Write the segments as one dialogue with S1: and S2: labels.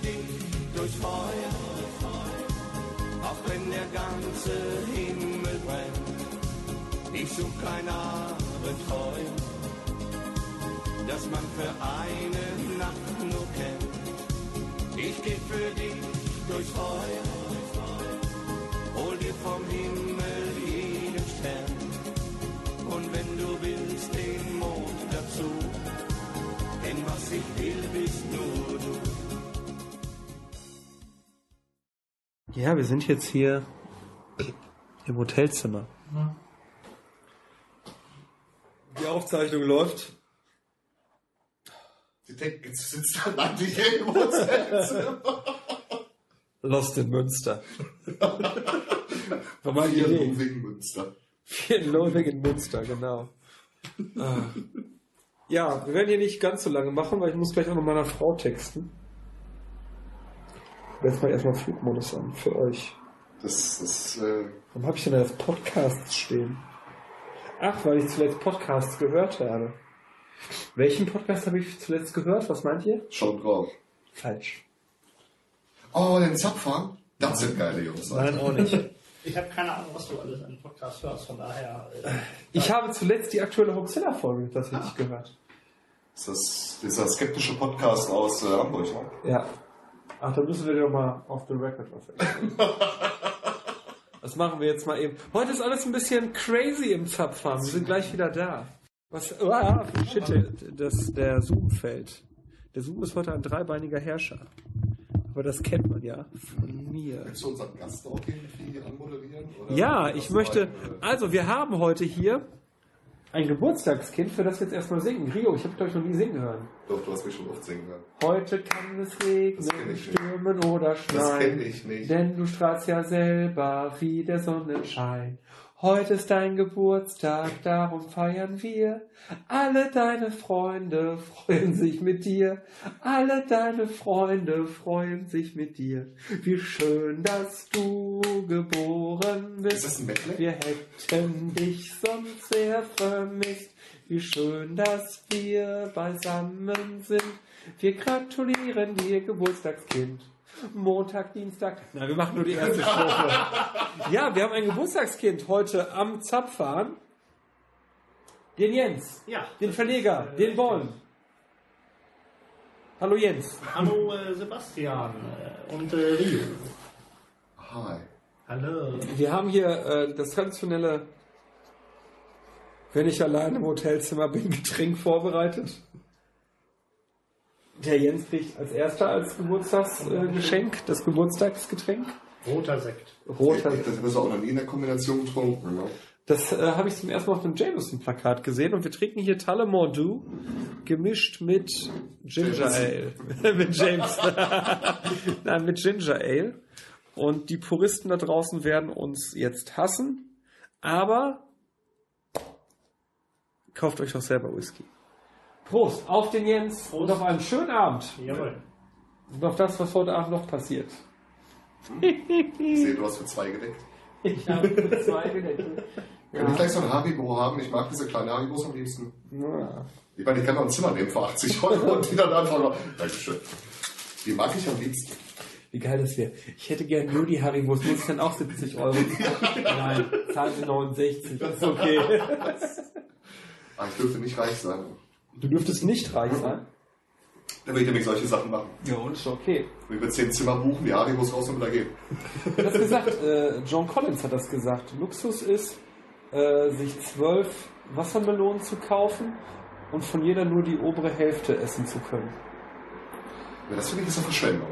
S1: dich durchs Feuer, auch wenn der ganze Himmel brennt. Ich such kein Abenteuer, das man für eine Nacht nur kennt. Ich geh für dich durchs Feuer, hol dir vom Himmel jeden Stern. Und wenn du willst, den Mond dazu, denn was ich will, bist nur du.
S2: Ja, wir sind jetzt hier im Hotelzimmer. Die Aufzeichnung läuft.
S3: Die denken, jetzt sitzt da eigentlich im Hotelzimmer.
S2: Lost in Münster. Meine
S3: Hier
S2: Idee.
S3: wegen Münster.
S2: In Lowing in Münster, genau. Ah. Ja, wir werden hier nicht ganz so lange machen, weil ich muss gleich auch noch meiner Frau texten. Jetzt mal erstmal Flugmodus an für euch.
S3: Das, das, äh,
S2: Warum habe ich denn da das Podcasts stehen? Ach, weil ich zuletzt Podcasts gehört habe. Welchen Podcast habe ich zuletzt gehört? Was meint ihr?
S3: schon drauf.
S2: Falsch.
S3: Oh, den Zapfhahn? Das sind geile Jungs. Alter.
S2: Nein, auch nicht.
S4: Ich habe keine Ahnung, was du alles an Podcast hörst, von daher. Äh,
S2: Ich habe zuletzt die aktuelle Hoaxilla-Folge tatsächlich gehört.
S3: Ist das dieser skeptische Podcast aus äh, Hamburg? Ne?
S2: Ja. Ach, da müssen wir doch mal auf the record was erzählen. Das machen wir jetzt mal eben. Heute ist alles ein bisschen crazy im Zapfhahn. Wir sind gleich wieder da. Was? Ah, shit, das, der Zoom fällt. Der Zoom ist heute ein dreibeiniger Herrscher. Aber das kennt man ja von mir.
S3: Willst du unseren Gast auch irgendwie anmoderieren? Oder
S2: Ja, ich
S3: du
S2: möchte. Also, wir haben heute hier ein Geburtstagskind, für das wir jetzt erstmal singen. Rio, ich habe glaube ich noch nie singen hören.
S3: Doch, du hast mich schon oft singen hören.
S2: Heute kann es regnen,
S3: ich nicht.
S2: stürmen oder
S3: Das kenne
S2: schneien.
S3: ich nicht.
S2: Denn du strahlst ja selber wie der Sonnenschein. Heute ist dein Geburtstag, darum feiern wir. Alle deine Freunde freuen sich mit dir. Alle deine Freunde freuen sich mit dir. Wie schön, dass du geboren bist.
S3: Ist das ein Medley?
S2: Wir hätten dich sonst sehr vermisst. Wie schön, dass wir beisammen sind. Wir gratulieren dir, Geburtstagskind. Montag, Dienstag. Na, wir machen nur die erste Strophe. ja, wir haben ein Geburtstagskind heute am Zapfhahn. Den Jens.
S4: ja.
S2: Den Verleger. Den Born. Hallo Jens.
S4: Hallo äh, Sebastian äh, und äh, Rio.
S3: Hi.
S4: Hallo.
S2: Wir haben hier äh, das traditionelle, wenn ich allein im Hotelzimmer bin, Getränk vorbereitet. Der Jens kriegt als erster als Geburtstagsgeschenk äh, das Geburtstagsgetränk.
S4: Roter Sekt.
S2: Roter.
S3: Das hast du auch noch nie in der Kombination getrunken, ne?
S2: Das äh, habe ich zum ersten Mal auf dem Jameson-Plakat gesehen und wir trinken hier Talle Mordu gemischt mit Ginger Ale. mit James. Nein, mit Ginger Ale. Und die Puristen da draußen werden uns jetzt hassen, aber kauft euch doch selber Whisky. Prost, auf den Jens und auf einen schönen Abend.
S4: Jawohl.
S2: Und auf das, was heute Abend noch passiert.
S3: Ich sehe, du hast für zwei gedeckt.
S2: Ich habe zwei Gelenke.
S3: Kann ich gleich so ein Haribo haben? Ich mag diese kleinen Haribos am liebsten.
S2: Ja.
S3: Ich meine, ich kann noch ein Zimmer nehmen für 80 Euro und die dann einfach noch. Dankeschön. Die mag ich am liebsten.
S2: Wie geil das wäre. Ich hätte gern nur die Haribos, muss ich dann auch 70 Euro zahlen? Nein, zahlen Sie 69, das ist okay.
S3: Aber Ah, ich dürfte nicht reich sein.
S2: Du dürftest nicht reich sein.
S3: Dann will ich nämlich solche Sachen machen.
S2: Ja, und ist okay.
S3: Wir über 10 Zimmer buchen, die Haribos raus und wieder gehen.
S2: Du hast gesagt, äh, John Collins hat das gesagt. Luxus ist, äh, sich zwölf Wassermelonen zu kaufen und von jeder nur die obere Hälfte essen zu können.
S3: Ja, das finde ich ist eine Verschwendung.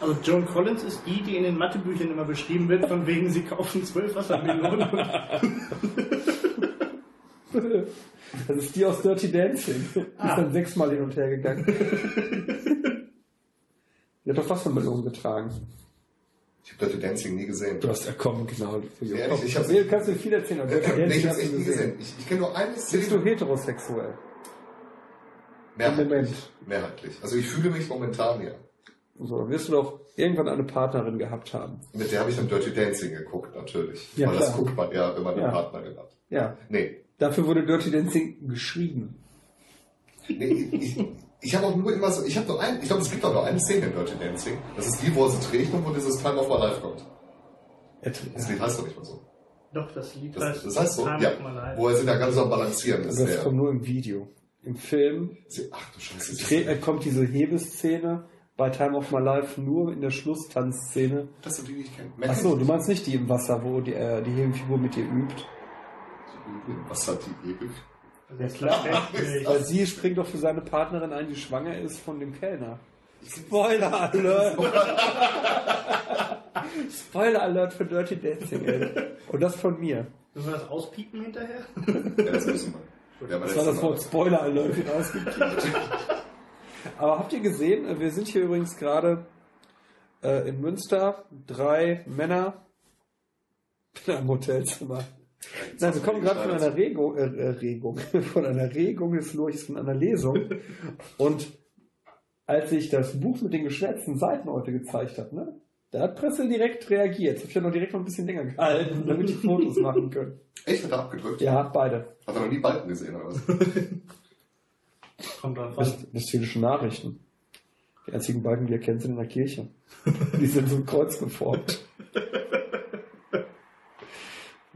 S4: Also Joan Collins ist die, die in den Mathebüchern immer beschrieben wird, von wegen sie kaufen zwölf Wassermelonen.
S2: Das ist die aus Dirty Dancing. Die ist dann sechsmal hin und her gegangen. Die hat doch Wassermelonen getragen.
S3: Ich habe Dirty Dancing nie gesehen.
S2: Du hast ja kommen, genau.
S3: Ehrlich, ich hab's-
S2: Nee, du kannst mir viel erzählen, aber Dirty
S3: nee,
S2: Dancing
S3: ich
S2: hast
S3: habe
S2: du
S3: echt nie
S2: gesehen.
S3: gesehen. Ich, ich kenne nur eine
S2: Bist du
S3: Szene.
S2: heterosexuell?
S3: Mehrheitlich.
S2: Moment.
S3: Mehrheitlich. Also ich fühle mich momentan ja.
S2: So, dann wirst du doch irgendwann eine Partnerin gehabt haben.
S3: Mit der habe ich dann Dirty Dancing geguckt, natürlich.
S2: Ja,
S3: Weil das
S2: klar.
S3: guckt man ja, wenn man eine
S2: Ja.
S3: Partnerin hat.
S2: Ja.
S3: Nee.
S2: Dafür wurde Dirty Dancing geschrieben.
S3: nee ich, Ich habe auch nur immer so, ich habe nur ein, ich glaube, es gibt auch nur eine Szene in Dirty Dancing. Das ist die, wo er sie trägt und wo dieses Time of My Life kommt.
S2: Er-
S3: Das Lied heißt doch nicht mal so.
S4: Doch, das Lied
S3: Das,
S4: heißt,
S3: das heißt so,
S4: Time
S3: ja.
S4: of My Life.
S3: Wo er sie da ganz so am Balancieren ist.
S2: Das
S3: der-
S2: kommt nur im Video. Im Film
S3: ach du Scheiße. das
S2: kommt diese Hebeszene bei Time of My Life nur in der Schlusstanzszene.
S3: Das sind die, die ich kenne.
S2: Achso, du meinst nicht die im Wasser, wo die, äh, die Hebenfigur mit dir übt.
S3: Was hat die ewig?
S4: Ja, klar.
S2: Weil sie springt doch für seine Partnerin ein, die schwanger ist von dem Kellner. Spoiler Alert! Spoiler Alert für Dirty Dancing, ey. Und das von mir.
S4: Müssen wir das auspiepen hinterher?
S3: Ja, das müssen wir. Ja,
S2: Das war das Wort Spoiler Alert wieder. Aber habt ihr gesehen, äh, wir sind hier übrigens gerade äh, in Münster, drei Männer in einem Hotelzimmer. Nein, wir kommen gerade von einer Regung, äh, äh, Regung, von einer Regung des Lurchs, von einer Lesung. Und als ich das Buch mit den geschwärzten Seiten heute gezeigt habe, ne, da hat Presse direkt reagiert. Das hab ich ja noch direkt noch ein bisschen länger gehalten, damit die Fotos machen können.
S3: Echt, hat er abgedrückt?
S2: Ja, beide.
S3: Hat er noch nie Balken gesehen, oder was?
S4: Kommt drauf an.
S2: Westfälische Nachrichten. Die einzigen Balken, die er kennt, sind in der Kirche. Die sind so ein Kreuz geformt.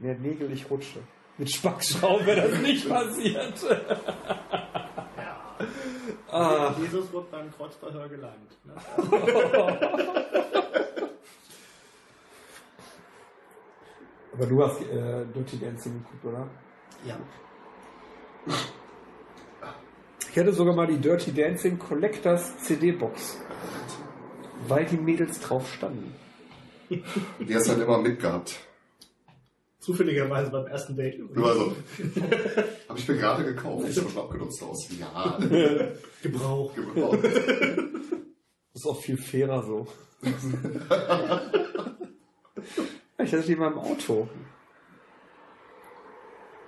S2: Mehr Nägel, ich rutsche. Mit Spackschrauben wäre das nicht passiert. Ah.
S4: Jesus wird beim Kreuzverhör gelangt. Ne?
S2: Aber du hast äh, Dirty Dancing geguckt, oder?
S4: Ja.
S2: Ich hatte sogar mal die Dirty Dancing Collectors CD-Box. Weil die Mädels drauf standen.
S3: Die hast du halt immer mitgehabt.
S4: Zufälligerweise beim ersten Date
S3: Nur
S4: übrigens.
S3: also. Habe ich mir gerade gekauft. Sieht aber schon abgenutzt aus. Ja,
S4: Gebrauch.
S3: gebraucht.
S2: Das ist auch viel fairer so. ich hatte die mal im Auto.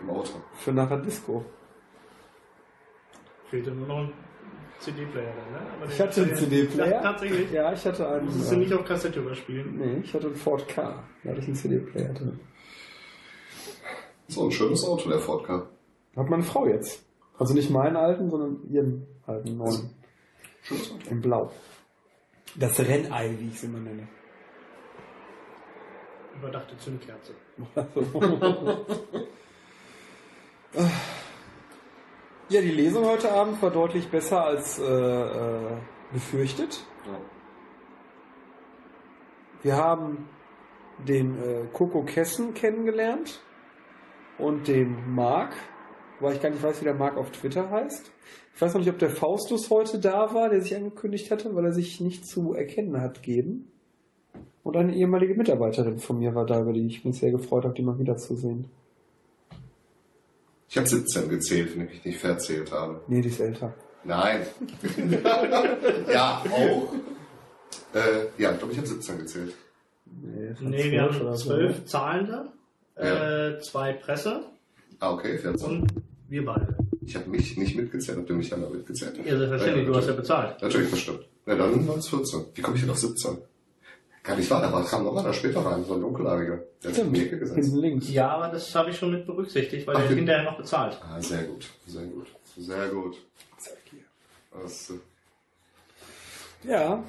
S3: Im Auto.
S2: Für nachher Disco.
S4: Fehlte nur noch ein CD-Player dann, ne? Aber
S2: Ich hatte einen CD-Player.
S4: Ja, tatsächlich.
S2: Ja, ich hatte einen.
S4: Musstest du nicht auf Kassette überspielen.
S2: nee, ich hatte einen Ford K. Da hatte ich einen CD-Player drin.
S3: So ein schönes Auto, der Ford Ka.
S2: Hat meine Frau jetzt. Also nicht meinen alten, sondern ihren alten neuen.
S3: Schönes Auto.
S2: In Blau. Das Rennei, wie ich es immer nenne.
S4: Überdachte Zündkerze.
S2: Ja, die Lesung heute Abend war deutlich besser als äh, äh, befürchtet.
S3: Ja.
S2: Wir haben den äh, Coco Kessen kennengelernt und den Marc, weil ich gar nicht weiß, wie der Marc auf Twitter heißt. Ich weiß noch nicht, ob der Faustus heute da war, der sich angekündigt hatte, weil er sich nicht zu erkennen hat geben. Und eine ehemalige Mitarbeiterin von mir war da, über die ich mich sehr gefreut habe, die mal wiederzusehen.
S3: Ich habe 17 gezählt, wenn ich mich nicht verzählt habe.
S2: Nee, die ist älter.
S3: Nein. ja, auch. Äh, ja, ich glaube, ich habe 17 gezählt.
S2: Nee,
S4: Nee, wir
S2: 12
S4: haben
S2: oder so,
S4: zwölf Zahlende, äh, zwei Presse
S3: Ah, okay, 14.
S4: und wir beide.
S3: Ich habe mich nicht mitgezählt, habt ihr mich einmal mitgezählt?
S4: Ja, selbstverständlich, du hast ja bezahlt.
S3: Natürlich, das stimmt. Na, dann waren es 14. Wie komme ich denn auf 17? Gar nicht wahr, da war, kam noch einer später rein, so ein dunkelhaariger. Der hat
S2: Stimmt,
S3: die Ecke gesetzt.
S2: hinten links.
S4: Ja, aber das habe ich schon mit berücksichtigt, weil
S3: Ach,
S4: er
S3: wir-
S4: hinterher noch bezahlt.
S3: Ah, sehr gut, sehr gut, sehr gut. Das, äh,
S2: Ja.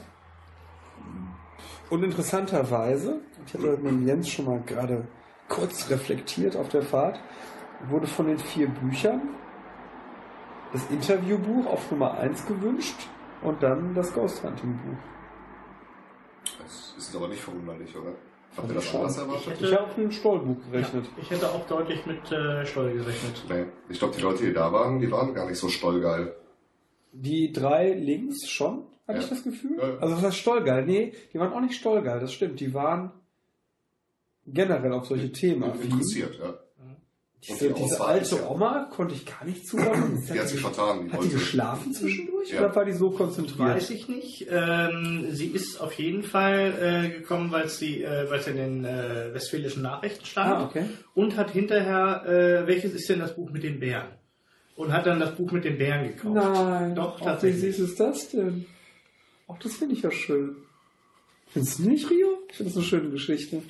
S2: Und interessanterweise, ich hatte mit dem Jens schon mal gerade kurz reflektiert auf der Fahrt, wurde von den vier Büchern das Interviewbuch auf Nummer 1 gewünscht und dann das Ghost Hunting Buch.
S3: das ist aber nicht verwunderlich, oder? Habt ihr das
S2: schon.
S3: anders erwartet?
S2: Ich habe auf ein Stollbuch gerechnet.
S4: Ich hätte auch deutlich mit äh, Steuer gerechnet.
S3: Nee. Ich glaube, die Leute, die da waren, die waren gar nicht so stollgeil.
S2: Die drei links schon, hatte
S3: Ja.
S2: ich das Gefühl.
S3: Ja.
S2: Also was heißt Stollgeil? Nee, die waren auch nicht Stollgeil, das stimmt. Die waren generell auf solche Themen affin.
S3: Interessiert, ja.
S2: Diese,
S3: Und die
S2: diese
S3: ist
S2: alte Oma konnte ich gar nicht zuordnen.
S3: Die hat sich vertan.
S2: Hat die geschlafen zwischendurch
S3: Ja.
S2: oder war die so konzentriert?
S4: Weiß ich nicht. Ähm, sie ist auf jeden Fall äh, gekommen, weil sie, äh, weil es in den äh, westfälischen Nachrichten stand.
S2: Ah, okay.
S4: Und hat hinterher, äh, welches ist denn das Buch mit den Bären? Und hat dann das Buch mit den Bären gekauft.
S2: Nein.
S4: Doch,
S2: Ach, wie
S4: tatsächlich.
S2: süß ist das denn? Ach, das finde ich ja schön. Findest du nicht, Rio? Ich finde das eine schöne Geschichte.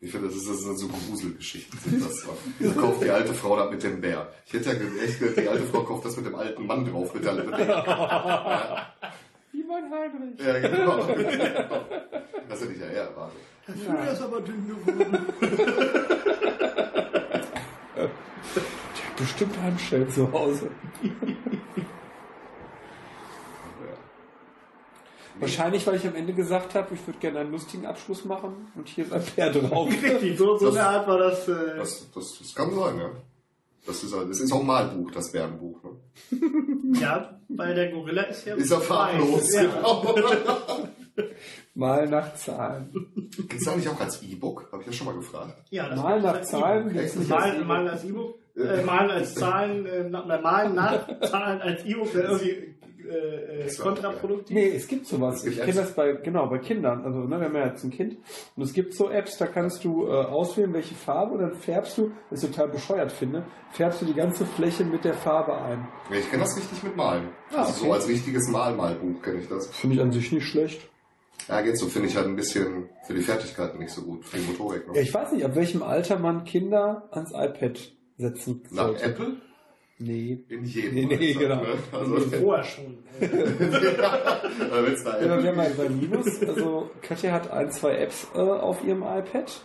S3: Ich finde, das, ist, das sind so Gruselgeschichten. Sind das, da kauft die alte Frau das mit dem Bär. Ich hätte ja echt gedacht, die alte Frau kauft das mit dem alten Mann drauf. Mit der, mit der,
S2: Wie mein Heinrich.
S3: ja, genau. Das hätte ich ja eher erwartet.
S4: Früher ist aber dünn geworden.
S2: Der hat bestimmt Handschellen zu Hause. Wahrscheinlich, weil ich am Ende gesagt habe, ich würde gerne einen lustigen Abschluss machen und hier ist ein Pferd drauf.
S4: Richtig, so, so
S3: Das-
S4: eine Art war das. Äh,
S3: Das, das, das kann sein, ja. Das ist, das ist auch ein Malbuch, das Bärenbuch. Ne?
S4: ja, weil der Gorilla ist ja.
S3: Ist er farblos.
S4: Ja.
S3: Genau.
S2: Mal nach Zahlen.
S3: Gibt es eigentlich auch als E-Book? Habe ich ja schon mal gefragt.
S4: Ja, das
S2: Mal
S4: ist
S2: nach
S4: als
S2: Zahlen. Als
S4: Mal, mal als E-Book, äh, mal als Zahlen, äh, mal nach Zahlen als E-Book wäre irgendwie äh, äh, kontraproduktiv.
S2: Nee, es gibt sowas.
S3: Es gibt
S2: ich kenne das bei, genau, bei Kindern. Also, ne, wir haben ja jetzt ein Kind. Und es gibt so Apps, da kannst du äh, auswählen, welche Farbe, und dann färbst du, was ich total bescheuert finde, färbst du die ganze Fläche mit der Farbe ein.
S3: Ja, ich kenne das richtig mit Malen.
S2: Ah,
S3: also
S2: okay.
S3: so als richtiges Mal-Malbuch kenne ich das.
S2: Finde ich an sich nicht schlecht.
S3: Ja, geht so, finde ich halt ein bisschen für die Fertigkeiten nicht so gut, für die Motorik.
S2: Ja,
S3: Ne?
S2: ich weiß nicht, ab welchem Alter man Kinder ans iPad setzen
S3: Nach
S2: sollte.
S3: Apple?
S2: Nee.
S3: In jedem.
S2: Nee, nee, genau.
S3: Ne? Also,
S4: Vorher schon.
S3: Wenn
S2: Ja,
S3: Apple
S2: wir haben mal
S3: gibt.
S2: bei Linus, also Katja hat ein, zwei Apps äh, auf ihrem iPad.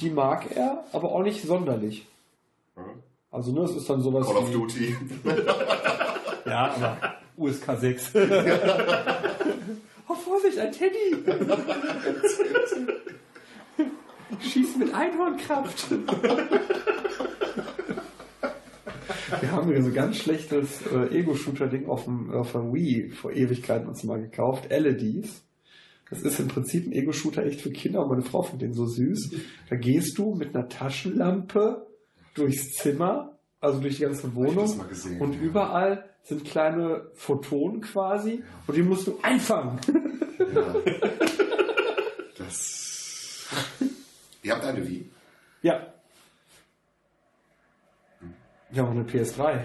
S2: Die mag er, aber auch nicht sonderlich.
S3: Mhm.
S2: Also ne, es ist dann sowas
S3: Call of
S2: wie...
S3: Duty.
S2: Ja, aber USK 6. oh, Vorsicht, ein Teddy! Schieß mit Einhornkraft! Wir haben hier so ganz schlechtes äh, Ego-Shooter-Ding auf, dem, auf der Wii vor Ewigkeiten uns mal gekauft. LEDs. Das ist im Prinzip ein Ego-Shooter echt für Kinder und meine Frau findet den so süß. Da gehst du mit einer Taschenlampe durchs Zimmer, also durch die ganze Wohnung
S3: mal gesehen,
S2: und
S3: ja.
S2: überall sind kleine Photonen quasi und die musst du einfangen.
S3: Ja. Das. Ihr habt eine Wii.
S2: ja. Wir haben auch eine PS3.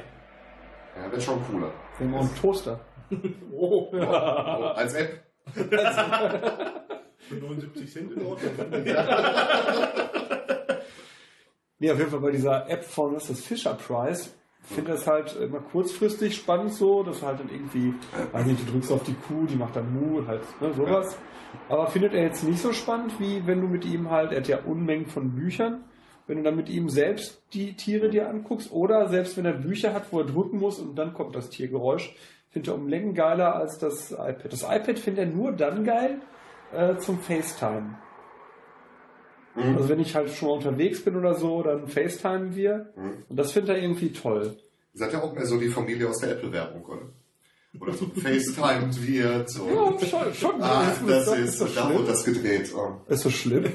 S3: Ja, wird schon cooler.
S2: Wir haben auch einen Toaster.
S4: oh,
S3: Oh, als App.
S4: für 79 Cent in Ordnung.
S2: Nee, auf jeden Fall bei dieser App von, was ist das, Fisher Price, finde das halt immer kurzfristig spannend so, dass du halt dann irgendwie, weiß nicht, du drückst auf die Kuh, die macht dann Mu, halt, ne, sowas. Aber findet er jetzt nicht so spannend, wie wenn du mit ihm halt, er hat ja Unmengen von Büchern, wenn du dann mit ihm selbst die Tiere dir anguckst oder selbst wenn er Bücher hat, wo er drücken muss und dann kommt das Tiergeräusch, findet er um Längen geiler als das iPad. Das iPad findet er nur dann geil äh, zum FaceTime.
S3: Mhm.
S2: Also wenn ich halt schon mal unterwegs bin oder so, dann FaceTimen wir.
S3: Mhm.
S2: Und das findet er irgendwie toll.
S3: Ihr seid ja auch mehr so die Familie aus der Apple-Werbung, oder? Oder so FaceTimed wird. So.
S2: Ja, schon. schon.
S3: Ach, das
S2: doch-
S3: ist,
S2: doch
S3: da wurde das gedreht. Oh.
S2: Ist so schlimm.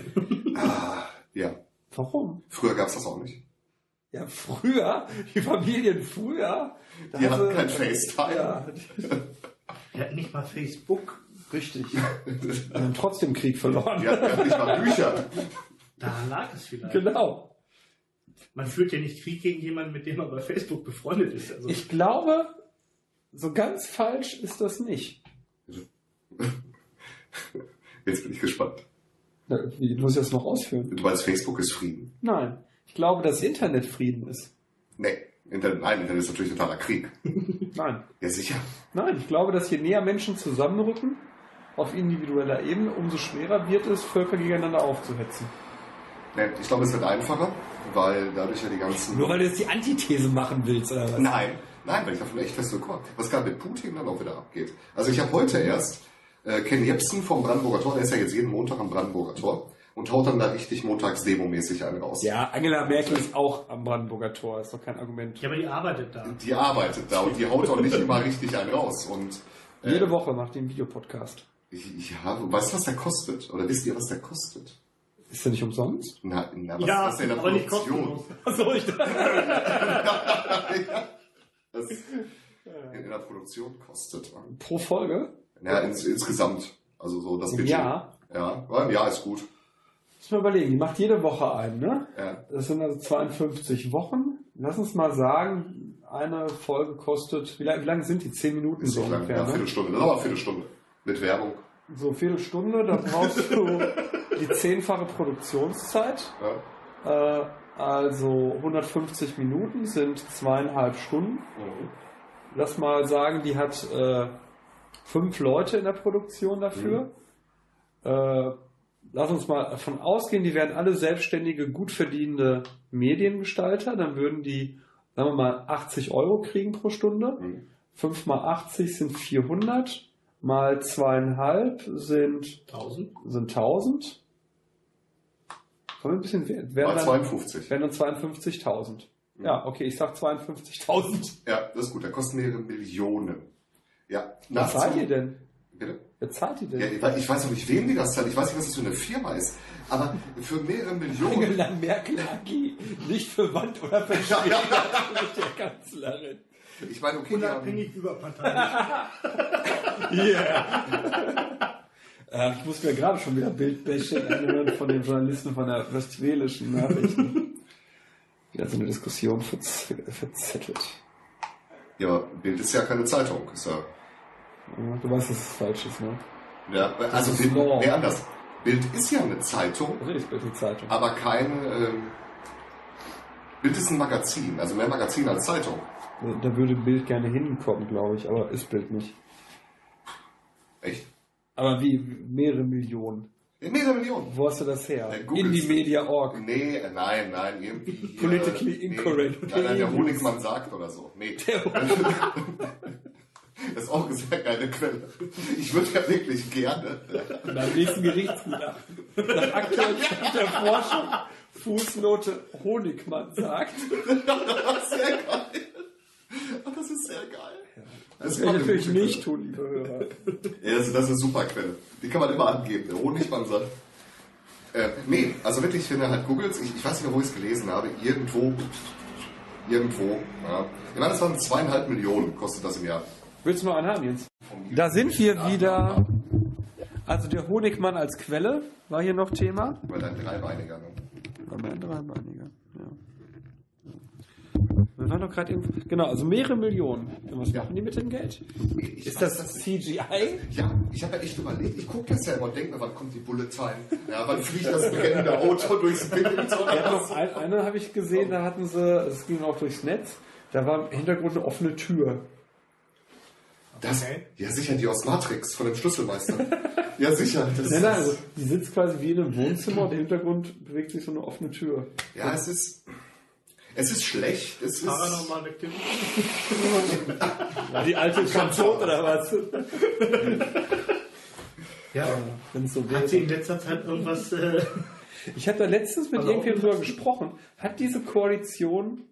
S3: Ah, ja.
S2: Warum?
S3: Früher gab's das auch nicht.
S2: Ja, früher, die Familien früher. da
S3: Die
S2: hatte-
S3: hatten kein FaceTime.
S2: Ja,
S4: Er hat nicht mal Facebook.
S2: richtig. Und haben trotzdem Krieg verloren.
S3: Die hatten nicht mal Bücher.
S4: Daran lag es vielleicht.
S2: Genau.
S4: Man führt ja nicht Krieg gegen jemanden, mit dem man bei Facebook befreundet ist. Also,
S2: Ich glaube, so ganz falsch ist das nicht.
S3: Jetzt bin ich gespannt.
S2: Wie muss ich das noch ausführen?
S3: Du meinst, Facebook ist Frieden?
S2: Nein. Ich glaube, dass Internet Frieden ist.
S3: Nee. Internet, nein, Internet ist natürlich totaler Krieg.
S2: Nein.
S3: Ja, sicher.
S2: Nein, ich glaube, dass je näher Menschen zusammenrücken, auf individueller Ebene, umso schwerer wird es, Völker gegeneinander aufzuhetzen.
S3: Nee, ich glaube, es wird einfacher, weil dadurch ja die ganzen...
S2: Nur weil du jetzt die Antithese machen willst, oder was?
S3: Nein, nein, weil ich davon echt fest bin. Was gerade mit Putin dann auch wieder abgeht. Also ich habe heute erst äh, Ken Jebsen vom Brandenburger Tor, der ist ja jetzt jeden Montag am Brandenburger Tor und haut dann da richtig montags demomäßig einen raus.
S2: Ja, Angela Merkel ist auch am Brandenburger Tor, ist doch kein Argument.
S4: ja, aber die arbeitet da.
S3: Die arbeitet da und die haut auch nicht immer richtig einen raus. Und äh,
S2: Jede Woche nach dem Videopodcast.
S3: Ich, ja, weißt du, was der kostet? Oder wisst ihr, was der kostet?
S2: Ist der nicht umsonst?
S3: Na, na was
S4: Ja,
S3: ist das denn in der
S4: aber nicht
S3: Produktion?
S4: kostenlos.
S2: Achso, ich
S3: Das in der Produktion kostet.
S2: Pro Folge?
S3: Ja, ins, insgesamt. Also so das
S2: Im
S3: Budget.
S2: Jahr?
S3: Ja, ja, im Jahr ist gut.
S2: Muss mal überlegen, die macht jede Woche einen, ne?
S3: Ja.
S2: Das sind also 52 Wochen. Lass uns mal sagen, eine Folge kostet, wie lange, wie lange sind die? 10 Minuten
S3: Ist
S2: so
S3: nicht lang.
S2: ungefähr,
S3: Ja,
S2: ne?
S3: Viertelstunde. Das ist aber Viertelstunde. Mit Werbung.
S2: So Viertelstunde, da brauchst du die zehnfache Produktionszeit.
S3: Ja.
S2: Äh, also 150 Minuten sind zweieinhalb Stunden.
S3: Mhm.
S2: Lass mal sagen, die hat äh, fünf Leute in der Produktion dafür. Äh, lass uns mal davon ausgehen, die wären alle selbstständige, gut verdienende Mediengestalter. Dann würden die, sagen wir mal, 80 Euro kriegen pro Stunde.
S3: Mhm.
S2: 5 mal 80 sind 400. Mal zweieinhalb sind,
S4: 1000?
S2: sind 1000. Kommen wir ein bisschen, wer- wer
S3: Mal
S2: dann-
S3: 52.
S2: wären dann 52.000. Ja, okay, ich sag 52.000.
S3: Ja, das ist gut. Da kosten mehrere Millionen. Ja.
S2: Was zahlt ihr denn?
S3: Bitte?
S2: Wer zahlt ihr
S3: Ja,
S2: denn?
S3: ich weiß- ich weiß noch nicht, wem die das zahlt. Ich weiß nicht, was das für eine Firma ist. Aber für mehrere Millionen.
S2: Angela Merkel AG, nicht verwandt oder verschwägert mit der Kanzlerin.
S3: Ich meine, okay, die haben,
S4: Unabhängig überparteilich.
S2: Äh, ich muss mir gerade schon wieder Bildbashing anhören von den Journalisten von der Westfälischen Nachrichten. Wieder so eine Diskussion verz verzettelt.
S3: ja, Bild ist ja keine Zeitung. Ist ja,
S2: Ja, Du weißt, dass es falsch ist, ne?
S3: ja, also
S2: ist
S3: Bild, nee, anders. Bild ist ja eine Zeitung,
S2: ist Bild die Zeitung.
S3: aber keine. Ähm, Bild ist ein Magazin, also mehr Magazin als Zeitung.
S2: Da würde Bild gerne hinkommen, glaube ich, aber ist Bild nicht.
S3: Echt?
S2: Aber wie mehrere Millionen.
S3: Mehrere Millionen.
S2: Wo hast du das her?
S3: Du.
S2: Indie-Media.org.
S3: Nee, äh, nein, nein, irgendwie.
S2: Politically incorrect.
S3: Nee, nein, nein, der Honigmann sagt oder so. Nee. Das ist auch eine sehr geile Quelle. Ich würde ja wirklich gerne.
S2: Beim nächsten Gerichtsgutachten. Nach aktuellem Stand der Forschung. Fußnote Honigmann sagt.
S3: Das ist sehr geil. Das ist sehr geil.
S2: Das werde ich natürlich nicht tun, liebe Hörer.
S3: Ja, das, das ist eine super Quelle. Die kann man immer angeben. Der Honigmann sagt. Äh, nee, also wirklich, wenn du halt googelst, ich, ich weiß nicht mehr, wo ich es gelesen habe, irgendwo, irgendwo, ja. Ich meine, das waren zweieinhalb Millionen, kostet das im Jahr.
S2: Willst du noch einen haben, Jens? Da sind wir wieder. Also der Honigmann als Quelle war hier noch Thema.
S3: Weil ein Dreibeiniger, ne?
S2: War mein Dreibeiniger, ja. Wir waren doch gerade irgendwo. Genau, also mehrere Millionen. Und was machen die mit dem Geld?
S3: Ich
S2: Ist
S3: weiß
S2: das CGI?
S3: Ja, ich habe ja echt überlegt, ich gucke das ja immer und denke mir, wann kommt die Bullet Time? Ja, wann fliegt das brennende Auto durchs Bild?
S2: Noch ein, eine habe ich gesehen, da hatten sie, es ging auch durchs Netz, da war im Hintergrund eine offene Tür.
S3: Das,
S4: Okay.
S3: ja, sicher, die aus Matrix von dem Schlüsselmeister. ja, sicher. Das
S2: Nein, nein,
S3: ist,
S2: also die sitzt quasi wie in einem Wohnzimmer und im Hintergrund bewegt sich so eine offene Tür.
S3: ja, es ist, es ist schlecht. Es ist,
S4: Paranormal Activity.
S2: War die alte schon tot oder was?
S4: Ja.
S2: Wenn es so
S4: Hat sie in
S2: wäre.
S4: letzter Zeit irgendwas. Äh,
S2: Ich habe da letztens mit
S4: Also
S2: irgendjemandem drüber gesprochen. Hat diese Koalition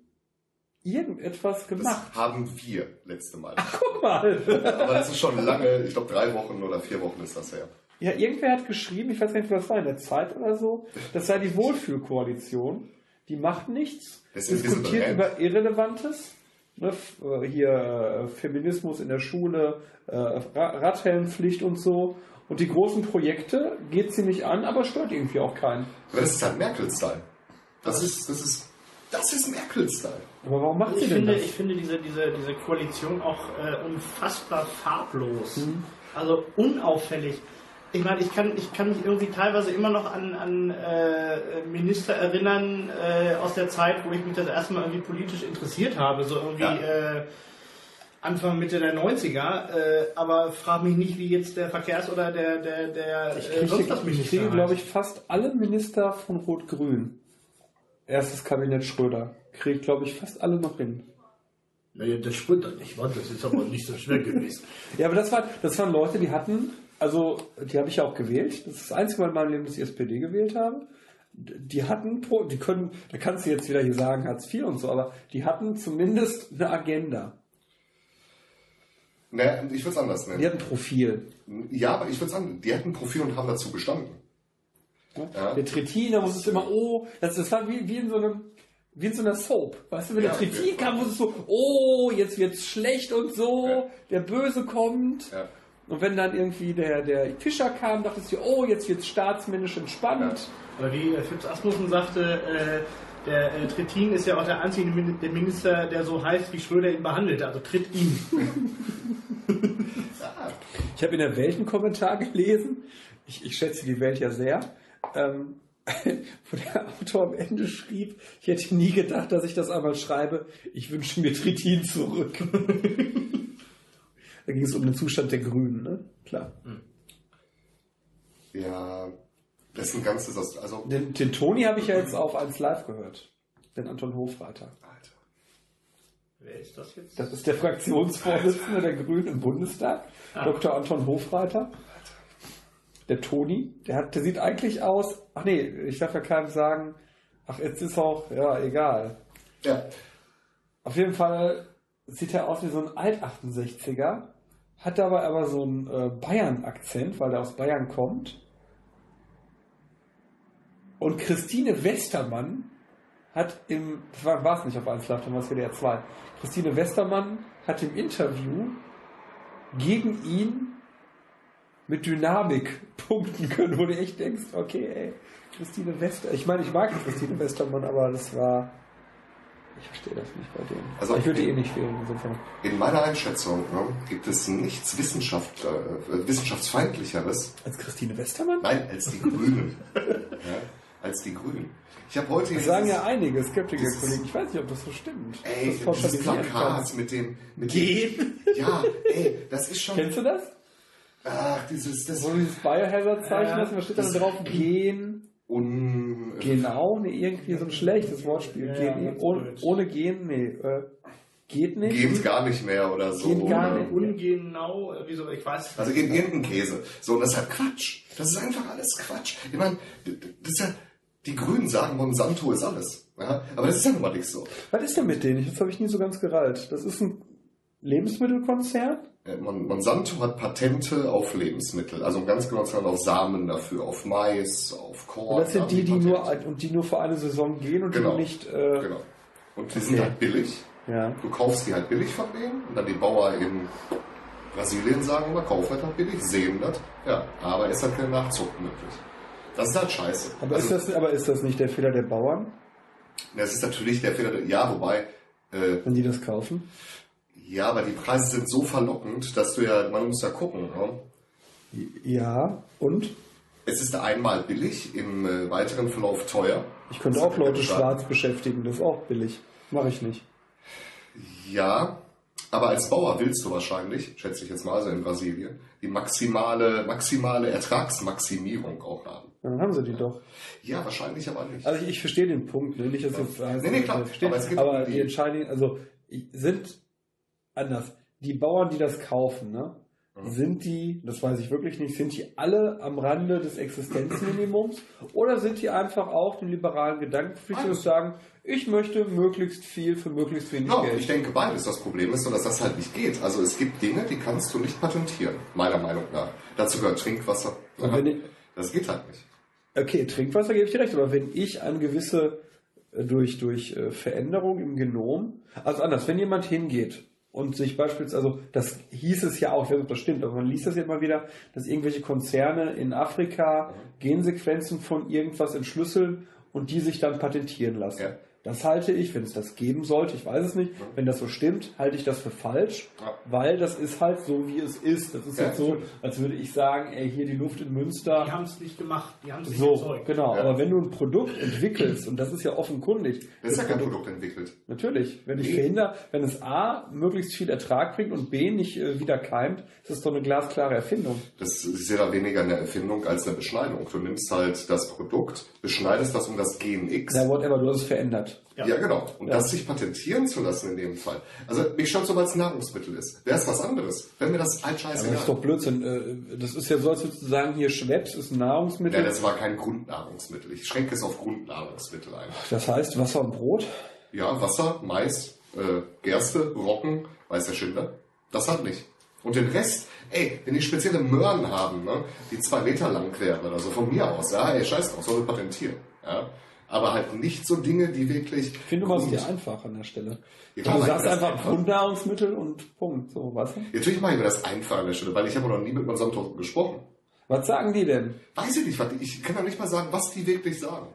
S2: irgendetwas
S3: das
S2: gemacht?
S3: haben wir letzte Mal.
S2: Guck mal.
S3: Aber das ist schon lange, ich glaube drei Wochen oder vier Wochen ist das her.
S2: Ja, irgendwer hat geschrieben, ich weiß gar nicht, was das war, in der Zeit oder so, das sei die Wohlfühlkoalition. Die macht nichts,
S3: Das Invisible
S2: diskutiert über Irrelevantes. Ne, äh, hier äh, Feminismus in der Schule, äh, Ra- Radhelmpflicht und so. Und die großen Projekte geht sie nicht an, aber stört irgendwie auch keinen.
S3: Aber das ist halt Merkel-Style. Das ist, das ist, das ist Merkel-Style.
S2: Aber warum macht sie
S4: ich,
S2: denn
S4: finde,
S2: das?
S4: ich finde diese, diese, diese Koalition auch äh, unfassbar farblos.
S2: Mhm.
S4: Also unauffällig. Ich meine, ich kann, ich kann mich irgendwie teilweise immer noch an, an äh, Minister erinnern äh, aus der Zeit, wo ich mich das erste Mal irgendwie politisch interessiert habe. So irgendwie
S3: Ja.
S4: äh, Anfang, Mitte der 90er. Äh, aber frag mich nicht, wie jetzt der Verkehrs- oder der, der, der
S2: Ich
S4: äh,
S2: kriege,
S4: sonst was
S2: ich
S4: Minister
S2: kriege
S4: heißt.
S2: glaube ich, fast alle Minister von Rot-Grün. Erstes Kabinett Schröder. Kriege ich, glaube ich, fast alle noch hin.
S4: Naja, das stimmt doch nicht, wa? das ist aber nicht so schwer gewesen.
S2: Ja, aber das, war, das waren Leute, die hatten, also die habe ich ja auch gewählt. Das ist das einzige Mal in meinem Leben, dass ich SPD gewählt habe. Die hatten, die können, da kannst du jetzt wieder hier sagen, Hartz IV und so, aber die hatten zumindest eine Agenda.
S3: Ne, ich würde es anders
S2: Die
S3: nennen.
S2: hatten ein Profil.
S3: Ja, aber ich würde sagen, die hatten ein Profil und haben dazu gestanden. Ja.
S2: Der Trittin, da muss es immer, oh, das, das war wie, wie in so einem, wie in so einer Soap. Weißt du, wenn
S3: Ja,
S2: der Trittin
S3: okay.
S2: kam, muss es so, oh, jetzt wird's schlecht und so,
S3: Ja.
S2: der Böse kommt.
S3: Ja.
S2: Und wenn dann irgendwie der, der Fischer kam, dachtest du, oh, jetzt wird's staatsmännisch entspannt.
S4: Aber wie äh, Fips Asmussen sagte, äh, der äh, Trittin ist ja auch der einzige Min- der Minister, der so heißt, wie Schröder ihn behandelt, also tritt ihn.
S2: Ich habe in der Welt einen Kommentar gelesen. Ich, ich schätze die Welt ja sehr. Ähm, wo der Autor am Ende schrieb, ich hätte nie gedacht, dass ich das einmal schreibe, ich wünsche mir Trittin zurück. da ging es um den Zustand der Grünen, ne? Klar.
S3: Ja, das ist ein ganzes, also,
S2: Den, den Toni habe ich ja jetzt auf 1 Live gehört. Den Anton Hofreiter.
S3: Alter.
S4: Wer ist das jetzt?
S2: Das ist der Fraktionsvorsitzende der Grünen im Bundestag, Dr. Anton Hofreiter. Der Toni, der, hat, der sieht eigentlich aus, ach nee, ich darf ja keinem sagen, ach jetzt ist auch, ja, egal.
S3: Ja,
S2: Auf jeden Fall sieht er aus wie so ein Alt-68er, hat dabei aber so einen äh, Bayern-Akzent, weil er aus Bayern kommt. Und Christine Westermann hat im, das war es nicht auf 1 Live, dann war es WDR 2. Christine Westermann hat im Interview gegen ihn mit Dynamik punkten können, wo du echt denkst, okay, ey, Christine Wester, ich meine, ich mag Christine Westermann, aber das war, ich verstehe das nicht bei denen.
S3: Also-
S2: ich würde eh nicht wählen, insofern.
S3: in meiner Einschätzung ne, gibt es nichts Wissenschaft, äh, wissenschaftsfeindlicheres,
S2: Als Christine Westermann?
S3: nein, als die Grünen. ja, als die Grünen. Ich habe heute
S2: Das sagen ja einige Skeptiker-Kollegen. Ich weiß nicht, ob das so stimmt.
S3: Ey,
S2: das
S3: dieses
S2: pauschalisieren
S3: Plakat mit dem... Mit
S2: Gehen?
S3: Dem, ja, ey, das ist schon...
S2: Kennst du das?
S3: Ach, dieses... Das
S2: du dieses Biohazard-Zeichen
S4: Ja,
S2: da steht dann
S3: das-
S2: drauf, gehen,
S3: un,
S2: genau, nee, irgendwie so ein schlechtes Wortspiel.
S4: Ja,
S2: gehen,
S4: ja,
S2: ohne, ohne gehen, nee, äh, geht nicht.
S3: Geht gar nicht mehr oder so.
S2: Geht gar
S3: oder?
S2: nicht.
S4: Ungenau, äh, wieso, ich weiß.
S3: Also geht irgendein Käse. So, und das ist halt Quatsch. Das ist einfach alles Quatsch. Ich meine, das ist ja... Die Grünen sagen, Monsanto ist alles. Ja? Aber das ist ja nun mal nicht so.
S2: Was ist denn mit denen? Das habe ich nie so ganz gerallt. Das ist ein Lebensmittelkonzern?
S3: Äh, Mon- Monsanto hat Patente auf Lebensmittel, also um ganz genau zu sagen, auf Samen dafür, auf Mais, auf Korn.
S2: Und das sind die, die
S3: Patente.
S2: nur, und die nur für eine Saison gehen und
S3: Genau.
S2: die nicht, äh,
S3: Genau. Und die sind
S2: Okay.
S3: halt billig.
S2: ja.
S3: Du kaufst die halt billig von denen und dann die Bauer in Brasilien sagen immer, kauf halt halt billig, sehen das. Ja, aber ist halt kein Nachzug möglich. Das ist halt scheiße.
S2: Aber,
S3: also,
S2: ist das, aber ist das nicht der Fehler der Bauern,
S3: das ist natürlich der Fehler, der- ja, wobei, äh,
S2: wenn die das kaufen?
S3: Ja, aber die Preise sind so verlockend, dass du ja, man muss ja gucken. Ne?
S2: Ja, und?
S3: Es ist einmal billig, im äh, weiteren Verlauf teuer.
S2: Ich könnte
S3: Das
S2: auch Leute schwarz beschäftigen, das ist auch billig. Mache ich nicht.
S3: Ja, aber als Bauer willst du wahrscheinlich, schätze ich jetzt mal, also in Brasilien, die maximale, maximale Ertragsmaximierung auch haben.
S2: Dann haben sie die doch.
S3: Ja, wahrscheinlich aber nicht.
S2: Also ich, ich verstehe den Punkt, ne? nicht, dass jetzt heißt,
S3: Nee, nee, klar. Aber
S2: aber,
S3: es geht um die-
S2: die Entscheidung, also sind anders. Die Bauern, die das kaufen, ne?
S3: Mhm.
S2: Sind die, das weiß ich wirklich nicht, sind die alle am Rande des Existenzminimums oder sind die einfach auch den liberalen Gedanken pflichtig und sagen, ich möchte möglichst viel für möglichst wenig
S3: Ja,
S2: Geld?
S3: ich denke beides. Das Problem ist nur, dass das halt nicht geht. Also es gibt Dinge, die kannst du nicht patentieren, meiner Meinung nach. Dazu gehört Trinkwasser.
S2: Und
S3: Das geht halt nicht.
S2: Okay, Trinkwasser gebe ich dir recht, aber wenn ich eine gewisse äh, durch, durch äh, Veränderung im Genom, also anders, wenn jemand hingeht und sich beispielsweise, also das hieß es ja auch, ich weiß nicht, ob das stimmt, aber man liest das ja immer wieder, dass irgendwelche Konzerne in Afrika Gensequenzen von irgendwas entschlüsseln und die sich dann patentieren lassen.
S3: Ja.
S2: Das halte ich, wenn es das geben sollte, ich weiß es nicht, wenn das so stimmt, halte ich das für falsch,
S3: Ja.
S2: weil das ist halt so, wie es ist. Das ist
S3: Ja,
S2: jetzt so, als würde ich sagen, ey, hier die Luft in Münster.
S4: Die haben es nicht gemacht, die haben es nicht
S2: So,
S4: erzeugt.
S2: genau.
S3: Ja.
S2: Aber wenn du ein Produkt entwickelst, und das ist ja offenkundig,
S3: Das ist ja kein
S2: Produkt-
S3: Produkt entwickelt.
S2: Natürlich, wenn ich verhindere, wenn es A möglichst viel Ertrag bringt und B nicht äh, wieder keimt, ist das doch eine glasklare Erfindung.
S3: Das ist ja weniger eine Erfindung als eine Beschneidung. Du nimmst halt das Produkt, beschneidest das um das Gen X.
S2: Ja, whatever, du hast es verändert.
S3: Ja,
S4: Ja.
S3: genau. Und
S2: Ja.
S3: das sich patentieren zu lassen in dem Fall. Also mich schaut so, weil es Nahrungsmittel ist. Wäre es was anderes? Wenn mir das halt scheiße
S2: das ist doch Blödsinn. Äh, Das ist ja so, als würdest du sagen, hier Schweppes ist ein Nahrungsmittel.
S3: Ja, das war kein Grundnahrungsmittel. Ich schränke es auf Grundnahrungsmittel ein.
S2: Das heißt Wasser und Brot.
S3: Ja, Wasser, Mais, äh, Gerste, Roggen, weiß der Schindler. Das halt nicht. Und den Rest, ey, wenn die spezielle Möhren haben, ne, die zwei Meter lang wären oder so, von mir aus, ja, ey, scheiß drauf, soll patentieren. Ja. Aber halt nicht so Dinge, die wirklich.
S2: Ich finde, du machst dir einfach an der Stelle.
S3: Ja,
S2: du sagst einfach
S3: einfach.
S2: Grundnahrungsmittel und Punkt. So, du?
S3: Natürlich mache ich mir das einfach an der Stelle, weil ich habe noch nie mit Monsanto gesprochen.
S2: Was sagen die denn?
S3: Weiß ich nicht, was ich kann ja nicht mal sagen, was die wirklich sagen.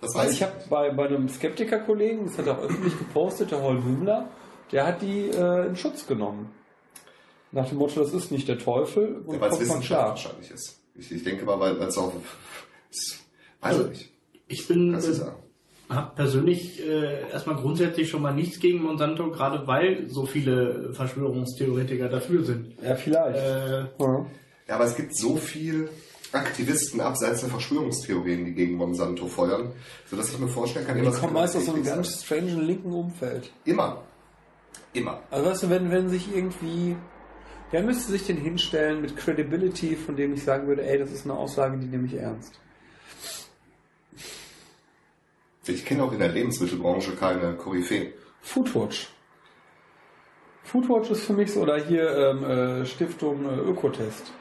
S3: Das weiß
S2: ich habe bei, bei einem Skeptiker-Kollegen, das hat er auch öffentlich gepostet, der Hol Hübner, der hat die äh, in Schutz genommen. Nach dem Motto, das ist nicht der Teufel und
S3: Ja, weil es Wissenschaft wahrscheinlich ist. Ich, ich denke mal, weil es auch Weiß ich nicht.
S4: Ich bin äh, habe persönlich äh, erstmal grundsätzlich schon mal nichts gegen Monsanto, gerade weil so viele Verschwörungstheoretiker dafür sind.
S2: Ja, vielleicht.
S4: Äh,
S2: ja.
S3: Ja, aber es gibt so viel Aktivisten abseits der Verschwörungstheorien, die gegen Monsanto feuern, sodass ich mir vorstellen kann,
S2: Die
S3: irgendwas
S2: kommen
S3: kann
S2: meist aus so einem ganz strangen linken Umfeld.
S3: Immer. Immer.
S2: Also weißt du, wenn, wenn sich irgendwie, der müsste sich den hinstellen mit Credibility, von dem ich sagen würde, ey, das ist eine Aussage, die nehme ich ernst.
S3: Ich kenne auch in der Lebensmittelbranche keine Koryphäen.
S2: Foodwatch. Foodwatch ist für mich so, oder hier ähm, äh, Stiftung äh, Ökotest.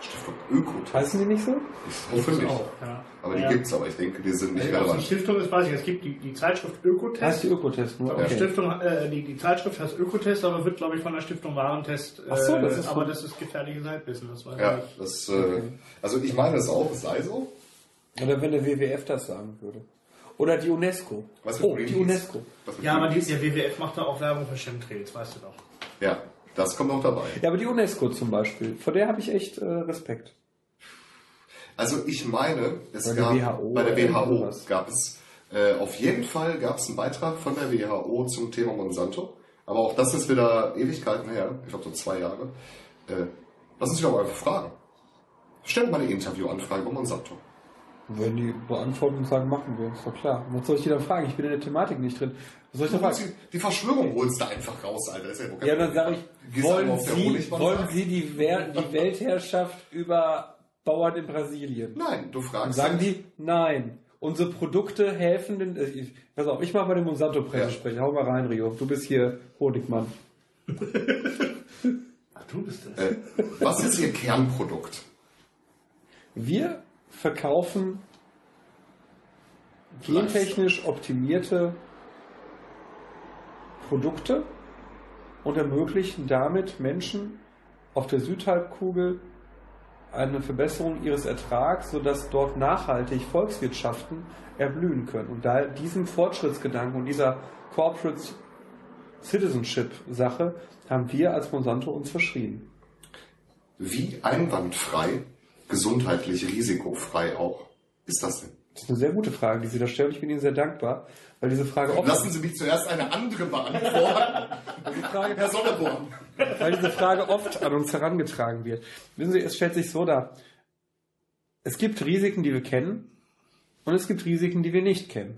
S3: Stiftung Ökotest.
S2: Heißen die nicht so?
S3: Ich hoffe nicht.
S4: auch, ja.
S3: Aber die
S4: ja.
S3: gibt's, aber ich denke, die sind nicht
S4: Also, es
S3: relevant.
S4: Stiftung ist, weiß ich. Es gibt die, die Zeitschrift Ökotest.
S2: Heißt die Ökotest nur?
S4: Die
S2: Okay.
S4: Stiftung, äh, die, die Zeitschrift heißt Ökotest, aber wird, glaube ich, von der Stiftung Warentest. Äh,
S2: Ach so, das ist
S4: aber
S2: so.
S4: das ist gefährliches Halbwissen, das weiß
S3: Ja,
S4: ich nicht.
S3: das, äh, also ich meine es auch, es sei so.
S2: Oder wenn der WWF das sagen würde. Oder die UNESCO.
S3: Was
S2: oh, die? UNESCO.
S4: Ja, aber die, der WWF macht da auch Werbung für Chemtrails, weißt du doch.
S3: Ja, das kommt auch dabei.
S2: Ja, aber die UNESCO zum Beispiel, vor der habe ich echt äh, Respekt.
S3: Also ich meine, es
S2: Bei der
S3: gab
S2: WHO
S3: bei der WHO gab es äh, auf jeden Fall gab es einen Beitrag von der WHO zum Thema Monsanto. Aber auch das ist wieder Ewigkeiten her, ich glaube so zwei Jahre. Äh, lass uns doch einfach fragen. Stellt mal eine Interviewanfrage über Monsanto.
S2: Wenn die beantworten und sagen, machen wir, ist doch klar. Was soll ich die dann fragen? Ich bin in der Thematik nicht drin. Was soll ich da fragen?
S3: die, Verschwörung holst du einfach raus, Alter. Das ist ja,
S2: Ja, dann sage ich, wollen Sie, wollen
S3: sagen?
S2: Sie die, Wer die Weltherrschaft über Bauern in Brasilien?
S3: Nein, du
S2: Dann
S3: fragst.
S2: sagen
S3: halt-
S2: die, nein. Unsere Produkte helfen den. äh, ich- Pass auf, ich mache mal den Monsanto-Presse
S3: Ja.
S2: sprechen. Hau mal rein, Rio. Du bist hier Honigmann.
S4: Ach, du bist das.
S3: Äh, was ist Ihr Kernprodukt?
S2: Wir verkaufen gentechnisch optimierte Produkte und ermöglichen damit Menschen auf der Südhalbkugel eine Verbesserung ihres Ertrags, sodass dort nachhaltig Volkswirtschaften erblühen können. Und da diesem Fortschrittsgedanken und dieser Corporate Citizenship Sache haben wir als Monsanto uns verschrieben.
S3: Wie einwandfrei, gesundheitlich risikofrei auch, ist das denn?
S2: Das ist eine sehr gute Frage, die Sie da stellen. Ich bin Ihnen sehr dankbar, weil diese Frage oft,
S3: Lassen Sie mich zuerst eine andere beantworten.
S2: die Frage,
S3: Herr Sonneborn.
S2: weil diese Frage oft an uns herangetragen wird. Wissen Sie, es stellt sich so dar. Es gibt Risiken, die wir kennen, und es gibt Risiken, die wir nicht kennen.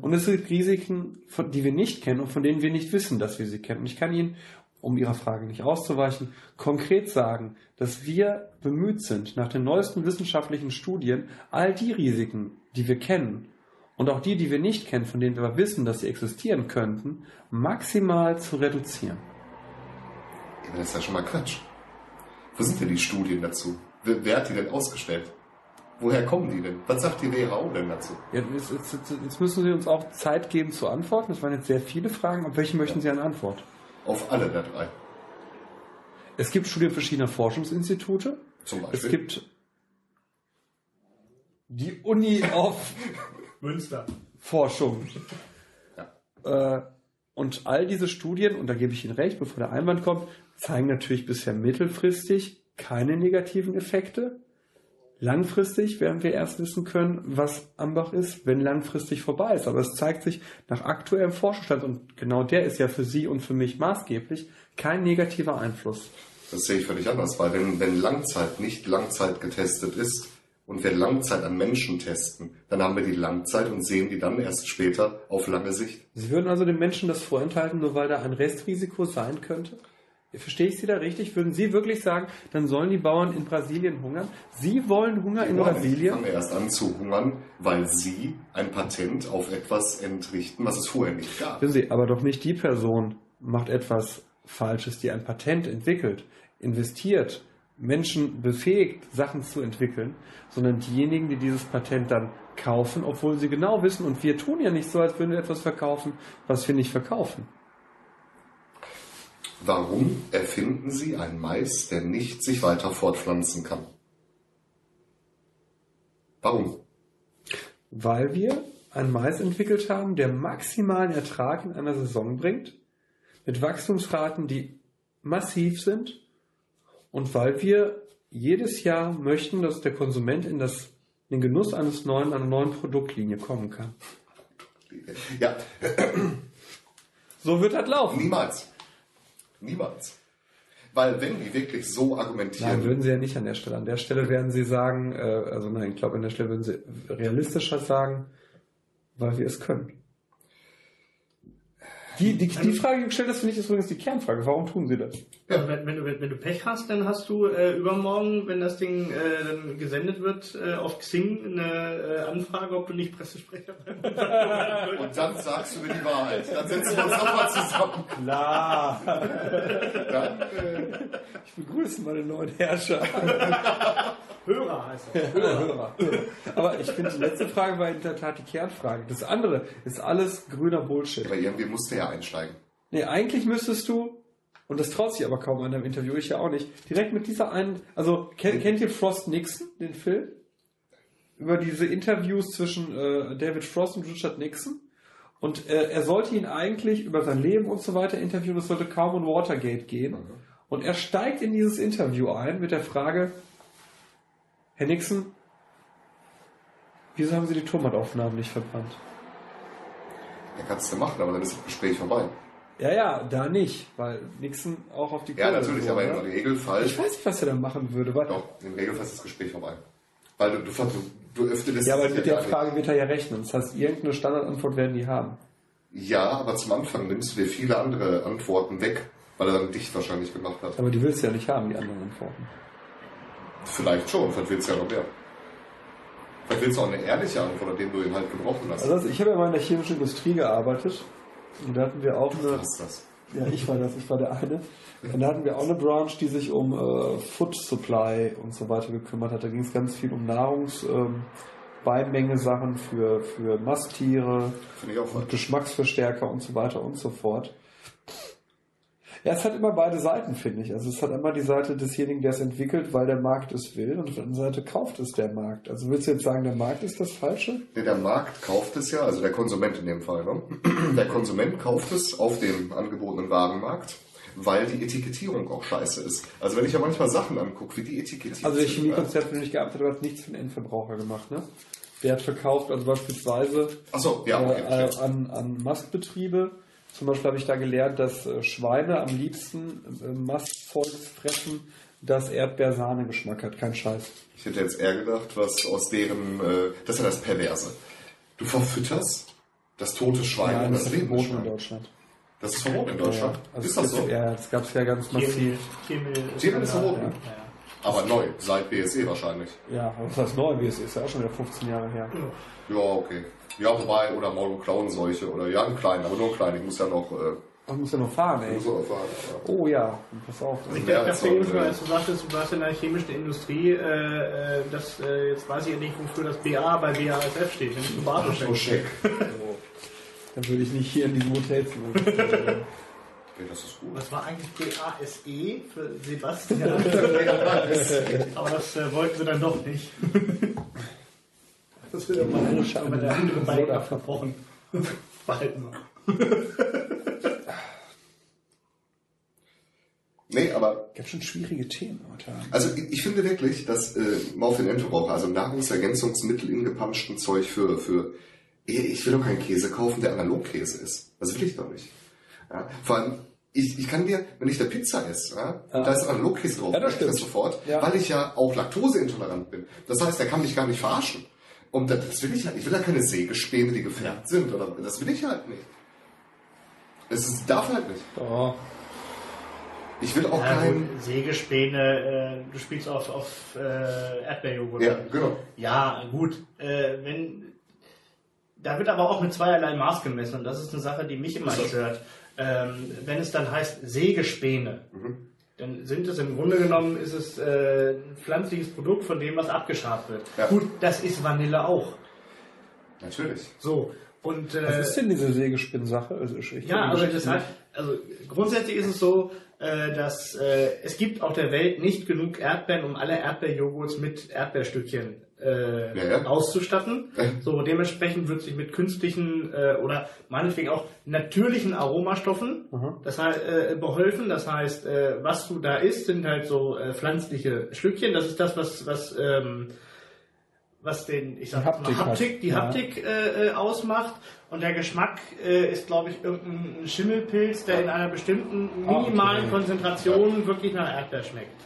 S2: Und es gibt Risiken, von, die wir nicht kennen und von denen wir nicht wissen, dass wir sie kennen. Und ich kann Ihnen, um Ihrer Frage nicht auszuweichen, konkret sagen, dass wir bemüht sind, nach den neuesten wissenschaftlichen Studien all die Risiken, die wir kennen, und auch die, die wir nicht kennen, von denen wir wissen, dass sie existieren könnten, maximal zu reduzieren.
S3: Ja, das ist ja schon mal Quatsch. Wo sind denn die Studien dazu? Wer, wer hat die denn ausgestellt? Woher kommen die denn? Was sagt die WHO denn dazu?
S2: Ja, jetzt, jetzt, jetzt- müssen Sie uns auch Zeit geben zu antworten. Das waren jetzt sehr viele Fragen. Auf welche möchten Sie eine Antwort?
S3: Auf alle der drei.
S2: Es gibt Studien verschiedener Forschungsinstitute.
S3: Zum Beispiel.
S2: Es gibt die Uni auf
S4: Münster.
S2: Forschung. Äh, und all diese Studien, und da gebe ich Ihnen recht, bevor der Einwand kommt, zeigen natürlich bisher mittelfristig keine negativen Effekte. Langfristig werden wir erst wissen können, was Ambach ist, wenn langfristig vorbei ist. Aber es zeigt sich nach aktuellem Forschungsstand, und genau der ist ja für Sie und für mich maßgeblich, kein negativer Einfluss.
S3: Das sehe ich völlig anders, weil wenn, wenn Langzeit nicht Langzeit getestet ist und wir Langzeit an Menschen testen, dann haben wir die Langzeit und sehen die dann erst später auf lange Sicht.
S2: Sie würden also den Menschen das vorenthalten, nur weil da ein Restrisiko sein könnte? Verstehe ich Sie da richtig? Würden Sie wirklich sagen, dann sollen die Bauern in Brasilien hungern? Sie wollen Hunger in
S3: Die
S2: Brasilien?
S3: fangen erst an zu hungern, weil sie ein Patent auf etwas entrichten, was es vorher nicht gab.
S2: Wissen Sie, aber doch nicht die Person macht etwas Falsches, die ein Patent entwickelt, investiert, Menschen befähigt, Sachen zu entwickeln, sondern diejenigen, die dieses Patent dann kaufen, obwohl sie genau wissen, und wir tun ja nicht so, als würden wir etwas verkaufen, was wir nicht verkaufen.
S3: Warum erfinden sie einen Mais, der nicht sich weiter fortpflanzen kann? Warum?
S2: Weil wir einen Mais entwickelt haben, der maximalen Ertrag in einer Saison bringt, mit Wachstumsraten, die massiv sind, und weil wir jedes Jahr möchten, dass der Konsument in das in den Genuss eines neuen, einer neuen Produktlinie kommen kann.
S3: Ja,
S2: So wird das laufen.
S3: niemals. Niemals. Weil wenn die wirklich so
S2: Nein,
S3: argumentieren,
S2: würden sie ja nicht an der Stelle. An der Stelle werden sie sagen, äh, also nein, ich glaube, an der Stelle würden sie realistischer sagen, weil wir es können. Die, die, die Frage, die gestellt hast, finde ich, ist übrigens die Kernfrage. Warum tun sie das?
S4: Also wenn, wenn, du, wenn du Pech hast, dann hast du äh, übermorgen, wenn das Ding äh, dann gesendet wird, äh, auf Xing eine äh, Anfrage, ob du nicht Pressesprecher bist.
S3: und dann sagst du mir die Wahrheit. Dann setzen wir uns nochmal zusammen.
S2: Klar.
S3: Dann, äh,
S2: Ich begrüße meine neuen Herrscher.
S4: Hörer heißt das.
S2: Hörer. Aber ich finde, die letzte Frage war in der Tat die Kernfrage. Das andere ist alles grüner Bullshit.
S3: aber irgendwie musste ja einsteigen.
S2: Nee, eigentlich müsstest du, und das traut sich aber kaum einer im Interview, ich ja auch nicht, direkt mit dieser einen, also kennt, kennt ihr Frost Nixon, den Film? Über diese Interviews zwischen äh, David Frost und Richard Nixon. Und äh, er sollte ihn eigentlich über sein Leben und so weiter interviewen, es sollte kaum um Watergate gehen. Und er steigt in dieses Interview ein mit der Frage, Herr Nixon, wieso haben Sie die Turmataufnahmen nicht verbrannt?
S3: Ja, kannst du machen, aber dann ist das Gespräch vorbei.
S2: Ja, ja, da nicht, weil Nixon auch auf die
S3: Ja,
S2: Kohle
S3: natürlich,
S2: so,
S3: aber im Regelfall,
S2: Ich weiß nicht, was er da machen würde. Weil,
S3: doch, im Regelfall ist das Gespräch vorbei. Weil du, du, du, du öffnest
S2: ja, aber mit
S3: ja
S2: der Frage wird er ja rechnen. Das heißt, irgendeine Standardantwort werden die haben.
S3: nicht. Ja, aber zum Anfang nimmst du dir viele andere Antworten weg, weil er dann dich wahrscheinlich gemacht hat.
S2: Aber die willst du ja nicht haben, die anderen Antworten.
S3: Vielleicht schon, vielleicht willst du ja noch mehr. Vielleicht willst du auch eine ehrliche Antwort, an dem du ihn halt gebrochen hast.
S2: Also ich habe ja mal in der chemischen Industrie gearbeitet. Und da hatten wir auch eine.
S3: Was das?
S2: Ja, ich war das, ich war der eine. Und da hatten wir auch eine Branch, die sich um äh, Food Supply und so weiter gekümmert hat. Da ging es ganz viel um Nahrungs, ähm, Beimenge Sachen für, für Masttiere, und. Geschmacksverstärker und so weiter und so fort. Ja, es hat immer beide Seiten, finde ich. Also es hat immer die Seite desjenigen, der es entwickelt, weil der Markt es will, und auf der anderen Seite kauft es der Markt. Also willst du jetzt sagen, der Markt ist das Falsche?
S3: Nee, der Markt kauft es ja, also der Konsument in dem Fall. Ne? Der Konsument kauft es auf dem angebotenen Warenmarkt, weil die Etikettierung auch scheiße ist. Also wenn ich ja manchmal Sachen angucke, wie die etikettiert
S2: Also der
S3: sind,
S2: Chemiekonzert, für den ich gearbeitet habe, hat nichts für den Endverbraucher gemacht, ne? Der hat verkauft, also beispielsweise
S3: Achso, ja, okay.
S2: äh, äh, an, an Mastbetriebe. Zum Beispiel habe ich da gelernt, dass äh, Schweine am liebsten äh, Mastzeugs fressen, das Erdbeersahne-Geschmack hat. Kein Scheiß.
S3: Ich hätte jetzt eher gedacht, was aus deren, äh, das ist ja das Perverse. Du verfütterst das tote Schwein
S2: Ja,
S3: und
S2: das
S3: das
S2: ist
S3: lebende
S2: verboten in
S3: Schwein.
S2: Deutschland.
S3: Das ist verboten in Deutschland.
S2: Ja, also
S3: ist das
S2: es
S3: so?
S2: Ja, das gab es ja ganz massiv.
S4: Tiermehl
S3: ist verboten.
S4: Ja.
S3: Aber neu, seit BSE wahrscheinlich.
S2: Ja, was heißt neu? Es ist ja auch schon wieder 15 Jahre her.
S3: Ja, okay. Ja, wobei, oder Maul- und Klauenseuche, oder ja, einen kleinen, aber nur einen kleinen. Ich muss ja noch, äh,
S2: Man muss ja noch fahren, ey.
S3: muss noch erfahren. Ja.
S2: Oh ja, pass auf.
S4: Ich
S3: Mehr
S4: dachte
S3: als
S4: übrigens
S3: so,
S4: mal,
S3: äh,
S4: als du sagtest, du warst in der chemischen Industrie, äh, äh, das, äh, jetzt weiß ich ja nicht, wofür das BA bei BASF steht, nämlich für Bartoschek.
S2: Dann würde ich nicht hier in diesem Hotel zu.
S3: Okay, das ist gut.
S4: Was war eigentlich BASE für Sebastian? Aber das äh, wollten wir dann doch nicht. Das wird immer eine Schande. der andere Balken abgebrochen. Behalten wir.
S3: Nee, aber
S2: Ganz schön schwierige Themen heute.
S3: Also ich, ich finde wirklich, dass äh, Morphin Endverbraucher, also Nahrungsergänzungsmittel in gepanschten Zeug für, für ich ich will doch keinen Käse kaufen, der Analogkäse ist. Das will ich doch nicht. Ja? Vor allem, ich, ich kann dir, wenn ich da Pizza esse, ja, und da ist Analogkäse drauf,
S2: Ja, das stimmt.
S3: sofort,
S2: Ja.
S3: weil ich ja auch laktoseintolerant bin. Das heißt, der kann mich gar nicht verarschen. Und das, das will ich halt. Ich will ja keine Sägespäne, die gefärbt sind. Oder, das will ich halt nicht. Es ist, darf halt nicht.
S2: Oh.
S3: Ich will auch
S4: Ja,
S3: kein...
S4: gut, Sägespäne, äh, du spielst auf, auf äh, Erdbeerjoghurt.
S3: Ja, genau.
S4: Ja, gut. Äh, wenn, da wird aber auch mit zweierlei Maß gemessen und das ist eine Sache, die mich immer stört. Ähm, wenn es dann heißt Sägespäne,
S3: Mhm.
S4: dann sind es im Grunde genommen ist es äh, ein pflanzliches Produkt, von dem was abgeschabt wird.
S3: Ja.
S4: Gut, das ist Vanille auch.
S3: Natürlich.
S4: So. Und, äh,
S2: Was ist denn diese Sägespinnsache? Also ich, ich
S4: ja, also das heißt, also grundsätzlich ist es so, äh, dass äh, es gibt auf der Welt nicht genug Erdbeeren, um alle Erdbeerjoghurts mit Erdbeerstückchen äh,
S3: Ja, ja.
S4: auszustatten. So dementsprechend wird sich mit künstlichen äh, oder meinetwegen auch natürlichen Aromastoffen das heißt, äh, beholfen. Das heißt, äh, was du da isst, sind halt so äh, pflanzliche Stückchen. Das ist das, was was ähm, was den, ich sag
S2: Die
S4: mal,
S2: Haptik
S4: Haptik,
S2: hat,
S4: die
S2: ja.
S4: Haptik äh, äh, ausmacht. Und der Geschmack äh, ist, glaube ich, irgendein Schimmelpilz, der in einer bestimmten
S2: Ah, okay.
S4: minimalen Konzentration wirklich nach Erdbeer schmeckt.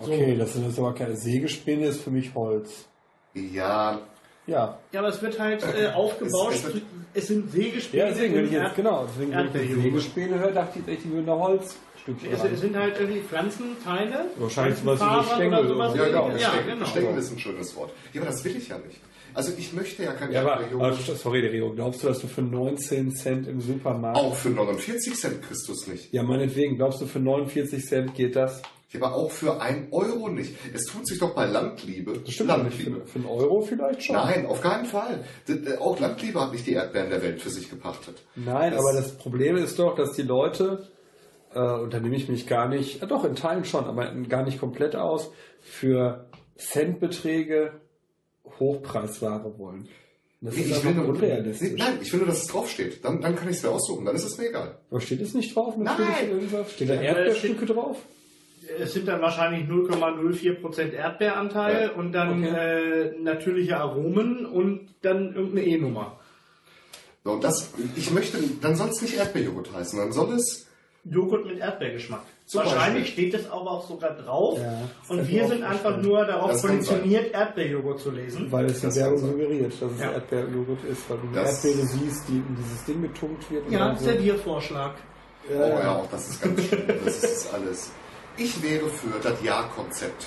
S2: Okay, das sind jetzt aber keine Sägespäne, ist für mich Holz.
S3: Ja,
S2: Ja.
S4: Ja, aber es wird halt äh, aufgebauscht.
S3: Es- es
S4: Es, sind Sägespäne.
S2: Ja, deswegen, wenn ich
S4: in
S2: jetzt, genau, deswegen, wenn ich. Sägespäne höre, dachte ich, echt, die würden da Holzstückchen
S4: Es, es sind halt irgendwie Pflanzenteile.
S2: Wahrscheinlich sowas wie Stängel
S4: oder sowas.
S3: ja, genau.
S4: ja, genau.
S3: Stängel ist ein schönes Wort. Ja, aber das will ich ja nicht. Also ich möchte ja kein
S2: Ja, aber, aber sorry, der Rio, glaubst du, dass du für 19 Cent im Supermarkt...
S3: Auch für 49 Cent kriegst du es nicht.
S2: Ja, meinetwegen, glaubst du, für 49 Cent geht das?
S3: Ja, aber auch für ein Euro nicht. Es tut sich doch bei Landliebe.
S2: Das stimmt nicht. Für, für einen Euro vielleicht schon.
S3: Nein, auf keinen Fall. Auch Landliebe hat nicht die Erdbeeren der Welt für sich gepachtet.
S2: Nein,
S3: Das-
S2: aber das Problem ist doch, dass die Leute, äh, und da nehme ich mich gar nicht, äh, doch in Teilen schon, aber gar nicht komplett aus, für Centbeträge Hochpreisware wollen. Das
S3: Nee,
S2: ist
S3: ich will nur,
S2: unrealistisch.
S3: Nee, nein, ich will nur, dass es draufsteht. Dann, dann kann ich es mir aussuchen. Dann ist es mir egal.
S2: Aber steht es nicht drauf?
S3: Nein!
S2: irgendwas? Steht da
S4: Ja,
S2: Erdbeerstücke drauf?
S4: Es sind dann wahrscheinlich 0,04% Erdbeeranteil
S3: Ja.
S4: und dann
S2: Okay.
S4: äh, natürliche Aromen und dann irgendeine E-Nummer.
S3: So, und das, ich möchte, dann soll es nicht Erdbeerjoghurt heißen. Dann soll es,
S4: Joghurt mit Erdbeergeschmack.
S3: Zum
S4: Wahrscheinlich
S3: Beispiel.
S4: steht es aber auch sogar drauf.
S2: Ja, das
S4: und wir sind einfach nur darauf
S3: Das
S4: konditioniert, Erdbeerjoghurt zu lesen.
S2: Weil es die
S3: Das
S2: Werbung
S3: kann sein.
S2: suggeriert, dass es
S4: Ja.
S2: Erdbeerjoghurt ist, weil du
S3: Das-
S2: Erdbeere siehst, die in dieses Ding getunkt wird.
S4: ja,
S2: dann so.
S4: Serviervorschlag.
S3: oh ja, auch das ist ganz schön. Das ist alles. Ich wäre für das Ja-Konzept.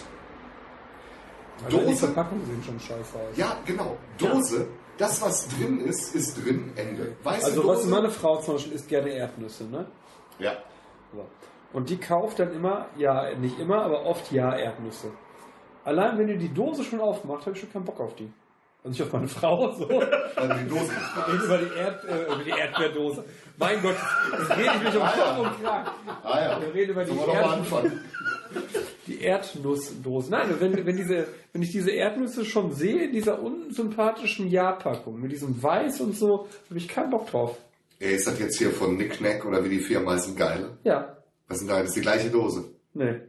S2: Also die
S3: Dose,
S2: Verpackungen sehen schon scheiße aus.
S3: ja, genau. Dose, das, was drin ist, ist drin, Ende. Weiße
S2: Also was
S3: Dose,
S2: meine Frau zum Beispiel isst gerne Erdnüsse, ne?
S3: Ja.
S2: Und die kauft dann immer, ja, nicht immer, aber oft ja Erdnüsse. Allein wenn ihr die Dose schon aufmacht, habe ich schon keinen Bock auf die. Also nicht auf meine Frau, so. Wir
S3: Also die Dose.
S2: reden über die, Erd, äh, über die Erdbeerdose. Mein Gott, jetzt rede ich mich um Kopf und Kragen.
S3: Ah ja.
S2: Wir reden über die, Erd, die Erdnussdose. Nein, wenn, wenn, diese, wenn ich diese Erdnüsse schon sehe, in dieser unsympathischen Ja-Packung, mit diesem Weiß und so, habe ich keinen Bock drauf.
S3: Ey, ist das jetzt hier von Nick Knack oder wie die Firma heißen geil?
S2: Ja,
S3: Was sind da? Das ist die gleiche Dose.
S2: nee.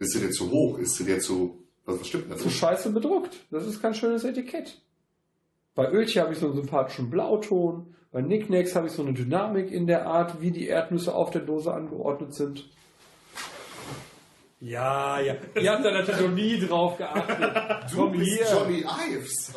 S3: Ist sie dir zu hoch? Ist sie dir zu. Was, was stimmt denn
S2: zu
S3: dazu?
S2: scheiße bedruckt. Das ist kein schönes Etikett. Bei Öltje habe ich so einen sympathischen Blauton. Bei Nicknacks habe ich so eine Dynamik in der Art, wie die Erdnüsse auf der Dose angeordnet sind. Ja, ja. Ihr habt da natürlich noch nie drauf geachtet.
S3: Du
S2: Komm
S3: bist
S2: hier.
S3: Johnny Ives.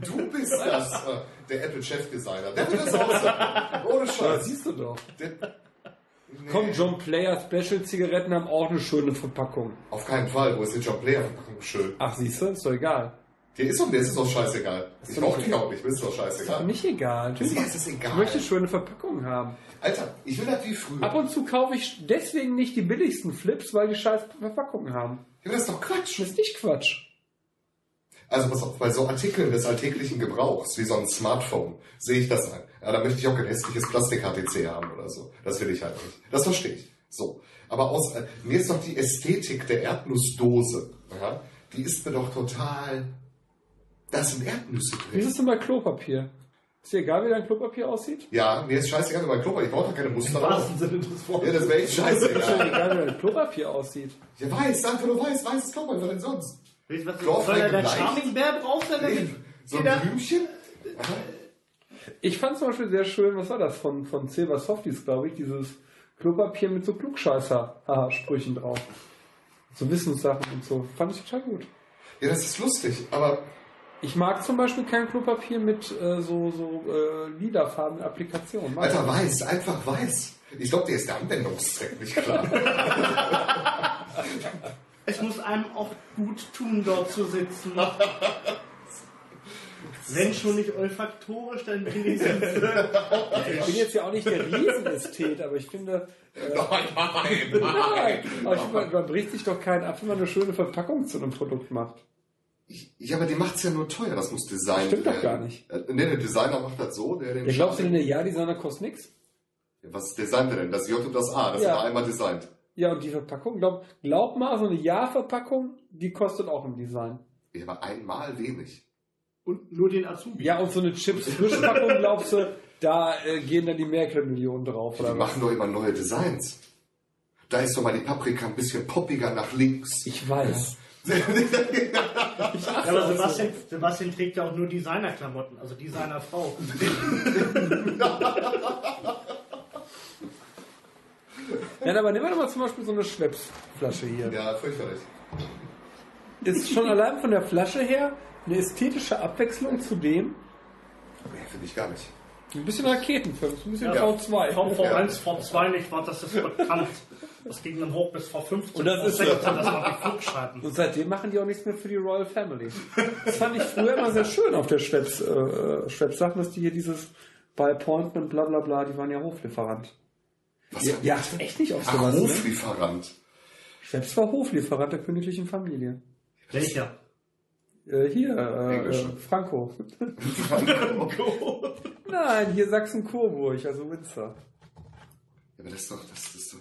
S3: Du bist das, äh, der Apple-Chefdesigner. Der wird das auch. Ohne
S2: Ja,
S3: Scheiß.
S2: siehst du doch.
S3: Der, nee,
S2: Komm, John Player Special Zigaretten haben auch eine schöne Verpackung.
S3: Auf keinen Fall. Wo ist die John Player-Verpackung schön?
S2: Ach, siehst du, ist doch egal.
S3: Der ist doch, der ist doch scheißegal. Ich
S2: doch
S3: brauche die auch nicht, mir ist doch
S2: Ist doch
S3: scheißegal.
S2: nicht egal.
S3: Es ist
S2: Ich
S3: egal.
S2: möchte schöne Verpackungen haben.
S3: Alter, ich will das wie früher.
S2: Ab und zu kaufe ich deswegen nicht die billigsten Flips, weil die scheiß Verpackungen haben.
S3: Ja, das ist doch Quatsch.
S2: Das ist nicht Quatsch.
S3: Also pass auf, bei so Artikeln des alltäglichen Gebrauchs, wie so ein Smartphone, sehe ich das ein. Ja, da möchte ich auch kein hässliches Plastik-HTC haben oder so. Das will ich halt nicht. Das verstehe ich. So. Aber aus, äh, mir ist doch die Ästhetik der Erdnussdose, ja, die ist mir doch total... Da sind Erdnüsse
S2: Wie ist
S3: drin.
S2: es denn bei Klopapier? Ist dir egal, wie dein Klopapier aussieht?
S3: Ja, mir ist scheißegal, mein Klopapier, ich brauche doch keine Muster
S4: des
S3: Ja, das wäre echt
S2: Ist dir
S3: scheißegal.
S2: egal, wie dein Klopapier aussieht?
S3: Ja, weiß, einfach nur weiß, weißes Klopapier, was denn sonst?
S4: Weißt du, was soll er
S3: leicht.
S4: Charming-Bär drauf sein? damit
S3: So ein Blümchen?
S2: Ich fand zum Beispiel sehr schön, was war das von, von Silver Softies, glaube ich, dieses Klopapier mit so Klugscheißer-Sprüchen drauf. So Wissenssachen und so. Fand ich total gut.
S3: Ja, das ist lustig, aber
S2: Ich mag zum Beispiel kein Klopapier mit äh, so, so äh, lilafarbenen Applikationen. Mag
S3: Alter,
S2: ich.
S3: weiß, einfach weiß. Ich glaube, der ist der Anwendungszweck nicht klar.
S4: Es muss einem auch gut tun, dort zu sitzen. Wenn schon nicht olfaktorisch, dann wenigstens.
S2: Ich bin jetzt ja auch nicht der Riesenästhet, aber ich finde,
S3: nein, nein,
S2: nein, aber ich finde, man, man bricht sich doch keinen ab, wenn man eine schöne Verpackung zu einem Produkt macht.
S3: Ja, aber die macht's ja nur teuer, das muss Design
S2: Stimmt doch gar nicht.
S3: Äh, nee, der Designer macht das so, der den
S2: Ja, glaubst du denn, der Ja-Designer kostet nichts?
S3: Was designt er denn? Das J und das A, das
S2: Ja.
S3: hat er einmal designt.
S2: Ja, und die Verpackung, glaub, glaub mal, so eine Ja-Verpackung, die kostet auch im Design.
S3: Ja, aber einmal wenig.
S4: Und nur den Azubi.
S2: Ja, und so eine Chips-Frischpackung, glaubst du, da äh, gehen dann die Merkel-Millionen drauf,
S3: Die
S2: oder was?
S3: machen doch immer neue Designs. Da ist doch mal die Paprika ein bisschen poppiger nach links.
S2: Ich weiß.
S4: Ja, aber Sebastian, Sebastian trägt ja auch nur Designerklamotten, also die seiner Frau.
S2: Ja, aber nehmen wir doch mal zum Beispiel so eine Schweppes-Flasche hier.
S3: Ja, fürchterlich.
S2: Ist schon allein von der Flasche her eine ästhetische Abwechslung zu dem.
S3: Nee, finde ich gar nicht.
S2: Ein bisschen Raketenfilm, ein bisschen
S4: Ja.
S2: V2.
S4: Vom V1, V2 nicht, war das ist bekannt. Das ging dann hoch bis V15.
S2: Und das ist-
S4: V16, das war die Flugscheiben.
S2: Und seitdem machen die auch nichts mehr für die Royal Family. Das fand ich früher immer sehr schön auf der Schweppes, äh, Schweppes Sachen, dass die hier dieses bei Appointment, bla bla bla, die waren ja Hoflieferant.
S3: Was
S2: Ja, ja echt nicht auf
S3: Ach,
S2: sowas. Ne?
S3: Hoflieferant.
S2: Schweppes war Hoflieferant der königlichen Familie.
S4: Welcher?
S2: Äh, hier, äh, äh, Franco. Nein, hier Sachsen-Coburg, also Windsor.
S3: Ja, aber das ist doch, das ist doch.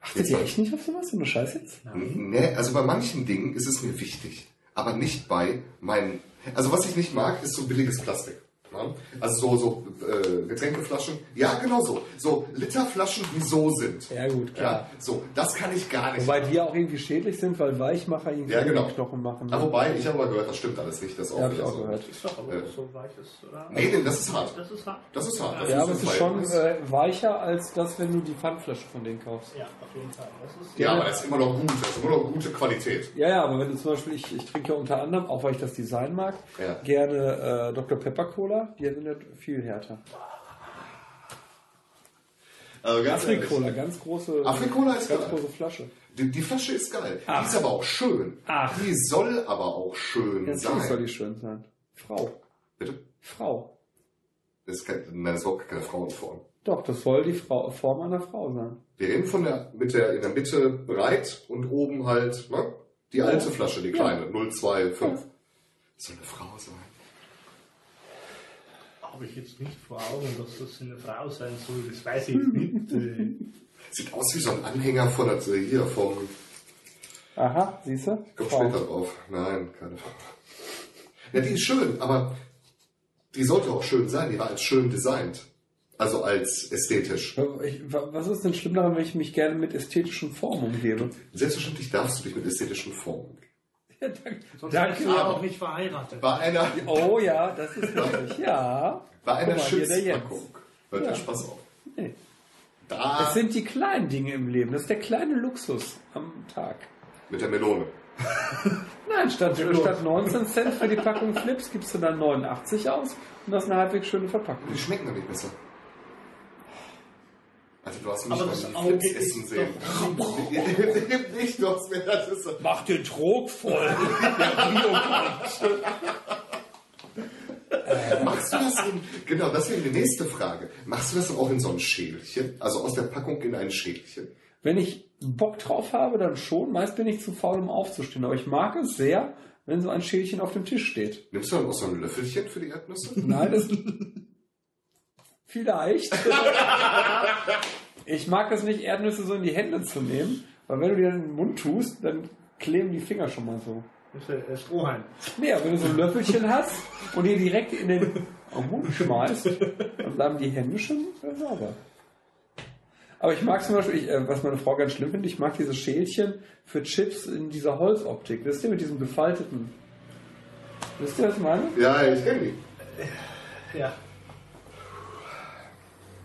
S2: Achtet ihr echt nicht auf sowas? So eine Scheiße jetzt?
S3: Nee, also bei manchen Dingen ist es mir wichtig. Aber nicht bei meinen. Also was ich nicht mag, ist so billiges Plastik. Ne? Also so, so äh, Getränkeflaschen. Ja, genau so. So Literflaschen, die so sind.
S2: Ja gut,
S3: Klar.
S2: klar.
S3: So, das kann ich gar nicht.
S2: Wobei die ja auch irgendwie schädlich sind, weil Weichmacher irgendwie
S3: Ja, genau.
S2: Knochen machen.
S3: Ah, wobei, ich habe aber gehört, das stimmt alles nicht. Das ist
S2: Ja, hab ich auch
S3: so.
S2: gehört.
S4: Ist doch aber
S3: Äh.
S4: so weiches, oder?
S3: Nee, nee, das ist hart.
S4: Das ist hart.
S3: Das ist hart. Das
S2: Ja, aber es ist schon äh, weicher als das, wenn du die Pfandflasche von denen kaufst.
S4: Ja, auf jeden Fall. Das ist
S3: ja, aber das ist immer noch gut. Das ist immer noch gute Qualität.
S2: Ja, ja, aber wenn du zum Beispiel, ich, ich trinke ja unter anderem, auch weil ich das Design mag,
S3: Ja.
S2: gerne äh, Dr. Pepper Cola, die sind ja viel härter.
S3: Also ganz.
S2: Afrik-Cola, ganz große,
S3: Afrik-Cola ist
S2: ganz
S3: geil.
S2: große Flasche.
S3: Die, die Flasche ist geil.
S2: Ach.
S3: Die ist aber auch schön.
S2: Ach.
S3: Die soll aber auch schön
S2: Ja, natürlich soll
S3: sein.
S2: die schön sein. Frau.
S3: Bitte?
S2: Frau.
S3: Das ist, kein, nein, das ist überhaupt keine Frauenform.
S2: Doch, das soll die Frau, Form einer Frau sein.
S3: Wir reden von der, mit der, in der Mitte breit und oben halt, ne? Die alte Flasche, die
S2: Ja.
S3: kleine, 025.
S2: Ja.
S3: Das soll eine Frau sein.
S4: Habe ich jetzt nicht vor Augen, dass das eine Frau sein soll. Das weiß ich nicht.
S3: Sieht aus wie so ein Anhänger von der, hier, vom,
S2: Aha, siehst du?
S3: komm später drauf. Nein, keine Frau. Ja, die ist schön, aber die sollte auch schön sein. Die war als schön designt. Also als ästhetisch.
S2: Ich, was ist denn schlimm daran, wenn ich mich gerne mit ästhetischen Formen umgebe?
S3: Selbstverständlich darfst du dich mit ästhetischen Formen.
S2: Danke.
S4: Sonst
S2: danke.
S4: ja auch nicht verheiratet.
S3: Bei einer,
S2: Oh ja, das ist richtig. Ja.
S3: bei einer
S2: Guck mal, hier der.
S3: Schiffspackung. Hört
S2: Ja.
S3: ja. Spaß auf.
S2: Nee.
S3: Da
S2: Das sind die kleinen Dinge im Leben. Das ist der kleine Luxus am Tag.
S3: mit der Melone.
S2: Nein, statt, statt 19 Cent für die Packung Flips gibst du dann 89 aus und das ist eine halbwegs schöne Verpackung.
S3: Die schmecken doch nicht besser. Also du hast mich
S4: Aber
S3: mal
S4: das Auge
S3: essen sehen. nicht, du hast mir das ist so.
S2: Mach den Trog voll.
S3: Machst du das in, genau, das wäre die nächste Frage. Machst du das auch in so ein Schälchen? Also aus der Packung in ein Schälchen?
S2: Wenn ich Bock drauf habe, dann schon. Meist bin ich zu faul, um aufzustehen. Aber ich mag es sehr, wenn so ein Schälchen auf dem Tisch steht.
S3: Nimmst du dann auch so ein Löffelchen für die Erdnüsse?
S2: Nein, das. Vielleicht. ich mag es nicht, Erdnüsse so in die Hände zu nehmen, weil wenn du dir in den Mund tust, dann kleben die Finger schon mal so.
S4: Das ist Strohhalm.
S2: Nee, aber wenn du so ein Löffelchen hast und die direkt in den Mund schmeißt, dann bleiben die Hände schon sauber. Aber ich mag zum Beispiel, ich, äh, was meine Frau ganz schlimm findet, ich mag diese Schälchen für Chips in dieser Holzoptik. Wisst ihr, mit diesem gefalteten. Wisst ihr, was ich meine?
S3: Ja, ich kenne die.
S4: Ja.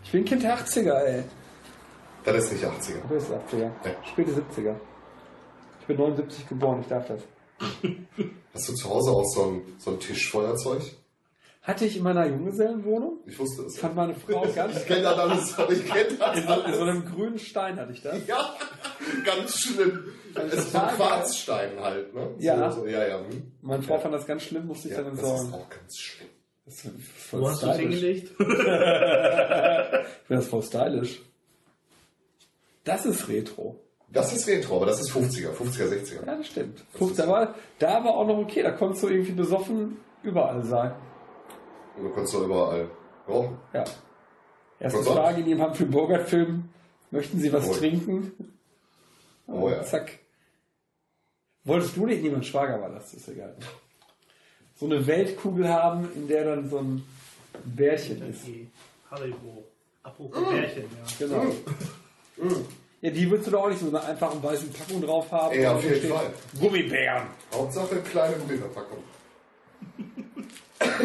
S2: Ich bin Kind der 80er, ey.
S3: Das ist nicht 80er.
S2: Du bist 80er.
S3: Ja.
S2: Späte 70er. Ich bin 79 geboren, ich darf das.
S3: Hast du zu Hause auch so ein, so ein Tischfeuerzeug?
S2: Hatte ich in meiner Junggesellenwohnung,
S3: Ich wusste es.
S2: fand meine Frau ganz.
S3: Ich kenne das alles, ich kenne das
S2: In so, in so
S3: alles.
S2: einem grünen Stein hatte ich das.
S3: Ja, ganz schlimm. Es ist so ein Quarzstein halt, ne?
S2: Ja.
S3: So, so, ja, ja. hm.
S2: Meine Frau fand das ganz schlimm, musste ich
S3: ja
S2: dann
S3: das ist
S2: entsorgen.
S3: auch ganz schlimm.
S2: Das ist voll
S4: Wo hast du es
S2: stylisch.
S4: hingelegt?
S2: Ich finde das voll stylisch. Das ist Retro.
S3: Das ist Retro, aber das ist 50er, 50er, 60er.
S2: Ja, das stimmt. Guck, da war, da war auch noch okay, da konntest du irgendwie besoffen überall sein.
S3: Und du kannst doch überall rauchen.
S2: Ja. Erste
S3: Was sonst?
S2: Frage in dem Humphrey Bogart Film. Möchten Sie was
S3: Oh.
S2: trinken?
S3: Oh ja.
S2: Zack. Wolltest du nicht? Niemand Schwager war das, ist egal. So eine Weltkugel haben, in der dann so ein Bärchen ist.
S4: Haribo. Apropos Bärchen, ja.
S2: Genau. Ja, die würdest du doch auch nicht so eine einfachen weißen Packung drauf haben.
S3: Ja, auf jeden
S2: steht,
S3: Fall.
S2: Gummibären.
S3: Hauptsache kleine Gummiverpackung.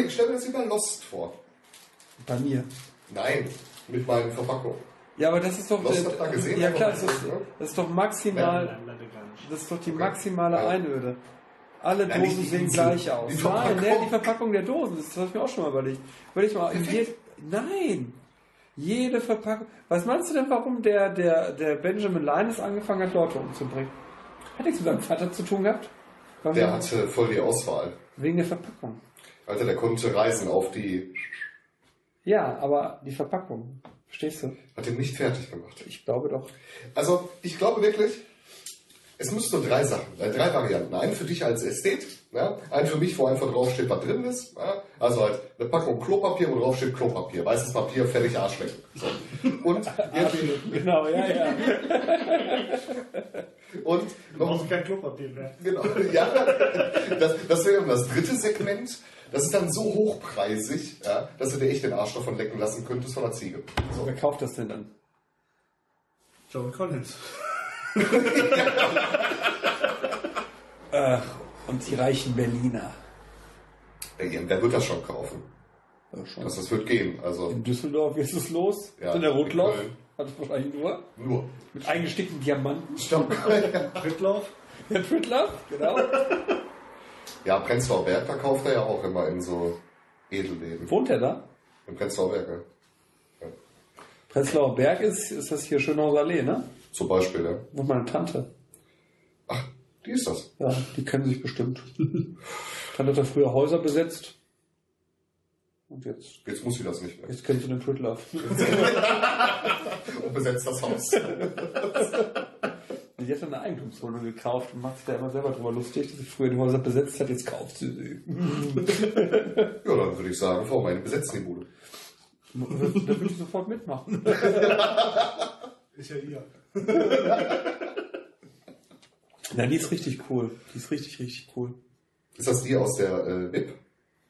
S3: ich stelle mir das wie bei Lost vor.
S2: Bei mir.
S3: Nein, mit meinen Verpackungen.
S2: Ja, aber das ist doch.
S3: Lost habt ihr gesehen,
S2: ja klar, das ist,
S3: ne?
S2: das ist doch maximal.
S4: Nein.
S2: Das ist doch die
S3: Okay.
S2: maximale
S3: Ja.
S2: Einöde. Alle
S3: Nein,
S2: Dosen sehen
S3: Insel,
S2: gleich aus.
S3: die
S2: Nein,
S3: Verpackung.
S2: ne, die Verpackung der Dosen, das habe ich mir auch schon mal überlegt. Überleg mal, in
S3: Perfekt.
S2: jed, nein. Jede Verpackung. Was meinst du denn, warum der, der, der Benjamin Linus angefangen hat, Leute umzubringen? Hat nichts mit seinem Vater zu tun gehabt? Warum?
S3: Der hatte voll die Auswahl.
S2: Wegen der Verpackung.
S3: Alter, der konnte reisen auf die.
S2: Ja, aber die Verpackung. Verstehst du?
S3: Hat ihn nicht fertig gemacht.
S2: Ich glaube doch.
S3: Also, ich glaube wirklich, es müssen nur drei Sachen, äh, drei Varianten. Einen für dich als Ästhet, ja? einen für mich, wo einfach drauf steht, was drin ist. Ja? Also halt eine Packung Klopapier, wo drauf steht Klopapier. Weißes Papier, fertig Arschlecken. So. Und,
S2: Genau, ja, ja.
S3: und
S4: Du
S3: noch,
S4: brauchst kein Klopapier mehr.
S3: genau, ja, das, das wäre das dritte Segment. Das ist dann so hochpreisig, ja, dass du dir echt den Arsch davon lecken lassen könntest von der Ziege.
S2: So, wer kauft das denn dann?
S4: John Collins.
S2: Ach, und die reichen Berliner.
S3: Wer wird das schon kaufen?
S2: Ja, schon.
S3: Das, das wird gehen. Also
S2: In Düsseldorf ist es los.
S3: Ja,
S2: in der Rotlauf. Hat es wahrscheinlich nur.
S3: nur.
S2: Mit eingestickten Diamanten.
S3: Stopp.
S4: Trittlauf.
S2: Der Twittler, genau.
S3: Ja, Prenzlauer Berg verkauft er ja auch immer in so Edelläden.
S2: Wohnt er da?
S3: In Prenzlauer Berg, ja.
S2: Prenzlauer Berg ist, ist das hier Schönhauser Allee, ne?
S3: Zum Beispiel, ja.
S2: Wohnt meine Tante.
S3: Ach, die ist das.
S2: Ja, die kennen sich bestimmt. Tante hat ja früher Häuser besetzt. Und jetzt,
S3: Jetzt muss sie das nicht mehr.
S2: jetzt kennst du den Twittler.
S3: Und besetzt das Haus.
S2: Die hat eine Eigentumswohnung gekauft und macht sich da immer selber drüber lustig, dass sie früher die Häuser besetzt hat, jetzt kauft sie sie.
S3: Ja, dann würde ich sagen, Frau meine besetzen die Bude.
S2: Da würde ich sofort mitmachen.
S4: Ist ja ihr.
S2: Na, die ist richtig cool. Die ist richtig, richtig cool.
S3: Ist das die aus der äh, BIP?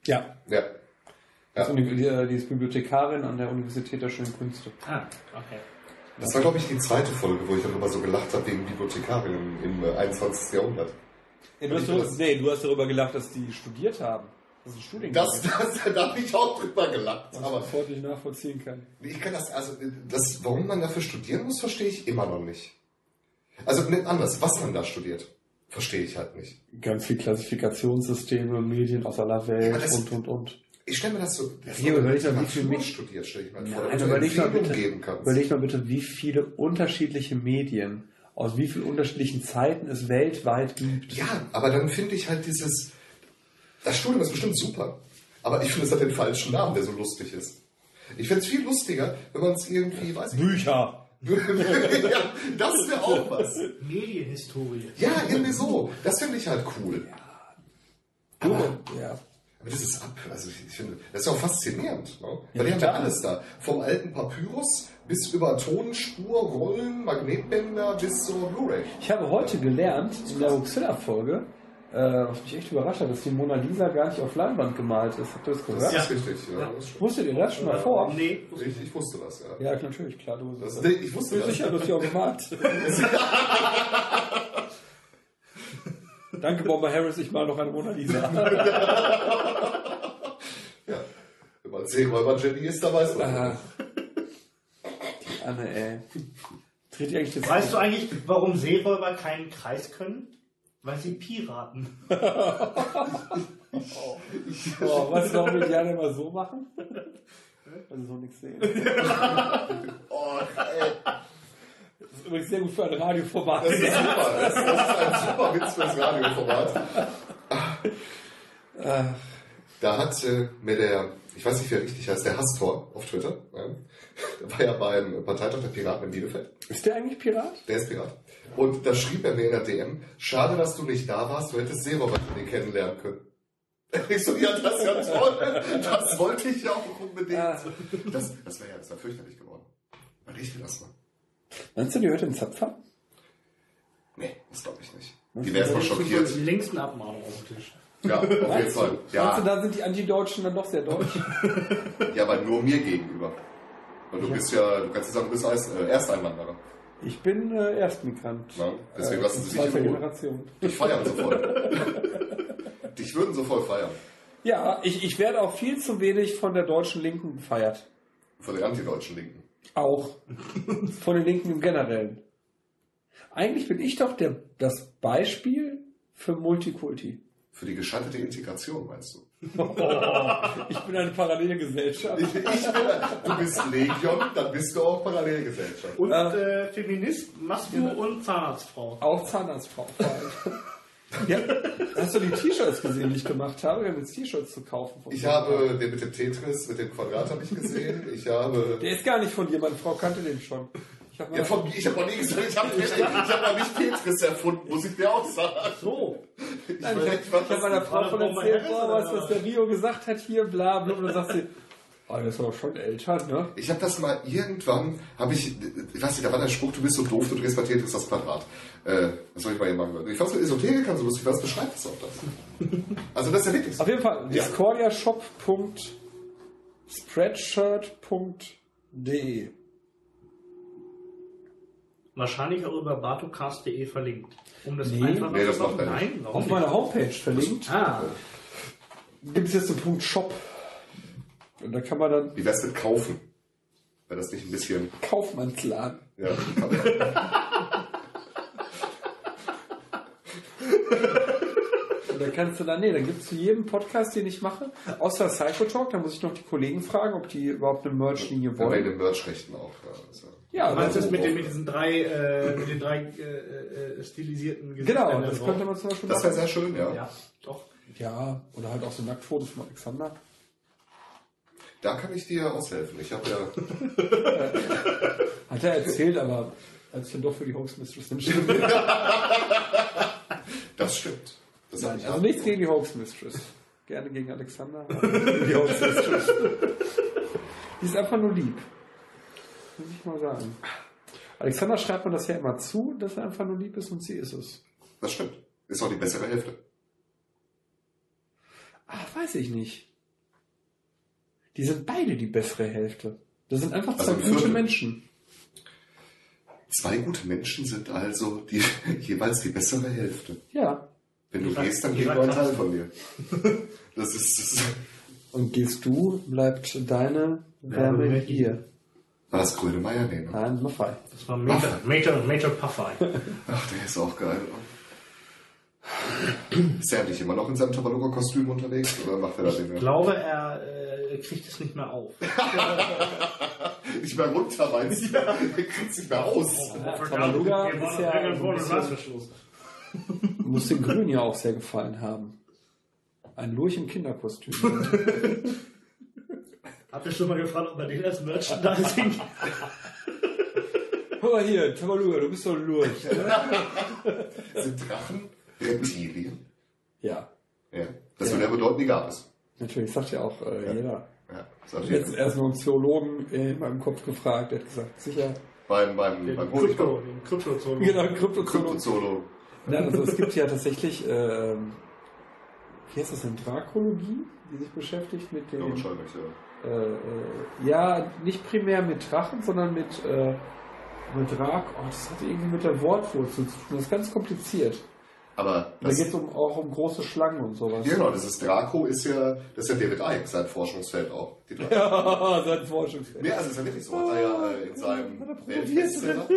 S2: Ja.
S3: Ja. Ja.
S2: ist Uni- Die, die ist Bibliothekarin an der Universität der Schönen Künste.
S4: Ah, okay.
S3: Das war, glaube ich, die zweite Folge, wo ich darüber so gelacht habe, wegen Bibliothekarin im, im äh, 21. Jahrhundert.
S2: Ja, du, hast darüber, nee, du hast darüber gelacht, dass die studiert haben. Das ist ein Studiengang.
S3: Das, das, da habe ich auch drüber gelacht.
S2: was ich
S3: Aber
S2: sofort nicht nachvollziehen kann.
S3: ich kann das, also, das, warum man dafür studieren muss, verstehe ich immer noch nicht. Also, nicht anders, was man da studiert, verstehe ich halt nicht.
S2: Ganz viel Klassifikationssysteme, Medien aus aller Welt
S3: Ja, das-
S2: und, und, und.
S3: Ich stelle mir das so, das
S2: Hier, überleg mal, wie viel mit-
S3: studiert, stelle ich mir vor.
S2: Nein,
S3: du
S2: überleg mal, bitte,
S3: geben kannst.
S2: überleg mal bitte, wie viele unterschiedliche Medien aus wie vielen unterschiedlichen Zeiten es weltweit gibt.
S3: Ja, aber dann finde ich halt dieses, das Studium ist bestimmt super, aber ich finde, es hat den falschen Namen, der so lustig ist. Ich fände es viel lustiger, wenn man es irgendwie, weiß ich
S2: Bücher.
S3: ja, das wäre auch was.
S4: Medienhistorie.
S3: Ja, irgendwie so. Das finde ich halt cool.
S2: Aber, ja.
S3: Aber das ist ab, also ich, ich finde, das ist auch faszinierend. Ne? Weil
S2: Ja,
S3: die haben ja alles da. Vom alten Papyrus bis über Tonspur, Rollen, Magnetbänder bis zur Blu-ray.
S2: Ich habe heute gelernt, in der Huxilla-Folge, äh, was mich echt überrascht hat, dass die Mona Lisa gar nicht auf Leinwand gemalt ist. Habt ihr das
S3: Das
S2: gehört?
S3: ist richtig. Ja,
S4: Ja.
S3: das.
S2: Wusstet ihr das schon mal vor?
S4: Nee.
S3: Ich, ich wusste das, ja.
S2: Ja, natürlich, klar. Du
S3: Das,
S2: das
S3: ich wusste
S2: bin
S3: das.
S2: sicher, dass die auch gemalt. Danke, Bomber Harris, ich mal noch eine Mona Lisa.
S3: Ja. Wenn man Seeräuber-Jenny ist, dann weiß man.
S2: Ah. Die Anne, ey. Dreht die eigentlich
S4: Weißt du eigentlich, warum Seeräuber keinen Kreis können? Weil sie Piraten.
S2: Oh, du, warum wir die alle immer so machen? Weil sie so nichts sehen.
S3: Oh, ey.
S2: Das ist übrigens sehr gut für ein Radioformat.
S3: Das ist super. Das, das ist ein super Witz fürs Radioformat.
S2: Ah,
S3: Da hat äh, mir der, ich weiß nicht, wie er richtig heißt, der Hastor auf Twitter, der war ja beim Parteitag der Piraten in Bielefeld.
S2: Ist der eigentlich Pirat?
S3: Der ist Pirat. Und da schrieb er mir in der DM, schade, dass du nicht da warst, du hättest Seeräuber kennenlernen können. Ich so, ja, das ist ja toll. Das wollte ich ja auch unbedingt. Das, das wäre ja das wär fürchterlich geworden. Weil ich will das mal.
S2: Meinst du, die hört den Zapfer?
S3: Nee, das glaube ich nicht. Die wäre erstmal
S4: Das ist
S3: schockiert.
S4: Die längsten Abmahnung auf dem Tisch.
S3: Ja, auf jeden? Fall.
S2: Meinst du,
S3: Ja,
S2: da sind die Anti-Deutschen dann doch sehr deutsch?
S3: ja, aber nur mir gegenüber. Und du bist ja, du kannst ja sagen, du bist äh, Ersteinwanderer.
S2: Ich bin äh, Erstmigrant.
S3: Ja, deswegen
S2: äh,
S3: lassen Sie sich in Ruhe.
S2: Generation.
S3: Dich feiern so voll. Dich würden so voll feiern.
S2: Ja, ich, ich werde auch viel zu wenig von der deutschen Linken gefeiert.
S3: Von den antideutschen Linken.
S2: Auch. Von den Linken im Generellen. Eigentlich bin ich doch der, das Beispiel für Multikulti.
S3: Für die gescheiterte Integration, meinst du?
S2: Ich bin eine Parallelgesellschaft.
S3: Ich, ich bin, du bist Legion, dann bist du auch Parallelgesellschaft.
S4: Und
S2: Ah.
S4: äh, Feminist, Masku und Zahnarztfrau.
S2: Auch Zahnarztfrau. vor allem. Ja, hast du die T-Shirts gesehen, die ich gemacht habe? Wir haben jetzt T-Shirts zu kaufen. von
S3: Ich habe den mit dem Tetris, mit dem Quadrat habe ich gesehen. Ich habe.
S2: Der ist gar nicht von dir, meine Frau kannte den schon. Ich habe
S3: Ja, von, ich habe noch nie gesagt, ich habe ich hab noch nicht Tetris erfunden, muss ich dir auch sagen.
S4: So.
S3: Ich,
S2: Nein,
S3: weiß
S2: ich
S3: nicht,
S2: habe meiner
S3: das
S2: Frau
S4: war
S2: von erzählt, boah, was, was der Rio gesagt hat hier, bla bla. Und dann sagt sie, oh, das ist aber schon älter, ne?
S3: Ich habe das mal irgendwann, habe ich, ich weiß nicht, da war der Spruch, du bist so doof, du drehst bei Tetris das Quadrat. Äh, was soll ich mal hier machen? Ich fand so Esoterikern so lustig, was beschreibt das auch das? Also das ist ja wirklich so.
S2: Auf jeden Fall, discordiashop.spreadshirt.de
S4: Wahrscheinlich auch über batocast.de verlinkt. Um das
S2: Nee.
S4: einfach
S3: Nee, das
S4: zu machen.
S3: macht.
S4: Nein, warum
S2: Auf
S4: nicht?
S2: meiner Homepage verlinkt
S4: Ah,
S2: gibt es jetzt den Punkt Shop. Und da kann man dann
S3: Wie wär's mit kaufen? Wäre das nicht ein bisschen,
S2: Kaufmannsladen.
S3: ja,
S2: Und da kannst du dann, nee, dann gibt es zu jedem Podcast, den ich mache, außer Psychotalk, da muss ich noch die Kollegen fragen, ob die überhaupt eine Merch-Linie
S3: bei
S2: wollen.
S3: den Merch-Rechten auch. Ja, also.
S2: Ja,
S4: du meinst
S2: das
S4: das mit, den, mit diesen drei, äh, mit den drei äh, äh, stilisierten
S2: Genau,
S4: Gesichtern
S2: das
S4: drauf?
S2: könnte man zum Beispiel
S3: Das wäre sehr schön, ja.
S4: Ja, doch.
S2: Ja, oder halt auch so Nacktfotos von Alexander.
S3: Da kann ich dir aushelfen. Ich habe ja,
S2: Hat er erzählt, aber als ich dann doch für die Hoax Mistress entschieden
S3: das stimmt. Das
S2: Nein,
S3: ich
S2: also
S3: auch.
S2: nichts gegen die Hoax Mistress. Gerne gegen Alexander. aber gegen die Hoax Mistress. Die ist einfach nur lieb. Muss ich mal sagen. Alexander schreibt mir das ja immer zu, dass er einfach nur lieb ist und sie ist es.
S3: Das stimmt. Ist auch die bessere Hälfte.
S2: Ach, weiß ich nicht. Die sind beide die bessere Hälfte. Das sind einfach
S3: Also
S2: zwei
S3: ein
S2: gute
S3: Viertel.
S2: Menschen.
S3: Zwei gute Menschen sind also die, jeweils die bessere Hälfte.
S2: Ja.
S3: Wenn du
S4: Ich
S3: gehst, dann geht nur ein. Teil von dir. Das ist, das
S2: Und gehst du, bleibt deine Wärme
S4: Wärme
S2: hier.
S3: War das Grönemeyer? Nee, ne?
S2: Nein, Maffei.
S4: Das war Major, Major, Major Puffy.
S3: Ach, der ist auch geil. Ist er eigentlich immer noch in seinem Tabaluga-Kostüm unterwegs? Oder macht er da
S4: Ich glaube, er äh, kriegt es nicht mehr auf.
S3: nicht mehr runter, meinst du? Er kriegt es nicht mehr aus.
S2: Tabaluga
S4: Wir
S2: ist ja ein bisschen-. Muss den Grünen ja auch sehr gefallen haben. Ein Lurch im Kinderkostüm.
S4: Habt ihr schon mal gefragt, ob er den als Merchandising
S2: Guck mal hier, Tabaluga, du bist doch ein Lurch. oder?
S3: Sind Drachen Reptilien?
S2: Ja,
S3: Ja. Das würde ja bedeuten, die gab es.
S2: natürlich, sagt ja auch äh,
S3: Ja.
S2: jeder.
S3: Ja, sagt
S2: Ich habe jetzt erst noch einen Zoologen äh, in meinem Kopf gefragt, der hat gesagt, sicher.
S3: Beim, beim,
S4: den
S3: beim
S4: Krypto, den Krypto
S2: Genau, Kryptozoologen.
S3: Kryptozoolo.
S2: Nein, also es gibt ja tatsächlich, ähm, wie heißt das denn, Drakologie, die sich beschäftigt mit
S3: Ja,
S2: dem,
S3: wahrscheinlich, ja.
S2: Äh, äh, ja, nicht primär mit Drachen, sondern mit, äh, mit Drak, oh, das hat irgendwie mit der Wortwurzel zu tun, das ist ganz kompliziert.
S3: Aber
S2: Da geht es um, auch um große Schlangen und sowas.
S3: ja, genau, das ist Draco, ist ja, das ist ja David Icke, sein Forschungsfeld auch.
S2: Ja, sein Forschungsfeld.
S3: Nee, also ist ja wirklich so. Hat er ja äh, in seinem
S2: er
S3: Weltbestseller,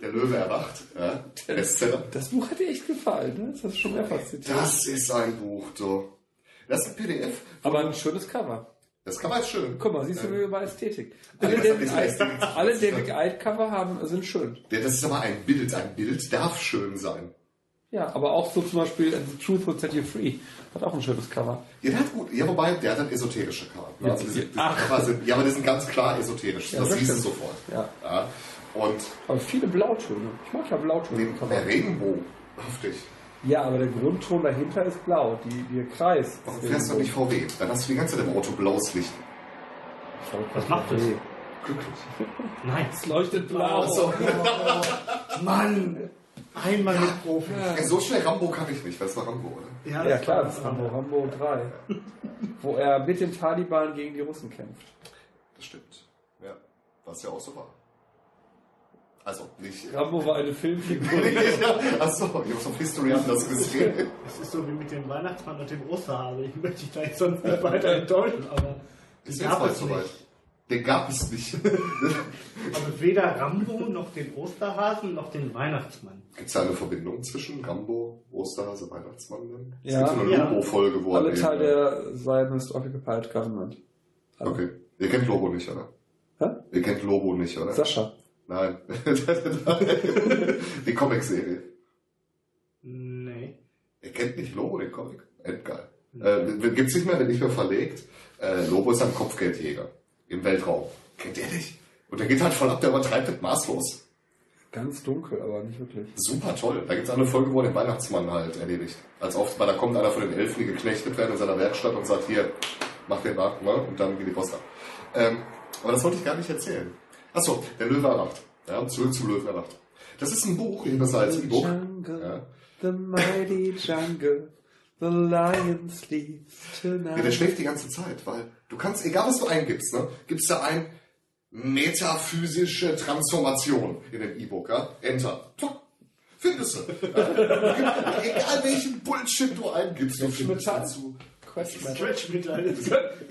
S3: Der Löwe erwacht, ja, Bestseller.
S2: Das Buch hat dir echt gefallen, ne? Das hast du schon mehrfach zitiert.
S3: Das ist ein Buch, so. Das ist ein PDF.
S2: Aber ein schönes Cover.
S3: Das kann man jetzt schön.
S2: Guck mal, siehst du,
S3: Ähm,
S2: wir über Ästhetik. Alle David
S3: ist
S2: alle David Icke Cover haben, sind schön.
S3: Ja, das ist aber ein Bild. Ein Bild darf schön sein.
S2: Ja, aber auch so zum Beispiel äh, The Truth Will Set You Free hat auch ein schönes Cover.
S3: Ja, der hat gut. Ja, wobei, der hat dann esoterische Cover.
S2: Ja,
S3: also diese, diese
S2: Ach.
S3: Cover sind, ja, aber die sind ganz klar esoterisch.
S2: Ja,
S3: das
S2: das
S3: siehst du sofort.
S2: Ja.
S3: ja. Und
S2: Aber viele Blautöne. Ich mag ja Blautöne
S3: den,
S2: Cover.
S3: der Regenbogen, haftig.
S2: Ja, aber der Grundton dahinter ist blau. Die, der Kreis.
S3: Warum
S2: ist
S3: fährst du nicht. VW? Dann hast du die ganze Zeit im Auto blaues Licht.
S4: Was macht das?
S3: Glücklich.
S4: Nein.
S2: Es leuchtet blau.
S3: So.
S4: Mann! Einmal mit Profi.
S3: Ja, so schnell Rambo kann ich nicht. Das war Rambo, oder?
S2: Ja, klar, das ist Rambo, Rambo 3. Wo er mit den Taliban gegen die Russen kämpft.
S3: Das stimmt. Ja, was ja auch so war. Also nicht.
S2: Rambo war eine Filmfigur.
S3: Achso, ich hab's auf History anders gesehen.
S4: Es ist so wie mit dem Weihnachtsmann und dem Osterhase. Ich möchte dich da jetzt sonst nicht weiter enttäuschen, aber
S3: Ist
S4: gab
S3: mal
S4: es nicht.
S3: Den gab es nicht.
S4: Aber weder Rambo noch den Osterhasen noch den Weihnachtsmann.
S3: Gibt es da eine Verbindung zwischen Rambo, Osterhase, Weihnachtsmann? Denn? Es
S2: Ja.
S3: gibt so eine
S4: Ja.
S3: Lobo-Folge, wo
S2: Alle Teil der Zionist Occupied Government.
S3: Okay. Ihr kennt Lobo nicht, oder?
S2: Hä?
S3: Ihr kennt Lobo nicht, oder?
S2: Sascha.
S3: Nein. Die Comicserie.
S4: Nee.
S3: Ihr kennt nicht Lobo, den Comic? Endgeil. Äh, gibt's nicht mehr, wird nicht mehr verlegt. Äh, Lobo ist ein Kopfgeldjäger im Weltraum. Kennt ihr nicht? Und der geht halt voll ab, der übertreibt das maßlos.
S2: Ganz dunkel, aber nicht wirklich.
S3: Super toll. Da gibt's eine Folge, wo er den Weihnachtsmann halt erledigt. Als oft, weil da kommt einer von den Elfen, die geknechtet werden in seiner Werkstatt und sagt, hier, mach den nach, ne? und dann geht die Post ab. Ähm, aber das wollte ich gar nicht erzählen. Achso, der Löwe erwacht. Ja, zurück zum Löwen erwacht. Das ist ein Buch, das als E-Book. Ja.
S2: the mighty jungle, the lion sleeps
S3: Ja, der
S2: tonight.
S3: schläft die ganze Zeit, weil du kannst, egal was du eingibst, ne, gibst da ein metaphysische Transformation in dem E-Book, ja? Enter. Tuck. Findest du. Egal welchen Bullshit du eingibst, du findest dazu.
S4: Quetschmittel.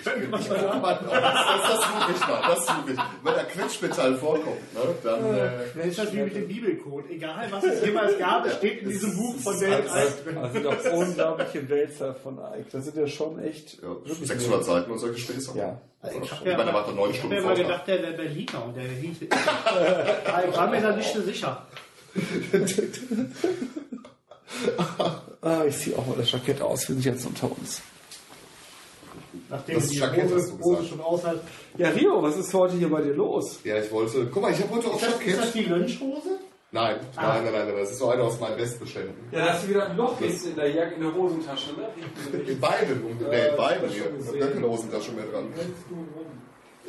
S4: Könnte man mal
S3: mal, das, das, das suche ich mal, das suche ich. Wenn da Quetschmetall vorkommt, ne, dann, äh,
S4: ist das wie mit dem Bibelcode. Egal, was es jemals gab, es steht in diesem Buch von Alt drin.
S2: Also doch unglaubliche Wälzer von Ike. Das sind ja schon echt
S3: ja,
S2: wirklich
S3: 600 Seiten und solche Späße.
S2: Ja.
S4: Also ich
S3: Ich
S4: habe ja, ich hab
S3: Stunden
S4: ja mal
S3: Vortrag.
S4: gedacht, der wäre Berliner und der hieß. ich war mir da nicht so sicher.
S2: Ah, ich ziehe auch mal das Jackett aus, wir sind jetzt unter uns.
S4: Nachdem
S3: Das
S4: die
S3: Jackett
S4: Hose, schon aus hast.
S2: Ja, Rio, was ist heute hier bei dir los?
S3: Ja, ich wollte, guck mal, ich habe heute auch
S4: Ist das, ist das
S3: Jackett.
S4: die Lönchhose?
S3: Nein,
S4: Ah.
S3: nein, nein, nein, nein, das ist so eine aus meinen Bestbeständen.
S2: Ja, da hast du wieder ein Loch jetzt in der Jacke, in der Hosentasche, ne?
S3: In beiden, um,
S2: Ja,
S3: nee, in beiden hier.
S2: schon
S3: Ich hab
S2: gesehen.
S3: gar keine Hosentasche mehr dran.
S2: Rennst du rum?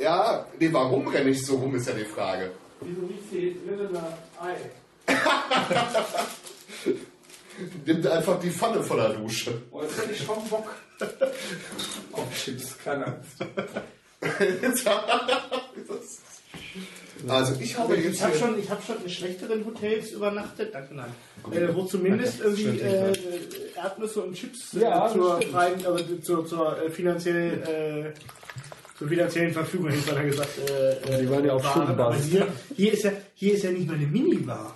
S3: Ja, nee, warum renne ich so rum, ist ja die Frage.
S2: Wieso nicht die Lillener Ei?
S3: Nimm einfach die Pfanne von der Dusche.
S2: Oh, jetzt hätte ich schon Bock. Oh, Chips, keine Angst.
S3: also ich habe jetzt
S4: Ich habe schon, ich hab schon in schlechteren Hotels übernachtet, danke nein, äh, wo zumindest irgendwie äh, Erdnüsse und Chips äh,
S2: Ja,
S4: zur, freien, also zur, zur äh, finanziell äh, zur finanziellen Verfügung, hätte ich gesagt. Äh, äh,
S2: Die waren ja auf.
S4: Aber
S2: Stundenbasis.
S4: hier, hier, ist ja, hier ist ja nicht mal eine Minibar.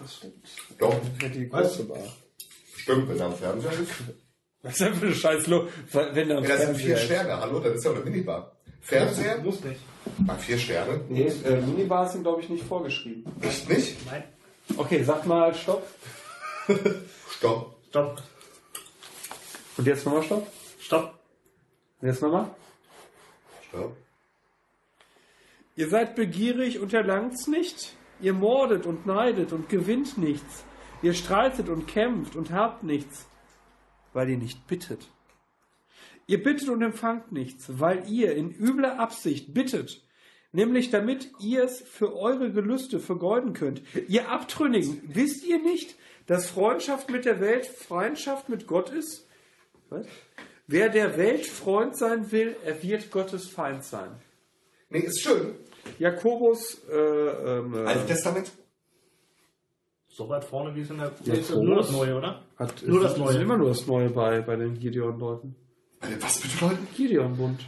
S3: Doch,
S2: die große Bar.
S3: Stimmt, wenn er am Fernseher ist.
S2: Was ist denn für eine Scheißlo? Wenn da
S3: Ja, das sind vier Sterne, hallo, das ist ja eine Minibar. Fernseher?
S4: Muss nicht.
S3: Ah, vier Sterne?
S2: Nee, äh, Minibars sind, glaube ich, nicht vorgeschrieben.
S3: Echt nicht?
S4: Nein.
S2: Okay, sag mal Stopp.
S3: Stopp.
S4: Stopp.
S2: Und jetzt nochmal Stopp.
S4: Stopp.
S2: Und jetzt nochmal.
S3: Stopp.
S2: Ihr seid begierig und erlangt's nicht. Ihr mordet und neidet und gewinnt nichts. Ihr streitet und kämpft und habt nichts, weil ihr nicht bittet. Ihr bittet und empfangt nichts, weil ihr in übler Absicht bittet, nämlich damit ihr es für eure Gelüste vergeuden könnt. Ihr Abtrünnigen, wisst ihr nicht, dass Freundschaft mit der Welt Feindschaft mit Gott ist? Was? Wer der Welt Freund sein will, er wird Gottes Feind sein.
S3: Nee, ist schön.
S2: Jakobus, äh, ähm, äh,
S3: Altes Testament?
S4: So weit vorne wie es in der.
S2: Ja,
S4: ist das nur das Neue, oder?
S2: hat
S4: nur das
S2: ist
S4: Neue.
S2: immer nur das Neue bei, bei den Gideon-Leuten.
S3: Den was bitte Leuten?
S2: Gideon-Bund.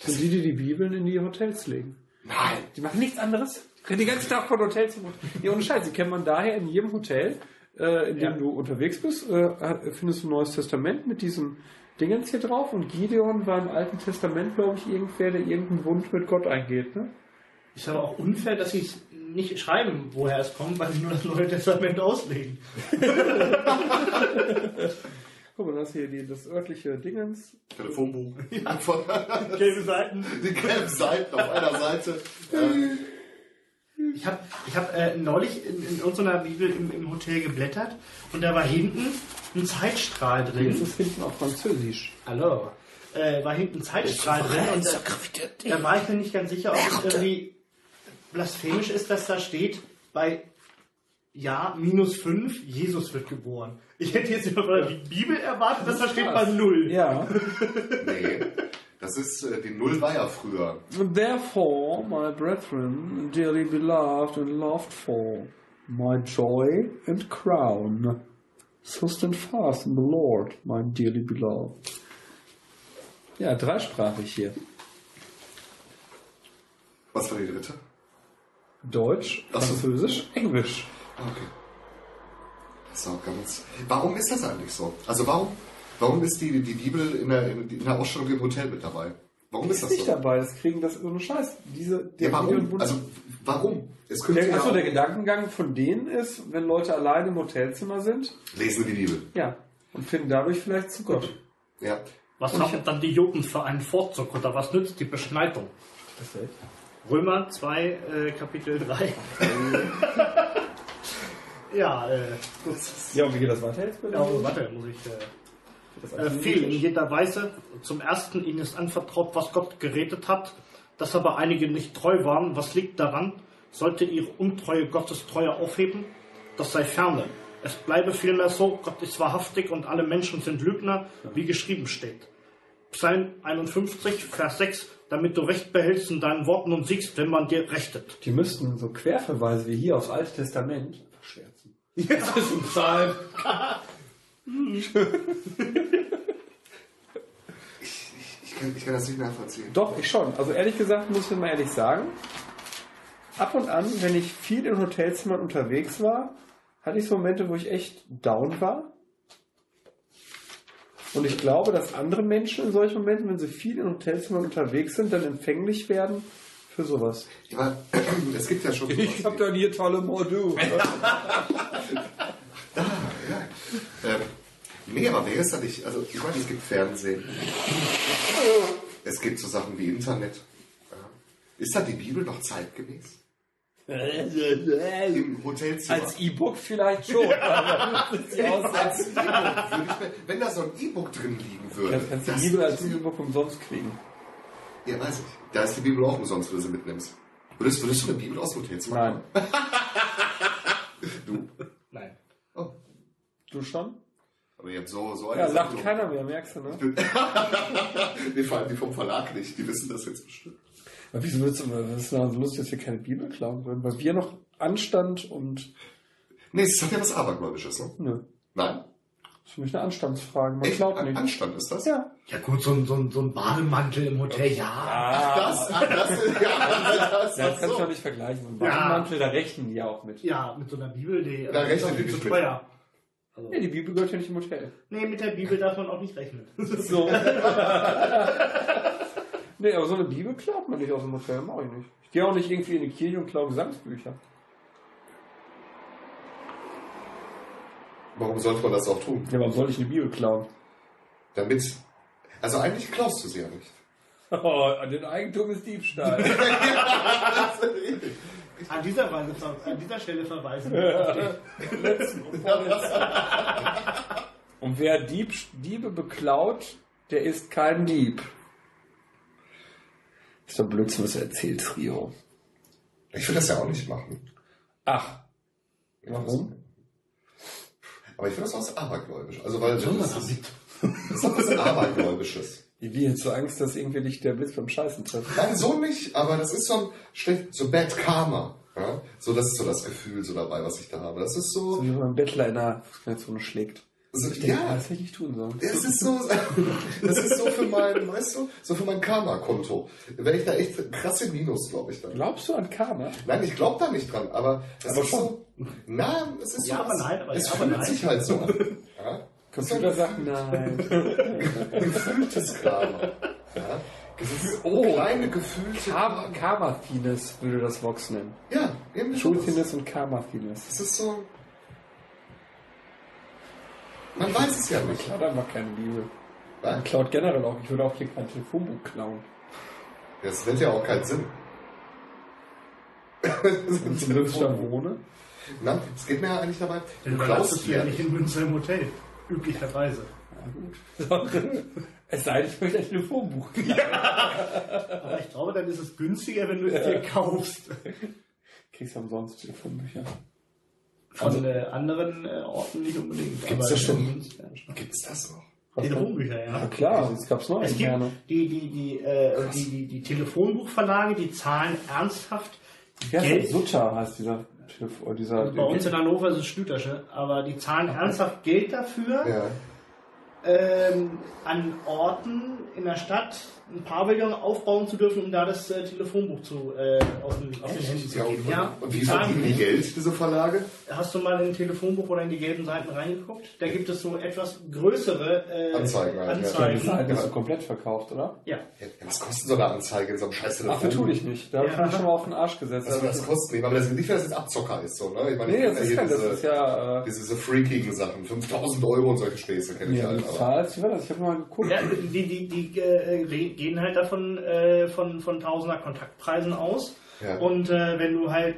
S2: Das sind die, die die Bibeln in die Hotels legen.
S3: Nein.
S2: Die machen nichts anderes. Rennen den ganzen Tag von Hotel zu Hotel. Ja, ohne Scheiß. Die kennt man daher in jedem Hotel, äh, in dem
S4: Ja.
S2: du unterwegs bist, äh, findest du ein neues Testament mit diesem Dingens hier drauf. Und Gideon war im Alten Testament, glaube ich, irgendwer, der irgendeinen Bund mit Gott eingeht. Ne?
S4: Ist aber auch unfair, dass sie es nicht schreiben, woher es kommt, weil sie nur das Neue Testament auslegen.
S2: Guck mal, das hier die, das örtliche Dingens.
S3: Telefonbuch. Von,
S4: Gelbe Seiten.
S3: die gelben Seiten auf einer Seite. Ähm,
S4: Ich habe ich hab, äh, neulich in, in irgendeiner Bibel im, im Hotel geblättert und da war hinten ein Zeitstrahl
S2: Das
S4: drin.
S2: ist hinten auf Französisch.
S4: Hallo. Äh, war hinten ein Zeitstrahl drin und da, da war ich mir nicht ganz sicher, ob es irgendwie blasphemisch ist, dass da steht, bei Jahr minus 5, Jesus wird geboren. Ich hätte jetzt immer bei der Bibel erwartet, dass da steht bei 0.
S2: Ja.
S3: nee. Das ist, äh, die Null war ja früher.
S2: Therefore, my brethren, dearly beloved and loved for. my joy and crown. So stand fast in the Lord, my dearly beloved. Ja, dreisprachig hier.
S3: Was war die dritte?
S2: Deutsch,
S3: so.
S2: Französisch, Englisch.
S3: Okay. Das ist auch ganz. Warum ist das eigentlich so? Also warum, warum ist die, die Bibel in der, in der Ausstellung im Hotel mit dabei? Warum ist
S2: Ist
S3: das
S2: nicht
S3: so?
S2: dabei, das kriegen das so eine Scheiß. Diese,
S3: Ja,
S2: der
S3: warum? Also warum? Es könnte
S2: der,
S3: ja
S2: achso, der Gedankengang von denen ist, wenn Leute alleine im Hotelzimmer sind,
S3: lesen die Bibel.
S2: ja, und finden dadurch vielleicht zu Gott.
S3: Ja.
S4: Was haben dann die Juden für einen Vorzug oder was nützt die Beschneidung? Römer 2, äh, Kapitel 3. ja, äh,
S2: Ja, und wie geht das weiter jetzt?
S4: ja, oh, warte, muss ich. Äh, äh, viel in jeder Weise. Zum ersten, ihnen ist anvertraut, was Gott geredet hat, dass aber einige nicht treu waren. Was liegt daran? Sollte ihre Untreue Gottes Treue aufheben? Das sei ferne. Es bleibe vielmehr so, Gott ist wahrhaftig und alle Menschen sind Lügner, wie geschrieben steht. Psalm 51, Vers 6, damit du Recht behältst in deinen Worten und siegst, wenn man dir rechtet.
S2: Die müssten so Querverweise wie hier aufs Alte Testament verschwärzen. Das ist ein Psalm.
S3: Ich kann, ich kann das nicht nachvollziehen.
S2: Doch, ich schon. Also ehrlich gesagt muss ich mal ehrlich sagen, ab und an, wenn ich viel in Hotelzimmern unterwegs war, hatte ich so Momente, wo ich echt down war. Und ich glaube, dass andere Menschen in solchen Momenten, wenn sie viel in Hotelzimmern unterwegs sind, dann empfänglich werden für sowas.
S3: Ja, aber es gibt ja schon.
S2: hab dann hier tolle Modul.
S3: Ähm, nee, aber wäre es da nicht, also ich meine, es gibt Fernsehen. Es gibt so Sachen wie Internet. Ja. Ist da die Bibel noch zeitgemäß? Im Hotelzimmer.
S2: Als E-Book vielleicht schon. aber das ist ja
S3: Als E-Book wenn da so ein E-Book drin liegen würde.
S2: Das kannst du die Bibel als E-Book umsonst kriegen.
S3: Ja, weiß ich. Da ist die Bibel auch umsonst, wenn du sie mitnimmst. Würdest, würdest du eine Bibel aus dem Hotelzimmer
S2: Nein.
S3: Du.
S4: Nein.
S3: Oh.
S2: Du schon?
S3: Aber ihr habt so, so eine
S2: Ja,
S3: Sammlung.
S2: keiner mehr, merkst du, ne?
S3: Vor allem die vom Verlag nicht. Die wissen das jetzt bestimmt.
S2: Aber wieso willst du, was ist denn so lustig, dass wir keine Bibel klauen wollen? Weil wir noch Anstand und,
S3: Nee, es hat ja was Abergläubisches, ne?
S2: nö.
S3: Nein?
S2: Das ist für mich eine Anstandsfrage. Man
S3: Echt? An-
S2: nicht.
S3: Anstand ist das?
S2: Ja.
S4: Ja gut, so ein, so ein, so ein Bademantel im Hotel, ja.
S3: Das, ach, das ist, ja, das,
S2: Ja, das kannst du
S3: so.
S2: doch nicht vergleichen. So ein
S4: Ja.
S2: Bademantel, da rechnen die ja auch mit.
S4: Ja, mit so einer Bibel, die
S3: Da
S4: ist
S3: rechnen
S4: auch
S3: die
S4: viel zu
S3: nicht mit.
S4: teuer. Also,
S2: Nee, die Bibel gehört ja nicht im Hotel.
S4: nee, mit der Bibel darf man auch nicht rechnen.
S2: So. nee, aber so eine Bibel klaut man nicht aus dem Hotel, mach ich nicht. Ich gehe auch nicht irgendwie in die Kirche und klaue Gesangsbücher.
S3: Warum sollte man das auch tun?
S2: Ja, warum soll ich eine Bibel klauen?
S3: Damit. Also eigentlich klaust du sie ja nicht.
S2: Oh, den Eigentum ist Diebstahl.
S4: An dieser, Weise, an dieser Stelle verweisen wir auf die
S2: Und wer Dieb, Diebe beklaut, der ist kein Dieb. Ist doch Blödsinn, was du erzählst, Rio.
S3: Ich will das ja auch nicht machen.
S2: Ach, warum?
S3: Aber ich finde das auch abergläubisch. Also weil das,
S4: Besonders
S3: ist, das ist auch was Abergläubisches.
S2: Wie jetzt so Angst, dass irgendwie dich der Blitz beim Scheißen trifft.
S3: Nein, so nicht, aber das ist so ein schlecht, so Bad Karma. Ja? So, das ist so das Gefühl so dabei, was ich da habe. Das ist so,
S2: Wie wenn man einen Bettler in der Fußgängerzone schlägt.
S3: So
S2: Ich denke,
S3: ja,
S2: das hätte ich tun sollen.
S3: das ist so, das ist so für mein, weißt du, so für mein Karma-Konto. Wäre ich da echt krasse Minus, glaube ich dann.
S2: Glaubst du an Karma?
S3: Nein, ich glaube da nicht dran, aber
S2: Aber
S3: ist
S2: schon.
S3: so, na, es ist
S4: Ja,
S3: so,
S4: aber nein, aber
S3: es
S4: ja, aber
S3: fühlt
S4: nein.
S3: sich halt so an. Ja?
S2: Computer sagt nein.
S3: gefühltes Karma. Ja? Ist
S2: Oh.
S3: kleine gefühlte
S2: Karma, Karma-Thiness würde das Vox nennen.
S3: Ja, eben
S2: Schulthiness und Karma-Thiness.
S3: Das ist so. Man weiß es ja
S2: Man
S3: nicht.
S2: klaut einfach keine Bibel. Man klaut generell auch. Ich würde auch hier kein Telefonbuch klauen.
S3: Das nennt ja auch keinen Sinn.
S2: Wenn ich in Münster wohne.
S3: Nein, es geht mir ja eigentlich dabei. Du
S4: Dann
S3: klaust
S4: du
S3: die
S4: ja
S3: ja
S4: nicht in Münster im Hotel. Üblicherweise.
S2: es sei denn, ich möchte ein Telefonbuch.
S4: Aber ich glaube, dann ist es günstiger, wenn du es dir kaufst.
S2: Kriegst du umsonst Telefonbücher.
S4: Von äh, anderen äh, Orten nicht unbedingt.
S3: Gibt's das schon? Gibt's das noch?
S4: Telefonbücher,
S2: Ja
S4: ja.
S2: klar, das gab's neu
S4: Es gibt
S2: gerne.
S4: die, die, die, äh, die, die, die Telefonbuchverlage, die zahlen ernsthaft
S2: Ja,
S4: Geld.
S2: Sutter heißt dieser. Telefon, dieser,
S4: Also bei uns in Hannover ist es Stütersche, aber die zahlen ernsthaft Geld dafür,
S3: Ja.
S4: ähm, an Orten in der Stadt ein Pavillon aufbauen zu dürfen, um da das äh, Telefonbuch zu, äh, aus, den, aus den Händen zu geben.
S3: und,
S4: Ja,
S3: und wie verdienen die
S4: Geld.
S3: Geld, diese Verlage?
S4: Hast du mal in ein Telefonbuch oder in die gelben Seiten reingeguckt? Da gibt es so etwas größere äh,
S3: Anzeigen halt, ja.
S2: Ja, die
S4: Anzeigen.
S2: Seite ist so komplett verkauft, oder?
S4: Ja.
S3: Ja, was kostet so eine Anzeige in so einem scheiß
S2: Ach,
S3: Telefon?
S2: für tue ich nicht. Da habe ich mich schon mal auf den Arsch gesetzt.
S3: Was soll das kosten? Ich meine, das ist nicht, dass es jetzt Abzocker ist, so, ne? Ich meine,
S2: nee, das ist,
S3: ja
S2: kein,
S3: hier
S2: das ist
S3: diese,
S2: ja... Äh,
S3: diese, diese freakigen Sachen. 5000 Euro und solche Späße kenne ich
S2: ja,
S3: halt.
S2: du
S3: Aber.
S2: zahlst, wie war das? Ich habe mal geguckt.
S4: Ja, die, die, die äh, gehen halt davon äh, von, von Tausender Kontaktpreisen aus.
S3: Ja.
S4: Und äh, wenn du halt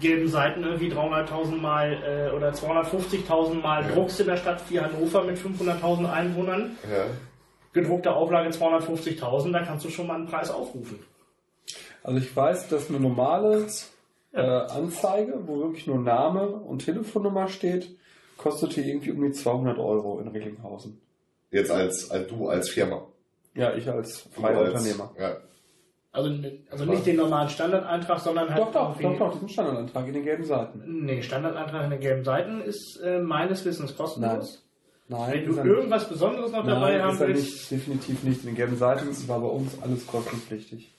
S4: gelben Seiten irgendwie 300.000 Mal äh, oder 250.000 Mal
S3: Ja.
S4: druckst in der Stadt wie Hannover mit 500.000 Einwohnern,
S3: Ja.
S4: gedruckte Auflage 250.000, da kannst du schon mal einen Preis aufrufen.
S2: Also ich weiß, dass eine normale äh, Anzeige, wo wirklich nur Name und Telefonnummer steht, kostete irgendwie um die 200 Euro in Recklinghausen.
S3: Jetzt als, als du als Firma.
S2: Ja, ich als freier Unternehmer.
S3: Ja.
S4: Also, also nicht den normalen Standardeintrag, sondern halt
S2: Doch, doch, doch, doch, diesen Standardantrag in den gelben Seiten.
S4: Nee, Standardeintrag in den gelben Seiten ist äh, meines Wissens kostenlos.
S2: Nein,
S4: Wenn
S2: ist
S4: du
S2: er nicht.
S4: irgendwas Besonderes noch dabei
S2: Nein,
S4: haben
S2: ist er
S4: willst,
S2: nicht, definitiv nicht. In den gelben Seiten war bei uns alles kostenpflichtig.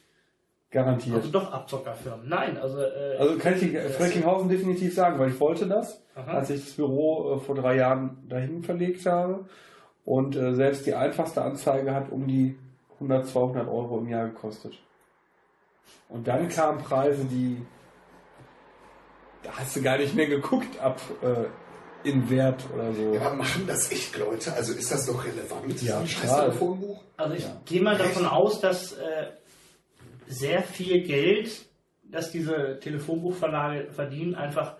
S2: Garantiert.
S4: also doch Abzockerfirmen. Nein, also, äh,
S2: Also kann ich die Recklinghausen definitiv sagen, weil ich wollte das,
S4: Aha.
S2: als ich das Büro äh, vor drei Jahren dahin verlegt habe. Und äh, selbst die einfachste Anzeige hat um die 100, 200 Euro im Jahr gekostet. Und dann kamen Preise, die da hast du gar nicht mehr geguckt ab äh, in Wert oder so.
S3: ja, aber machen das echt Leute? Also ist das doch relevant?
S2: Ja,
S3: scheiß. Telefonbuch?
S4: Also ich
S2: Ja.
S4: gehe mal davon aus, dass äh, sehr viel Geld, das diese Telefonbuchverlage verdienen, einfach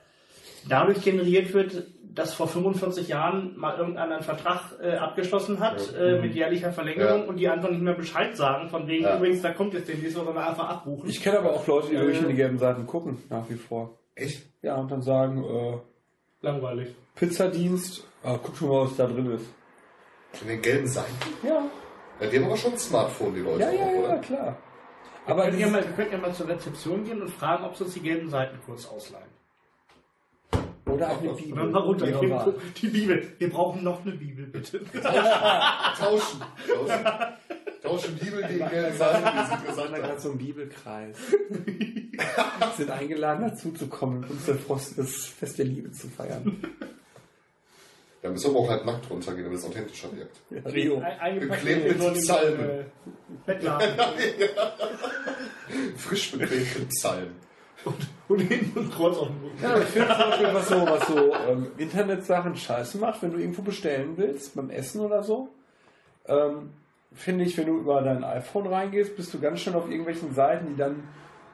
S4: dadurch generiert wird, dass vor 45 Jahren mal irgendeiner einen Vertrag äh, abgeschlossen hat äh, mit jährlicher Verlängerung
S3: Ja.
S4: und die einfach nicht mehr Bescheid sagen, von wegen
S3: Ja.
S4: übrigens, da kommt jetzt demnächst aber einfach abbuchen.
S2: Ich kenne aber auch Leute, die
S4: Äh,
S2: wirklich in die gelben Seiten gucken, nach wie vor.
S3: Echt?
S2: Ja, und dann sagen, äh,
S4: Langweilig.
S2: Pizzadienst, ah, guck schon mal, was da drin ist.
S3: In den gelben Seiten?
S2: Ja,
S3: Ja, die haben aber schon ein Smartphone, die Leute.
S2: ja, ja,
S3: auch,
S2: ja,
S3: oder?
S2: klar.
S4: Aber wir könnten, ja mal, wir könnten ja mal zur Rezeption gehen und fragen, ob sie uns die gelben Seiten kurz ausleihen.
S2: Oder auch eine Bibel.
S4: dann mal
S2: auch immer.
S4: Die Bibel. Wir brauchen noch eine Bibel, bitte.
S3: Tauschen. Tauschen. Tauschen Bibel gegen die ist
S2: Wir
S3: interessanter.
S2: gerade so im Bibelkreis. sind eingeladen dazu zu kommen und uns der Frost das Fest der Liebe zu feiern.
S3: Da müssen wir aber auch halt nackt runtergehen, damit es authentischer wirkt.
S2: Ja, Rio.
S4: Ein-
S3: Beklebt mit Psalmen.
S4: äh, Bettlaken.
S3: Frisch beklebte Psalmen.
S4: Und hinten ein Kreuz auf dem Rücken.
S2: Ja, ich finde zum Beispiel, was so, was so ähm, Internetsachen scheiße macht, wenn du irgendwo bestellen willst, beim Essen oder so, ähm, finde ich, wenn du über dein iPhone reingehst, bist du ganz schnell auf irgendwelchen Seiten, die dann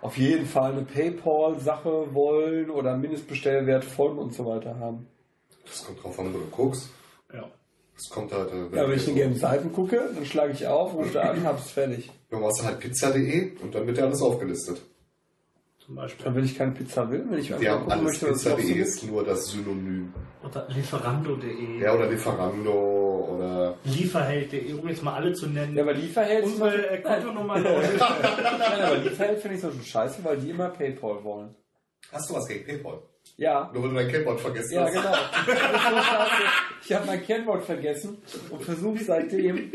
S2: auf jeden Fall eine Paypal-Sache wollen oder einen Mindestbestellwert von und so weiter haben.
S3: Das kommt drauf an, wo du guckst.
S4: Ja.
S3: Das kommt halt. Äh,
S2: Ja, wenn ich in die gelben Seiten gucke, dann schlage ich auf, rufe da an, hab's fertig.
S3: Dann machst du halt pizza.de und dann wird dir alles aufgelistet.
S4: Zum Beispiel.
S2: Dann, wenn ich keine Pizza will, wenn ich
S3: Die
S2: einfach
S3: haben
S2: gucken
S3: alles.
S2: möchte, was
S3: Pizza.de ist nur das Synonym.
S4: Oder Lieferando.de.
S3: Ja, oder Lieferando oder.
S4: Lieferheld.de, um jetzt mal alle zu nennen.
S2: Ja, aber Lieferheld
S4: Unsere äh, Kontonummer.
S2: Nein, aber Lieferheld finde ich so scheiße, weil die immer Paypal wollen.
S3: Hast du was gegen PayPal?
S2: Ja,
S3: Nur weil du dein Kennwort vergessen
S2: Ja,
S3: hast.
S2: genau. So scheiße. Ich habe mein Kennwort vergessen und versuche seitdem,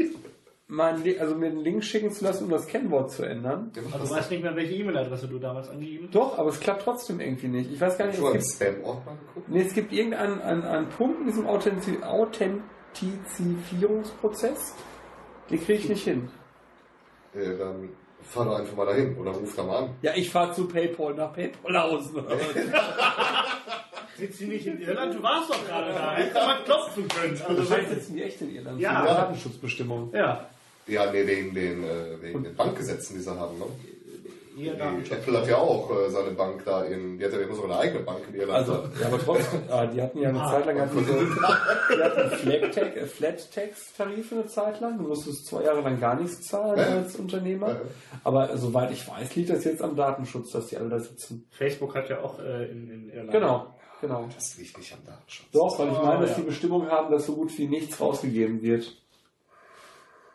S2: mein, Li- also mir einen Link schicken zu lassen, um das Kennwort zu ändern.
S3: Der macht
S4: Also du
S3: das
S4: weißt nicht mehr, welche E-Mail-Adresse du damals angegeben hast.
S2: Doch, aber es klappt trotzdem irgendwie nicht. Ich weiß gar nicht,
S3: Hast du
S2: es
S3: mal
S2: gibt,
S3: Spam-Ordner geguckt?
S2: nee, es gibt irgendeinen einen, einen Punkt in diesem Authenti Authentifizierungsprozess, den kriege ich nicht hin.
S3: Äh, dann fahr doch einfach mal dahin oder ruf da mal an.
S2: Ja, ich fahre zu Paypal nach Paypalhausen.
S4: Sitzt sie nicht in Irland? Du warst doch gerade da. Hättest du mal klopfen können. Also,
S2: Wahrscheinlich sitzen die echt in Irland.
S4: Ja.
S2: für Datenschutzbestimmungen.
S4: ja.
S3: Ja, nee, wegen den, äh, wegen den Bankgesetzen, die sie haben. Ne?
S4: Datenschutz.
S3: Apple hat ja auch äh, seine Bank da in, die hat ja immer so eine eigene Bank in Irland.
S2: Also, ja, aber trotzdem, ah, die hatten ja eine
S4: Ah,
S2: Zeit lang hatten die so, die hatten Flat Tax- äh, Flat Tax Tarife eine Zeit lang. Du musstest zwei Jahre lang gar nichts zahlen
S3: Ja.
S2: als Unternehmer.
S3: Ja.
S2: Aber soweit ich weiß, liegt das jetzt am Datenschutz, dass die alle da sitzen.
S4: Facebook hat ja auch äh, in, in Irland.
S2: Genau, genau.
S3: das liegt nicht am Datenschutz.
S2: Doch, weil ich
S4: Oh,
S2: meine, dass
S4: ja.
S2: die Bestimmungen haben, dass so gut wie nichts rausgegeben wird.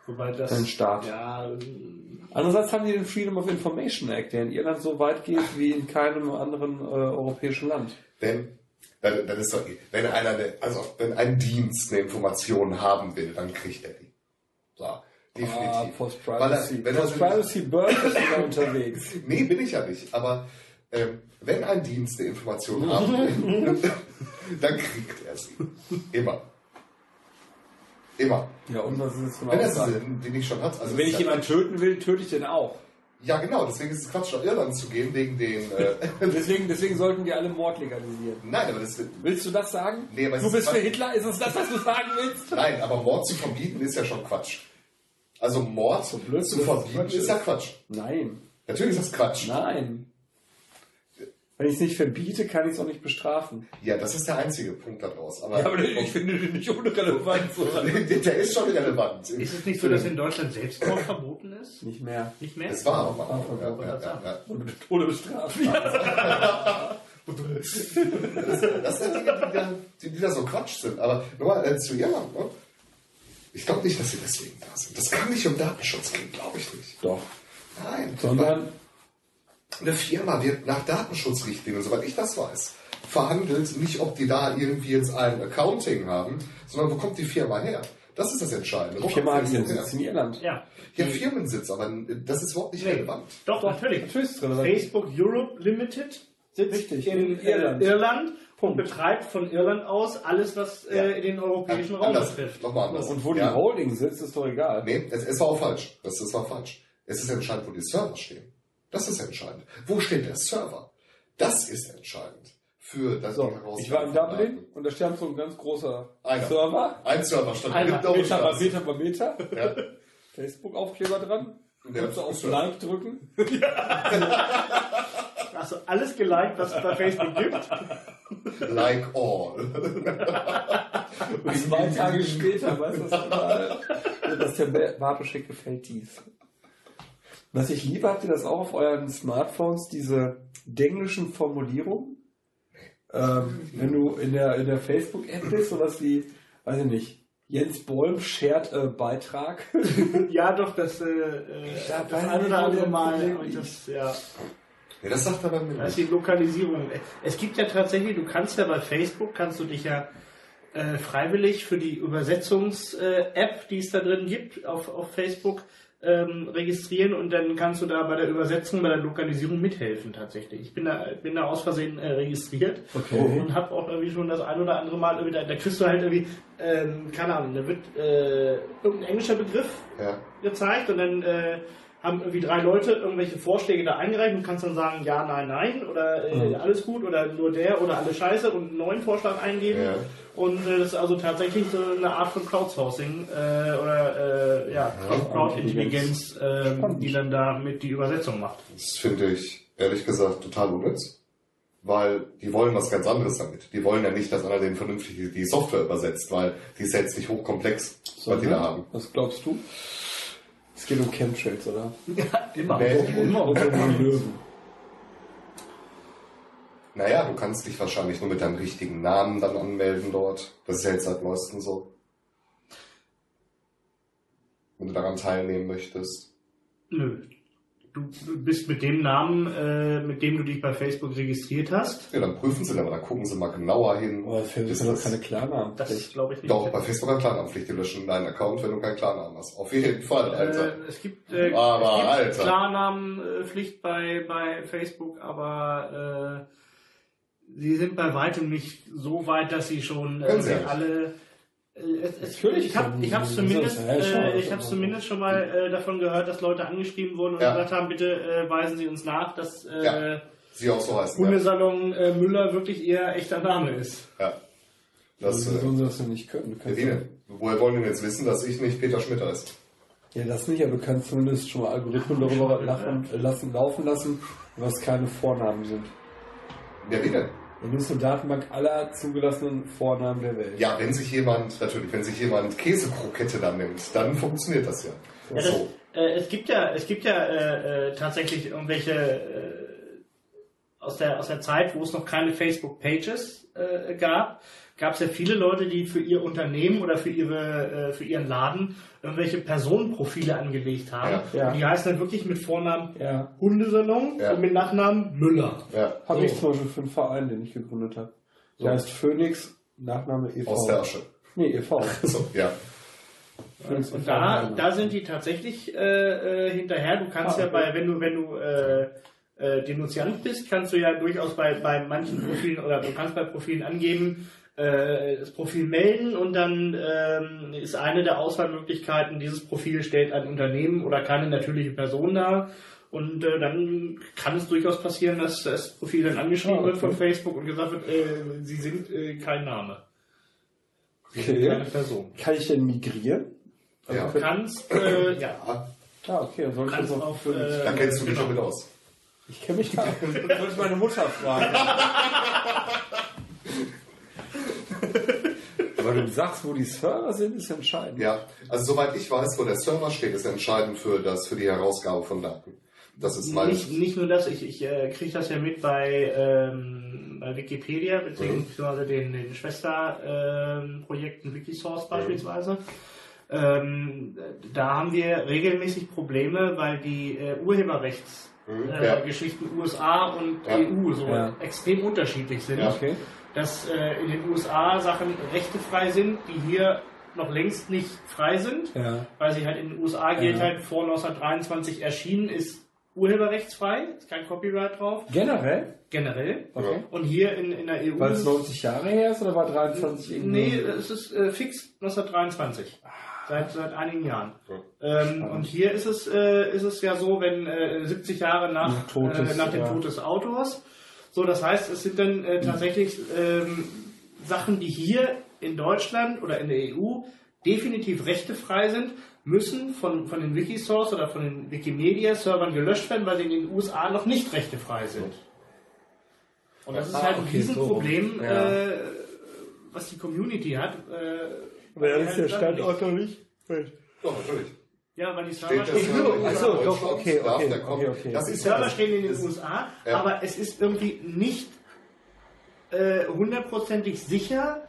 S4: Wobei das.
S2: Ein Staat.
S4: Ja,
S2: Andererseits haben die den Freedom of Information Act, der in Irland so weit geht wie in keinem anderen äh, europäischen Land.
S3: Wenn, dann, dann ist doch, wenn einer, eine- also wenn ein Dienst eine Information haben will, dann kriegt er die. So,
S2: Ah,
S3: definitiv.
S2: Post-Privacy.
S3: Weil er- wenn er-
S2: Post-Privacy Bird ist wieder unterwegs.
S3: Nee, bin ich ja nicht. Aber ähm, wenn ein Dienst eine Information haben will, dann kriegt er sie. Immer. Immer.
S2: Ja, und was ist jetzt von
S3: Wenn er sie den ich schon hat. Also
S2: Wenn
S3: ist
S2: ich
S3: ja,
S2: jemanden töten will, töte ich den auch.
S3: ja, genau. Deswegen ist es Quatsch, nach Irland zu gehen, wegen den. Äh,
S2: Deswegen, deswegen sollten die alle Mord legalisieren.
S3: nein, aber das
S2: Willst du das sagen?
S3: Nee, aber es
S2: du
S3: ist
S2: bist für. Hitler? Ist es das, was du sagen willst?
S3: Nein, aber Mord zu verbieten ist ja schon Quatsch. Also Mord
S2: So blöd,
S3: zu verbieten
S2: Quatsch
S3: ist ja
S2: ist.
S3: Quatsch.
S2: Nein.
S3: Natürlich ist das Quatsch.
S2: Nein. Wenn ich es nicht verbiete, kann ich es auch nicht bestrafen.
S3: Ja, das ist der einzige Punkt daraus. Aber,
S2: Ja, aber ich finde den nicht unrelevant.
S3: Der ist schon relevant.
S4: ist es nicht so, dass in Deutschland Selbstmord verboten ist?
S2: Nicht mehr.
S4: Nicht mehr?
S3: Es war aber auch. Ja, ja, ja, ja.
S2: Ohne Bestrafung.
S3: Das sind Dinge, die da, die, die da so Quatsch sind. Aber nochmal äh, zu Irland. Ne? Ich glaube nicht, dass sie deswegen da sind. Das kann nicht um Datenschutz gehen, glaube ich nicht.
S2: Doch.
S3: Nein.
S2: Sondern
S3: Eine Firma wird nach Datenschutzrichtlinien, soweit ich das weiß, verhandelt, nicht ob die da irgendwie jetzt ein Accounting haben, sondern wo kommt die Firma her? Das ist das Entscheidende. Wo
S2: die Firma
S3: kommt
S2: hat
S3: die
S2: ihren
S3: her?
S2: Sitz in Irland.
S4: Ja.
S3: Ja, Firmensitz, aber das ist überhaupt nicht relevant.
S4: Doch, natürlich.
S2: Natürlich ist relevant.
S4: Facebook Europe Limited sitzt
S2: Richtig,
S4: in,
S2: in Irland.
S4: Irland,
S2: Punkt.
S4: betreibt von Irland aus alles, was
S3: Ja.
S4: äh, in den europäischen Raum
S3: anders,
S4: betrifft.
S3: nochmal anders.
S2: Und wo
S3: ja.
S2: die Holding sitzt, ist doch egal.
S3: Nee, es, es war auch falsch. Das, das war falsch. Es ist entscheidend, wo die Server stehen. Das ist entscheidend. Wo steht der Server? Das ist entscheidend. Für das
S2: So, ich war in Dublin und da stand so ein ganz großer
S3: Einer.
S2: Server.
S3: Ein Server stand
S4: Einer.
S3: in
S2: Meter bei. Meter bei Meter.
S3: Ja.
S2: Facebook-Aufkleber dran.
S3: Ja.
S2: Kannst du auf Like drücken.
S4: Hast du alles geliked, was es bei Facebook gibt?
S3: Like all.
S2: Und zwei Tage später, weißt du, überall, dass der Barbeschek gefällt dies. Was ich liebe, habt ihr das auch auf euren Smartphones, diese denglischen Formulierungen? Ähm, wenn du in der, in der Facebook-App bist, sowas wie, weiß ich nicht, Jens Bolm shared äh, Beitrag.
S4: Ja, doch, das, äh, äh,
S2: Ja,
S4: das
S2: weiß
S4: eine
S2: nicht,
S4: oder andere
S2: der
S4: Mal. Und das, ja,
S3: Ja, das sagt aber mir
S4: das ist die Lokalisierung. Es gibt ja tatsächlich, du kannst ja bei Facebook, kannst du dich ja äh, freiwillig für die Übersetzungs-App, die es da drin gibt, auf, auf Facebook, ähm, registrieren und dann kannst du da bei der Übersetzung, bei der Lokalisierung mithelfen tatsächlich. Ich bin da, bin da aus Versehen äh, registriert
S2: Okay.
S4: und habe auch irgendwie schon das ein oder andere Mal irgendwie, da, da kriegst du halt irgendwie, ähm, keine Ahnung, da wird äh, irgendein englischer Begriff
S3: Ja.
S4: gezeigt und dann äh, haben irgendwie drei Leute irgendwelche Vorschläge da eingereicht und kannst dann sagen, ja, nein, nein oder äh,
S2: Mhm.
S4: alles gut oder nur der oder alles scheiße und einen neuen Vorschlag eingeben.
S3: Ja.
S4: Und äh, das ist also tatsächlich so eine Art von Crowdsourcing äh, oder äh, ja, Crowdintelligenz, äh, die dann da mit die Übersetzung macht.
S3: Das finde ich, ehrlich gesagt, total unnütz. Weil die wollen was ganz anderes damit. Die wollen ja nicht, dass einer denen vernünftig die- Software übersetzt, weil die ist ja jetzt nicht hochkomplex, was die da haben.
S2: Was glaubst du? Es geht um Chemtrails, oder?
S4: Immer.
S3: Nee.
S4: Immer.
S2: Um die Löwen.
S3: Naja, du kannst dich wahrscheinlich nur mit deinem richtigen Namen dann anmelden dort. Das ist ja jetzt seit neuestem so. Wenn du daran teilnehmen möchtest.
S4: Nö. Du bist mit dem Namen, äh, mit dem du dich bei Facebook registriert hast.
S3: Ja, dann prüfen sie dann, aber dann gucken sie mal genauer hin.
S2: Aber Facebook
S3: Ist das-
S2: keine Klarnamen.
S4: Das glaube ich nicht.
S3: Doch, bei Facebook hat Klarnamenpflicht. Die löschen deinen Account, wenn du keinen Klarnamen hast. Auf jeden Fall, Alter.
S4: Äh, es gibt, äh,
S3: Aber,
S4: es gibt
S3: Alter.
S4: Klarnamenpflicht bei, bei Facebook, aber äh, sie sind bei weitem nicht so weit, dass sie schon
S3: sie
S4: äh,
S3: ja nicht.
S4: alle. äh, Es, es,
S2: Natürlich
S4: ich habe ich hab's
S2: sie.
S4: zumindest,
S2: Ja, schon.
S4: äh, ich hab's zumindest schon mal äh, davon gehört, dass Leute angeschrieben wurden und
S3: Ja.
S4: gesagt haben, bitte äh, weisen Sie uns nach, dass äh,
S3: Ja. Sie auch so heißen. Ja.
S4: Hundesalon äh, Müller wirklich ihr echter Name ist.
S3: ja. Das,
S2: Das
S3: äh,
S2: sollen sie das denn nicht können.
S3: Woher wollen denn jetzt wissen, dass ich nicht Peter Schmidt heiße?
S2: ja, das nicht, aber du kannst zumindest schon mal Algorithmen darüber lachen, lassen, laufen lassen, was keine Vornamen sind.
S3: Ja, wie denn?
S2: Du nimmst eine Datenbank aller zugelassenen Vornamen der Welt.
S3: Ja, wenn sich jemand, natürlich, wenn sich jemand Käsekrokette dann nimmt, dann funktioniert das ja.
S4: Ja, das,
S3: so.
S4: äh, es gibt ja, es gibt ja äh, äh, tatsächlich irgendwelche äh, aus der, aus der Zeit, wo es noch keine Facebook-Pages äh, gab, gab es ja viele Leute, die für ihr Unternehmen oder für ihre, äh, für ihren Laden irgendwelche Personenprofile angelegt haben.
S3: Ja.
S4: Die heißen dann wirklich mit Vornamen
S2: Ja.
S4: Hundesalon
S3: Ja.
S4: und mit Nachnamen Müller.
S3: Ja.
S2: Habe
S4: So.
S2: ich zum Beispiel für einen Verein, den ich gegründet habe. Der heißt Phoenix, Nachname e.V.
S3: Aus der Asche.
S2: Nee, e.V.
S3: So, ja.
S2: Phoenix
S4: Und da, da sind die tatsächlich äh, äh, hinterher. Du kannst
S2: Ah,
S4: ja bei, wenn du, wenn du äh, äh, Denunziant bist, kannst du ja durchaus bei, bei manchen Profilen oder du kannst bei Profilen angeben, äh, das Profil melden und dann ähm, ist eine der Auswahlmöglichkeiten, dieses Profil stellt ein Unternehmen oder keine natürliche Person dar. Und äh, dann kann es durchaus passieren, dass das Profil dann angeschrieben
S2: Ah,
S4: wird
S2: okay.
S4: von Facebook und gesagt wird, äh, sie sind äh, kein Name. Sie sind
S2: Okay.
S4: keine Person.
S2: Kann ich denn migrieren?
S3: ja.
S4: Du kannst, äh, ja,
S3: Ah,
S2: Ah, okay. Dann soll ich
S4: kannst auf,
S2: auf
S4: äh,
S3: Da kennst du dich
S4: genau.
S3: schon mit aus.
S2: Ich kenne mich da. Sollte ich meine Mutter fragen. Aber du sagst, wo die Server sind, ist entscheidend.
S3: Ja, also soweit ich weiß, wo der Server steht, ist entscheidend für, das, für die Herausgabe von Daten. Das ist mein...
S4: Nicht, nicht nur das, ich, ich äh, kriege das ja mit bei, ähm, bei Wikipedia, beziehungsweise den, den Schwesterprojekten Wikisource beispielsweise. Ähm, da haben wir regelmäßig Probleme, weil die äh, Urheberrechtsgeschichten
S3: Mhm,
S4: äh,
S3: ja.
S4: USA und
S3: Ja.
S4: EU so
S2: Ja.
S4: extrem unterschiedlich sind.
S3: Ja.
S2: Okay.
S4: Dass äh, in den USA Sachen rechtefrei sind, die hier noch längst nicht frei sind
S2: Ja.
S4: weil sie halt in den USA gilt
S2: Ja.
S4: halt vor 1923 erschienen, ist urheberrechtsfrei, ist kein Copyright drauf,
S2: Generell?
S4: generell.
S2: Okay.
S4: Und hier in, in der EU
S2: Weil es
S4: ist,
S2: 90 Jahre her ist oder war 23 irgendwie?
S4: nee, es ist äh, fix 1923. Seit, seit einigen Jahren.
S3: Ja.
S4: Ähm, und hier ist es, äh, ist es ja so, wenn äh, 70 Jahre nach,
S2: Nach Tod des-
S4: äh, nach dem
S2: ja.
S4: Tod des Autors. So, das heißt, es sind dann äh, tatsächlich ähm, Sachen, die hier in Deutschland oder in der EU definitiv rechtefrei sind, müssen von, von den Wikisource oder von den Wikimedia-Servern gelöscht werden, weil sie in den USA noch nicht rechtefrei sind. Und das ist
S2: Ah,
S4: halt ein
S2: okay, so.
S4: Riesenproblem,
S2: Ja.
S4: äh, was die Community hat. Äh,
S2: Wer ist der
S4: halt Sachen
S2: Standort noch nicht?
S3: Doch, natürlich.
S4: Ja, weil die Server stehen,
S3: Server
S2: Ach
S3: in
S2: so, doch, okay, okay, okay, okay.
S3: Das
S4: die
S3: ist
S4: Server
S3: das-
S4: stehen in den
S3: ist-
S4: USA,
S3: Ja.
S4: aber es ist irgendwie nicht äh, hundertprozentig sicher,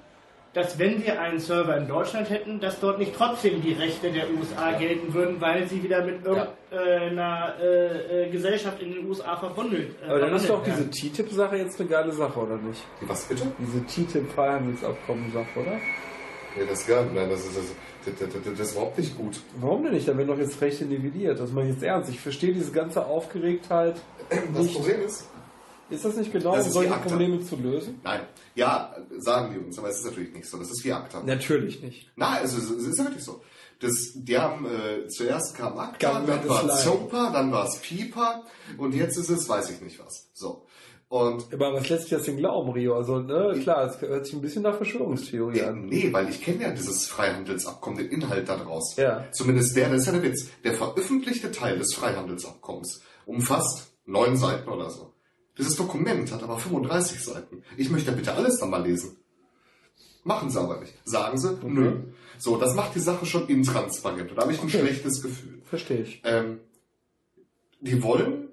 S4: dass wenn wir einen Server in Deutschland hätten, dass dort nicht trotzdem die Rechte der USA gelten würden, weil sie wieder mit irgendeiner äh, äh, Gesellschaft in den USA verbunden äh,
S2: Aber dann ist doch diese TTIP-Sache jetzt eine geile Sache, oder nicht?
S3: Was bitte?
S2: Diese TTIP-Freihandelsabkommen-Sache, oder?
S3: Nee, das gar nein, das ist, das, das, ist überhaupt nicht gut.
S2: Warum denn nicht? Da werden doch jetzt Rechte nivelliert. Das mache ich jetzt ernst. Ich verstehe diese ganze Aufgeregtheit
S3: Das
S2: nicht.
S3: Problem ist,
S2: Ist das nicht genau,
S3: Das
S2: um solche. Probleme zu lösen?
S3: nein, ja, sagen die uns, aber es ist natürlich nicht so. Das ist wie ACTA.
S2: Natürlich nicht.
S3: Nein, es ist, es ist wirklich so. Das, die haben, äh, zuerst kam ACTA, dann war. ZOPA, dann war es PIPA und jetzt ist es, weiß ich nicht was. So. Und
S2: Aber was lässt sich das denn glauben, Rio? Also, ne, klar, es hört sich ein bisschen nach Verschwörungstheorie an.
S3: nee, weil ich kenne ja dieses Freihandelsabkommen, den Inhalt daraus.
S2: Ja.
S3: Zumindest der, das ist ja der Witz. Der veröffentlichte Teil des Freihandelsabkommens umfasst neun Seiten oder so. Dieses Dokument hat aber 35 Seiten. Ich möchte bitte alles dann mal lesen. Machen sie aber nicht. Sagen sie, nö. So, das macht die Sache schon intransparent. Und da habe ich ein
S2: Okay.
S3: schlechtes Gefühl.
S2: Verstehe ich.
S3: Ähm, die wollen,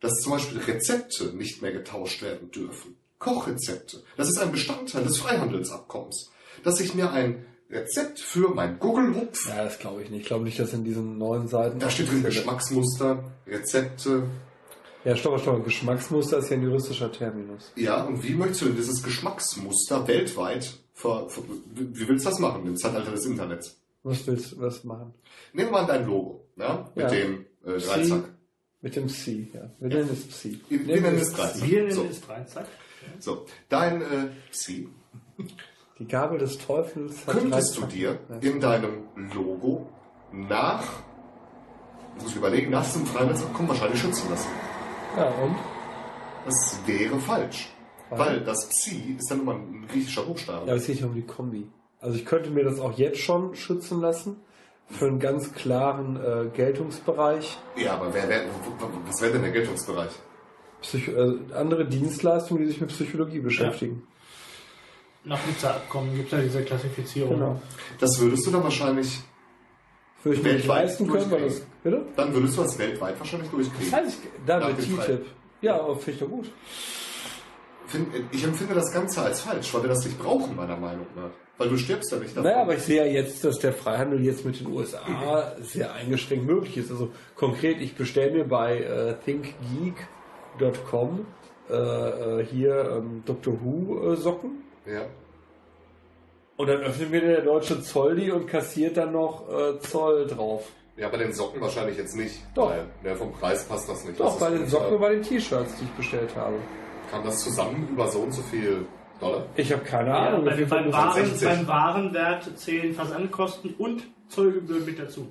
S3: dass zum Beispiel Rezepte nicht mehr getauscht werden dürfen. Kochrezepte. Das ist ein Bestandteil des Freihandelsabkommens. Dass ich mir ein Rezept für mein Guggelhupf,
S2: Ja, das glaube ich nicht. Ich glaube nicht, dass in diesen neuen Seiten.
S3: da steht drin Geschmacksmuster, Rezepte.
S2: Ja, stopp, stopp. Geschmacksmuster ist ja ein juristischer Terminus.
S3: Ja, und wie möchtest du denn dieses Geschmacksmuster weltweit ver, ver, wie willst du das machen im Zeitalter des Internets?
S2: Was willst du was machen?
S3: Nehmen wir mal dein Logo, ja, mit
S2: Ja.
S3: dem äh, Dreizack.
S2: Mit dem C, ja. Wir nennen es C.
S3: Wir- nennen es. Dreizack.
S4: Wir nennen
S3: So.
S4: es Dreizack.
S3: So, dein äh, Psi
S2: Die Gabel des Teufels hat
S3: könntest du dir in deinem Logo nach, jetzt muss ich überlegen, nach diesem Freihandelsabkommen wahrscheinlich schützen lassen.
S2: Ja, und?
S3: Das wäre falsch.
S2: Weil?
S3: Weil das Psi ist dann immer ein griechischer Buchstabe.
S2: Ja, aber es geht ja um die Kombi. Also ich könnte mir das auch jetzt schon schützen lassen. Für einen ganz klaren äh, Geltungsbereich.
S3: Ja, aber wer, wer, was wäre denn der Geltungsbereich?
S2: Psycho äh, andere Dienstleistungen, die sich mit Psychologie beschäftigen.
S4: Nach Nizza-Abkommen gibt es ja diese Klassifizierung.
S2: Genau.
S3: Das würdest du dann wahrscheinlich,
S2: Würde ich mir nicht
S3: Weltweit
S2: leisten können, weil das. Bitte?
S3: dann würdest du das weltweit wahrscheinlich durchkriegen.
S2: Weiß ich, da mit
S3: dem
S2: TTIP. Ja, aber finde ich doch gut.
S3: Find, ich empfinde das Ganze als falsch, weil wir das nicht brauchen, meiner Meinung nach. Weil du stirbst ja nicht davon.
S2: Naja, aber ich sehe ja jetzt, dass der Freihandel jetzt mit den USA sehr eingeschränkt möglich ist. Also konkret, ich bestelle mir bei äh, thinkgeek.com äh, äh, hier ähm, Doctor Who äh, Socken
S3: ja.
S2: und dann öffnet mir der deutsche Zoll die und kassiert dann noch äh, Zoll drauf.
S3: ja, bei den Socken wahrscheinlich jetzt nicht.
S2: Doch.
S3: Weil ja, vom Preis passt das nicht.
S2: Doch,
S3: das
S2: bei den Socken und bei den T-Shirts, die ich bestellt habe.
S3: Kam das zusammen über so und so viel Dollar?
S2: Ich habe keine
S4: Ja,
S2: Ahnung.
S4: beim, beim, Waren,
S3: 60.
S4: beim Warenwert zählen Versandkosten und Zollgebühren mit dazu.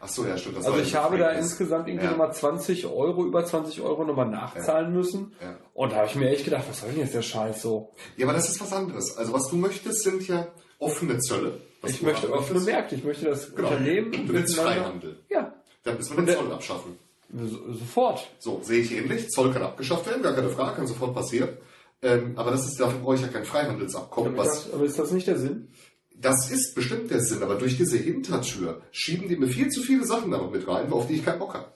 S3: Ach so, ja, stimmt. Das
S2: Also ich
S3: ja
S2: habe da insgesamt irgendwie
S3: Ja.
S2: nochmal 20 Euro, über 20 Euro nochmal nachzahlen müssen.
S3: Ja.
S2: Und da habe ich mir echt gedacht, was soll denn jetzt der Scheiß so?
S3: Ja, aber das ist was anderes. Also was du möchtest, sind ja offene Zölle. Was
S2: Ich möchte offene. Märkte, ich möchte das
S3: Genau.
S2: Unternehmen
S3: Du willst Freihandel.
S2: Ja,
S3: Dann müssen wir den Zoll abschaffen.
S2: So, sofort.
S3: So, sehe ich ähnlich. Zoll kann abgeschafft werden, gar keine Frage, kann sofort passieren. Ähm, aber das ist, dafür brauche ich ja kein Freihandelsabkommen.
S2: Aber,
S3: Was,
S2: das, aber ist das nicht der Sinn?
S3: das ist bestimmt der Sinn, aber durch diese Hintertür schieben die mir viel zu viele Sachen da noch mit rein, auf die ich keinen Bock habe.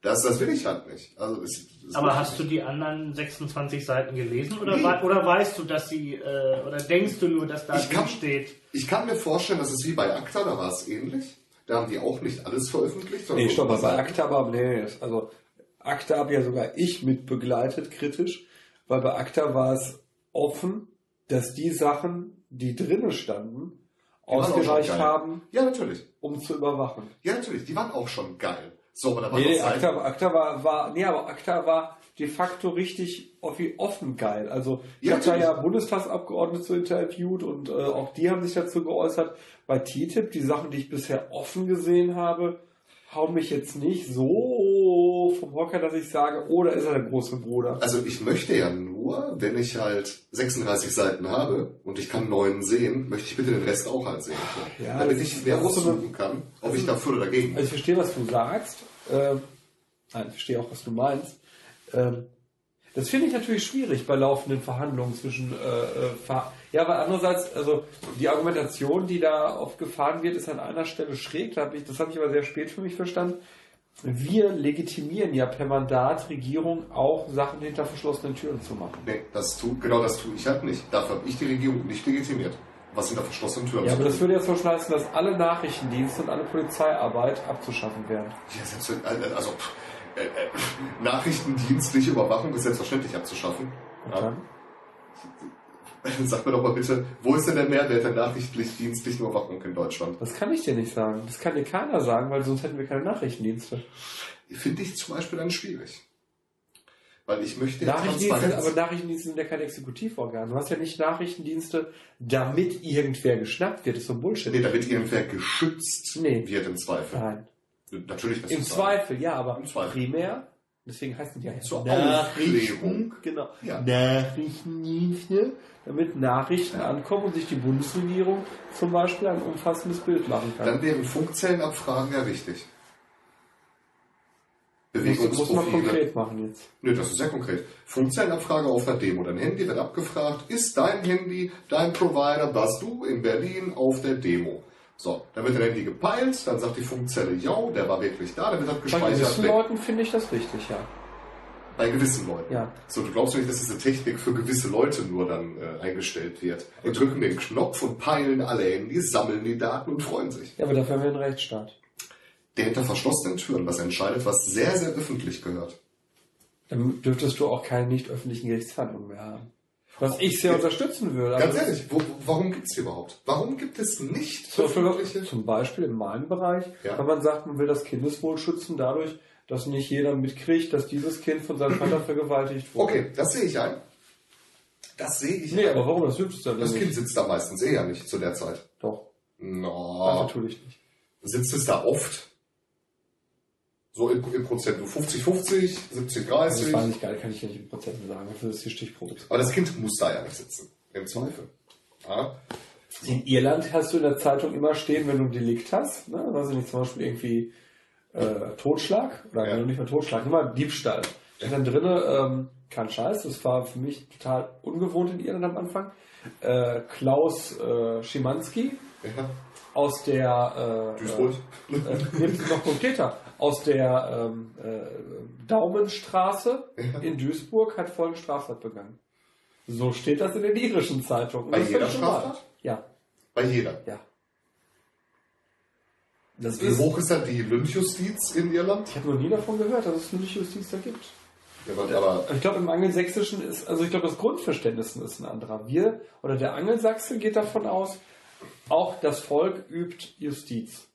S3: Das, das will ich halt nicht. Also, es, es
S4: Aber hast
S3: ich
S4: du die anderen 26 Seiten gelesen oder,
S3: Nee.
S4: oder weißt du, dass sie äh, oder denkst du nur, dass da
S3: Ich kann-
S4: steht?
S3: Ich kann mir vorstellen, dass es wie bei ACTA, da war es ähnlich. Da haben die auch nicht alles veröffentlicht.
S2: Nee, stopp,
S3: paar
S2: bei war, nee, also ACTA habe ja sogar ich mit begleitet, kritisch, weil bei ACTA war es offen, dass die Sachen, die drinnen standen,
S3: Die
S2: ausgereicht haben,
S3: Ja, natürlich.
S2: um zu überwachen.
S3: Ja, natürlich. Die waren auch schon geil. So, aber da war
S2: Nee, ACTA war, war, nee, aber ACTA war de facto richtig offen geil. Also ich
S3: Ja,
S2: habe da ja Bundestagsabgeordnete zu interviewt und äh, auch die haben sich dazu geäußert. Bei TTIP, die Sachen, die ich bisher offen gesehen habe, hauen mich jetzt nicht so vom Hocker, dass ich sage, oh, da ist er der große Bruder.
S3: Also ich möchte ja nur, wenn ich halt 36 Seiten habe und ich kann neun sehen, möchte ich bitte den Rest auch halt sehen.
S2: Ja,
S3: damit ich mehr aussuchen kann, ob ich dafür oder dagegen
S2: Also ich verstehe, was du sagst. Ähm, nein, ich verstehe auch, was du meinst. Ähm, das finde ich natürlich schwierig bei laufenden Verhandlungen zwischen äh, äh, Ver ja, aber andererseits, also die Argumentation, die da oft gefahren wird, ist an einer Stelle schräg. Da hab ich, das habe ich aber sehr spät für mich verstanden. Wir legitimieren ja per Mandat Regierung auch Sachen hinter verschlossenen Türen zu machen.
S3: Nee, das tu, genau das tue ich halt nicht. Dafür habe ich die Regierung nicht legitimiert. Was hinter verschlossenen Türen
S2: Ja, aber das würde jetzt zum Beispiel heißen, dass alle Nachrichtendienste und alle Polizeiarbeit abzuschaffen werden.
S3: Ja, selbst, also pff, äh, äh, nachrichtendienstliche Überwachung ist selbstverständlich abzuschaffen.
S2: Und
S3: Ja.
S2: dann?
S3: Sag mir doch mal bitte, wo ist denn der Mehrwert der nachrichtlich-dienstlichen Überwachung in Deutschland?
S2: Das kann ich dir nicht sagen. Das kann dir keiner sagen, weil sonst hätten wir keine Nachrichtendienste.
S3: Finde ich zum Beispiel dann schwierig. Weil ich möchte
S2: Nachrichtendienste,
S3: Transparenz.
S2: aber Nachrichtendienste sind ja kein Exekutivorgan. Du hast ja nicht Nachrichtendienste, damit irgendwer geschnappt wird. Das ist so Bullshit.
S3: Nee, damit irgendwer geschützt
S2: Nee.
S3: wird im Zweifel.
S2: Nein.
S3: Natürlich
S2: Im Zweifel, ja, aber
S3: Im Zweifel.
S2: primär, deswegen heißen die ja
S3: Zur
S2: Nachrichten,
S3: Aufklärung.
S2: genau,
S3: Ja.
S2: Nachrichtendienste, damit Nachrichten ankommen und sich die Bundesregierung zum Beispiel ein umfassendes Bild machen kann.
S3: Dann wären Funkzellenabfragen ja wichtig.
S2: muss, muss man
S3: Bewegungsprofile.
S2: konkret machen jetzt.
S3: Nö, das ist sehr konkret. Funkzellenabfrage auf einer Demo. Dein Handy wird abgefragt, ist dein Handy, dein Provider, warst du in Berlin auf der Demo? So, dann wird dein Handy gepeilt, dann sagt die Funkzelle, ja, der war wirklich da, dann wird das
S2: Bei gewissen. Leuten finde ich das richtig, ja.
S3: Bei gewissen Leuten.
S2: Ja.
S3: So, du glaubst nicht, dass diese Technik für gewisse Leute nur dann äh, eingestellt wird. Die drücken den Knopf und peilen alle Handys, sammeln die Daten und freuen sich.
S2: Ja, aber dafür haben wir einen Rechtsstaat.
S3: Der hinter verschlossenen Türen was entscheidet, was sehr, sehr öffentlich gehört.
S2: Dann dürftest du auch keine nicht öffentlichen Gerichtsverhandlungen mehr haben. Was ich sehr
S3: Ja.
S2: unterstützen würde.
S3: Ganz
S2: Also,
S3: ehrlich, wo, warum gibt's die überhaupt? Warum gibt es nicht
S2: Zum Beispiel,
S3: öffentliche?
S2: zum Beispiel in meinem Bereich,
S3: Ja.
S2: wenn man sagt, man will das Kindeswohl schützen, dadurch, dass nicht jeder mitkriegt, dass dieses Kind von seinem Vater vergewaltigt wurde.
S3: Okay, das sehe ich ein. Das sehe ich
S2: Nee,
S3: ein.
S2: aber warum? Das dürftest du dann
S3: Das
S2: nicht.
S3: Kind sitzt da meistens eher nicht zu der Zeit.
S2: Doch,
S3: No.
S2: das natürlich nicht.
S3: Sitzt es da oft? So im, im Prozent, du 50-50, 70-30.
S2: Also das war nicht geil, kann ich ja nicht in Prozenten sagen. Dafür ist die Stichprobe.
S3: Aber das Kind muss da ja nicht sitzen. Im Zweifel. Ja?
S2: In Irland hast du in der Zeitung immer stehen, wenn du ein Delikt hast, ne? weiß ich nicht, zum Beispiel irgendwie äh, Totschlag oder
S3: Ja.
S2: ja. nicht mehr Totschlag, immer Diebstahl. Da dann drinne, ähm, kein Scheiß, das war für mich total ungewohnt in Irland am Anfang. Äh, Klaus äh, Schimanski
S3: ja.
S2: Aus der äh,
S3: Duisburg.
S2: Äh, äh, noch konkreter. Aus der ähm, äh, Daumenstraße
S3: Ja.
S2: in Duisburg hat folgende Straftat begangen. So steht das in den irischen Zeitungen.
S3: Bei jeder Straftat?
S2: Ja,
S3: Bei jeder.
S2: ja. Das
S3: Wie
S2: ist,
S3: hoch ist da die Lynchjustiz in Irland?
S2: ich habe noch nie davon gehört, dass es eine Justiz da gibt.
S3: Ja, aber
S2: Ich glaube, im Angelsächsischen ist, also ich glaube, das Grundverständnis ist ein anderer. Wir oder der Angelsachse geht davon aus, auch das Volk übt Justiz.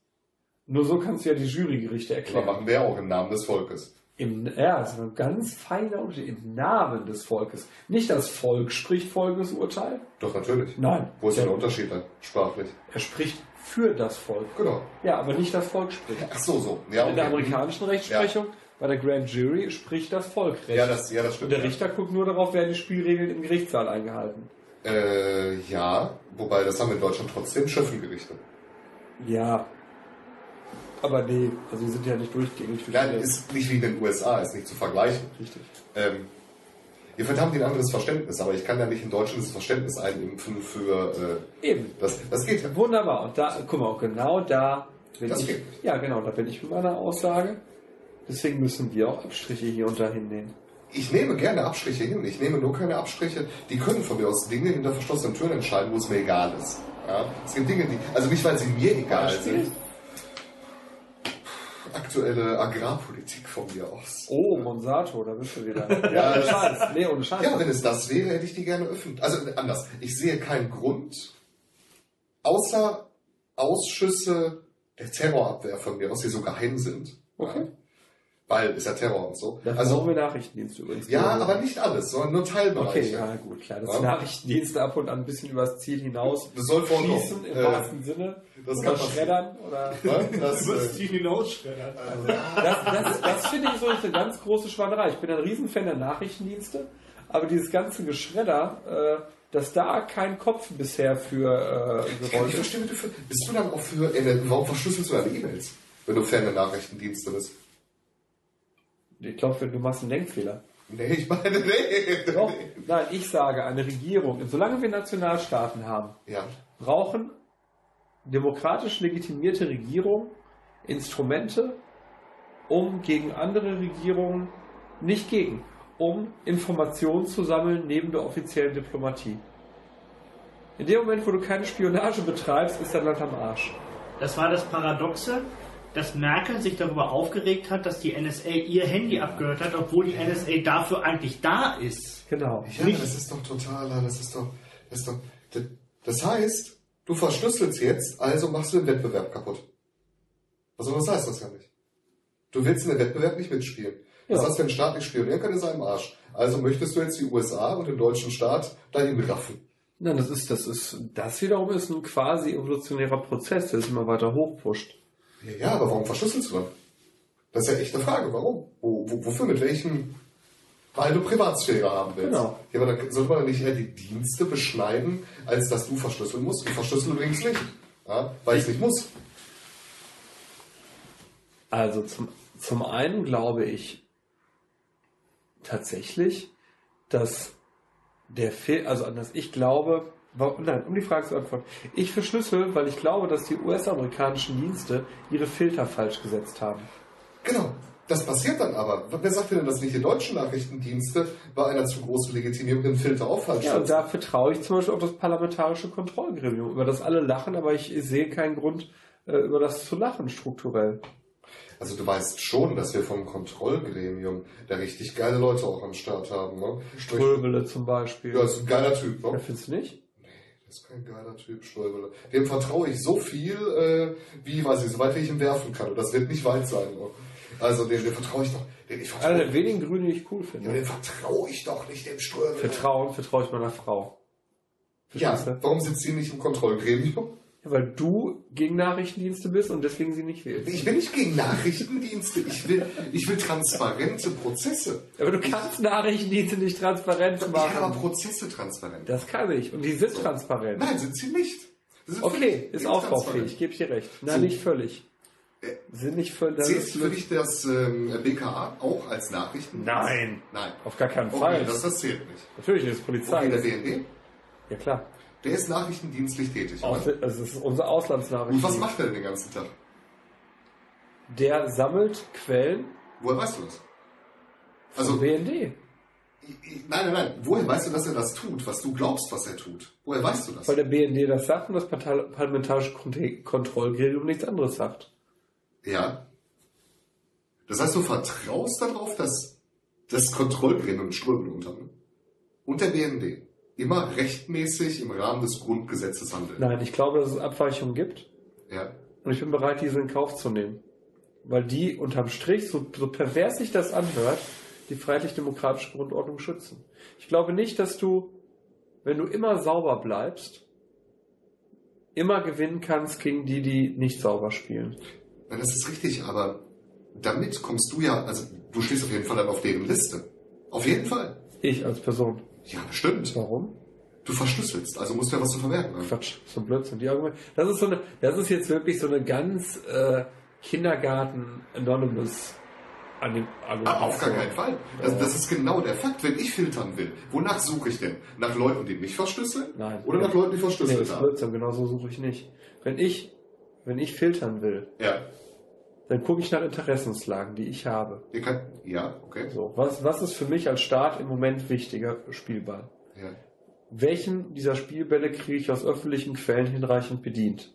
S2: Nur so kannst du ja die Jurygerichte
S3: aber
S2: erklären.
S3: machen wir auch im Namen des Volkes.
S2: Im, ja, das ist ein ganz feiner Unterschied. Im Namen des Volkes. Nicht das Volk spricht folgendes Urteil.
S3: Doch, natürlich.
S2: Nein.
S3: Wo ist denn der Unterschied dann? Sprachlich.
S2: Er spricht für das Volk.
S3: Genau.
S2: Ja, aber nicht das Volk spricht.
S3: Ach so, so. Ja,
S2: In der
S3: okay.
S2: amerikanischen Rechtsprechung, bei der Grand Jury, spricht das Volk Recht.
S3: Ja, das, ja, das
S2: Und
S3: stimmt.
S2: der Richter guckt nur darauf, werden die Spielregeln im Gerichtssaal eingehalten.
S3: Äh, ja, wobei das haben wir in Deutschland trotzdem Schöffengerichte.
S2: Ja. Aber nee, also die sind ja nicht durchgängig für
S3: Nein,
S2: viele.
S3: ist nicht wie in den USA, ist nicht zu vergleichen.
S2: Richtig.
S3: Ähm, ihr verdammt ein anderes Verständnis, aber ich kann ja nicht in Deutschland das Verständnis einimpfen für äh,
S2: Eben.
S3: das. Das geht ja.
S2: Wunderbar. Und da, guck mal, genau da bin
S3: Das
S2: ich.
S3: geht.
S2: Ja, genau, da bin ich mit meiner Aussage. Deswegen müssen wir auch Abstriche hier und da hinnehmen.
S3: Ich nehme gerne Abstriche hin. Ich nehme nur keine Abstriche. Die können von mir aus Dinge hinter verschlossenen Türen entscheiden, wo es mir egal ist. Ja? Es gibt Dinge, die, also nicht, weil sie mir egal
S2: Beispiel?
S3: sind. Aktuelle Agrarpolitik von mir aus.
S2: Oh, Monsanto, da bist du wieder.
S3: Ja,
S2: ohne Scheiß. Nee, ohne Scheiß.
S3: Ja, wenn es das wäre, hätte ich die gerne öffentlich. Also anders. Ich sehe keinen Grund, außer Ausschüsse der Terrorabwehr von mir aus, die so geheim sind.
S2: Okay.
S3: Ja, weil ist ja Terror und so.
S2: Das
S3: also
S2: brauchen wir Nachrichtendienste übrigens.
S3: ja,
S2: Also-
S3: aber nicht alles, sondern nur Teilbereiche.
S2: Okay, ja gut, klar. Dass
S3: Ja.
S2: die Nachrichtendienste ab und an ein bisschen übers Ziel hinaus
S3: Das soll
S2: schießen im
S3: Äh,
S2: wahrsten Sinne.
S3: das
S2: oder
S3: kann passieren.
S2: schreddern oder.
S3: Das,
S4: Über
S3: äh,
S4: das Ziel hinausschreddern.
S2: Das, das, das finde ich so eine ganz große Schweinerei. Ich bin ein Riesenfan der Nachrichtendienste, aber dieses ganze Geschredder, äh, dass da kein Kopf bisher für äh,
S3: ich
S2: gerollt ist.
S3: verstehe, du für, bist du dann auch für, äh, warum verschlüsselst du deine E-Mails, wenn du Fan der Nachrichtendienste bist?
S2: Ich glaube, du machst einen Denkfehler.
S3: Nee, ich meine, nee.
S2: Doch, nein, ich sage, eine Regierung, solange wir Nationalstaaten haben,
S3: Ja.
S2: brauchen demokratisch legitimierte Regierungen Instrumente, um gegen andere Regierungen, nicht gegen, um Informationen zu sammeln neben der offiziellen Diplomatie. In dem Moment, wo du keine Spionage betreibst, ist dein Land am Arsch.
S4: Das war das Paradoxe, dass Merkel sich darüber aufgeregt hat, dass die NSA ihr Handy abgehört hat, obwohl die NSA dafür eigentlich da ist.
S2: Genau.
S3: Ja,
S4: Nicht-
S3: das ist doch totaler, das ist doch, das ist doch, das, das heißt, du verschlüsselst jetzt, also machst du den Wettbewerb kaputt. Also was heißt das ja nicht? Du willst in den Wettbewerb nicht mitspielen. Das
S2: Ja.
S3: heißt, wenn ein Staat nicht spionieren kann, ist er im Arsch. Also möchtest du jetzt die USA und den deutschen Staat dahin raffen.
S2: Nein, das ist, das ist, das wiederum ist ein quasi evolutionärer Prozess, der sich immer weiter hochpusht.
S3: Ja, ja, aber warum verschlüsselst du dann? Das ist ja echt eine Frage. Warum? Wo, wo, wofür? Mit welchem? Weil du Privatsphäre haben willst.
S2: Genau.
S3: Ja, aber dann sollte man nicht eher die Dienste beschneiden, als dass du verschlüsseln musst. Ich verschlüssel übrigens nicht. Ja, weil ich es nicht muss.
S2: Also zum, zum einen glaube ich tatsächlich, dass der Film, also anders, ich glaube, nein, um die Frage zu beantworten, ich verschlüssel, weil ich glaube, dass die US-amerikanischen Dienste ihre Filter falsch gesetzt haben.
S3: Genau. Das passiert dann aber. Wer sagt denn, dass nicht die deutschen Nachrichtendienste bei einer zu großen Legitimierung den Filter auch falsch
S2: Ja, und da vertraue ich zum Beispiel auf das parlamentarische Kontrollgremium, über das alle lachen, aber ich sehe keinen Grund, äh, über das zu lachen, strukturell.
S3: Also du weißt schon, dass wir vom Kontrollgremium da richtig geile Leute auch am Start haben. Ne?
S2: Ströbele zum Beispiel.
S3: Ja, ist ein geiler Typ.
S2: Ja,
S3: Ne?
S2: findest du nicht?
S3: Das ist kein geiler Typ, Ströbele. Dem vertraue ich so viel, äh, wie, weiß ich, so weit wie ich ihm werfen kann. Und das wird nicht weit sein. Ne? Also dem, dem vertraue ich doch. Dem, ich
S2: Einer
S3: vertraue,
S2: der wenigen Grüne, die ich cool
S3: ja,
S2: finde.
S3: dem vertraue ich doch nicht, dem Ströbele.
S2: Vertrauen vertraue ich meiner Frau.
S3: Ja,
S2: Verstehst du?
S3: warum sitzt sie nicht im Kontrollgremium?
S2: Ja, weil du gegen Nachrichtendienste bist und deswegen sie nicht wählst.
S3: Ich bin nicht gegen Nachrichtendienste. Ich will, ich will transparente Prozesse.
S2: Aber du kannst Nachrichtendienste nicht transparent
S3: Ich kann aber
S2: machen.
S3: Prozesse transparent.
S2: Das kann ich. Und die sind transparent.
S3: Nein, sind sie nicht. Sind
S2: Okay, ist ausbaufähig, gebe ich dir recht. Nein,
S3: So.
S2: nicht völlig.
S3: Äh,
S2: Sind nicht völlig. das ist
S3: für dich das ähm, BKA auch als Nachrichten?
S2: Nein.
S3: Nein.
S2: Auf gar keinen
S3: Okay,
S2: Fall.
S3: das, das zählt nicht.
S2: Natürlich ist Polizei.
S3: Okay, der BND,
S2: ja klar.
S3: Der ist nachrichtendienstlich tätig.
S2: Aus,
S3: Oder?
S2: das ist unsere Auslandsnachricht.
S3: Und was macht er denn den ganzen Tag?
S2: Der sammelt Quellen
S3: Woher weißt du das?
S2: also
S3: Also,
S2: BND.
S3: Nein, nein, nein. Woher weißt du, dass er das tut, was du glaubst, was er tut? Woher weißt du das?
S2: Weil der BND das sagt und das Parlamentarische Kont- Kontrollgremium nichts anderes sagt.
S3: Ja. Das heißt, du vertraust darauf, dass das Kontrollgremium Strömen unter und der BND immer rechtmäßig im Rahmen des Grundgesetzes handeln.
S2: Nein, ich glaube, dass es Abweichungen gibt
S3: Ja.
S2: und ich bin bereit, diese in Kauf zu nehmen. Weil die unterm Strich, so, so pervers sich das anhört, die freiheitlich-demokratische Grundordnung schützen. Ich glaube nicht, dass du, wenn du immer sauber bleibst, immer gewinnen kannst gegen die, die nicht sauber spielen.
S3: Nein, das ist richtig, aber damit kommst du ja, also du stehst auf jeden Fall dann auf deren Liste. Auf jeden Fall.
S2: Ich als Person.
S3: Ja, das stimmt.
S2: Warum?
S3: Du verschlüsselst, also musst du ja was zu verwerten haben.
S2: Quatsch, so ein Blödsinn. Die Argumente. Das ist so eine, das ist jetzt wirklich so eine ganz äh, Kindergarten Anonymous an dem
S3: Ah, auf gar keinen Fall. Das, das ist genau der Fakt. Wenn ich filtern will, wonach suche ich denn? Nach Leuten, die mich verschlüsseln?
S2: Nein.
S3: Oder nach Leuten, die
S2: Nee,
S3: verschlüsselt
S2: das ist
S3: haben?
S2: Blödsinn, genau so suche ich nicht. Wenn ich, wenn ich filtern will,
S3: Ja.
S2: Dann gucke ich nach Interessenslagen, die ich habe.
S3: Ihr könnt, ja, okay.
S2: So, was, was ist für mich als Staat im Moment wichtiger Spielball?
S3: Ja.
S2: Welchen dieser Spielbälle kriege ich aus öffentlichen Quellen hinreichend bedient?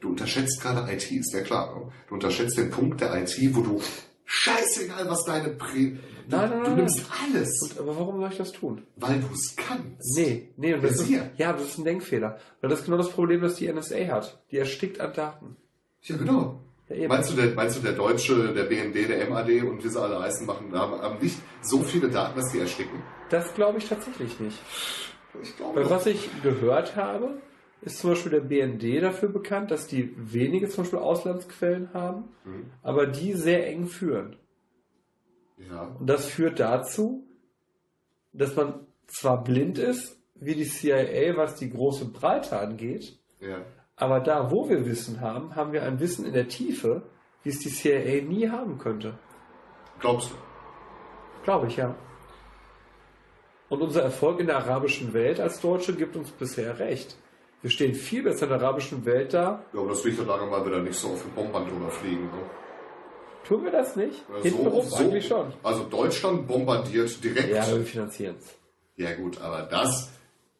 S3: Du unterschätzt gerade IT, ist ja klar. ne? Du unterschätzt den Punkt der IT, wo du scheißegal, was deine Prä... Du,
S2: Nein, nein,
S3: du
S2: nein,
S3: nimmst
S2: nein.
S3: alles,
S2: Und, aber warum soll ich das tun?
S3: weil du es kannst.
S2: Nee, nee, und das ist, ja, das ist ein Denkfehler. Weil das ist genau das Problem, das die NSA hat. Die erstickt an Daten.
S3: Ja, genau.
S2: Ja.
S3: Meinst du, der, meinst du, der Deutsche, der BND, der MAD und wie sie alle heißen, machen, haben, haben nicht so viele Daten, dass die ersticken?
S2: Das glaube ich tatsächlich nicht.
S3: Ich glaube
S2: Weil was ich gehört habe, ist zum Beispiel der BND dafür bekannt, dass die wenige zum Beispiel Auslandsquellen haben,
S3: Mhm.
S2: aber die sehr eng führen.
S3: Ja.
S2: Und das führt dazu, dass man zwar blind ist, wie die CIA, was die große Breite angeht,
S3: Ja.
S2: Aber da, wo wir Wissen haben, haben wir ein Wissen in der Tiefe, wie es die CIA nie haben könnte.
S3: Glaubst du?
S2: Glaube ich, ja. Und unser Erfolg in der arabischen Welt als Deutsche gibt uns bisher recht. Wir stehen viel besser in der arabischen Welt da.
S3: Ja, aber das liegt ja daran, weil wir da nicht so auf den Bombband drüber fliegen. Ne?
S2: Tun wir das nicht?
S3: Ja,
S2: Hintenrum eigentlich schon.
S3: Also Deutschland bombardiert direkt.
S2: Ja, wir finanzieren es.
S3: Ja gut, aber das,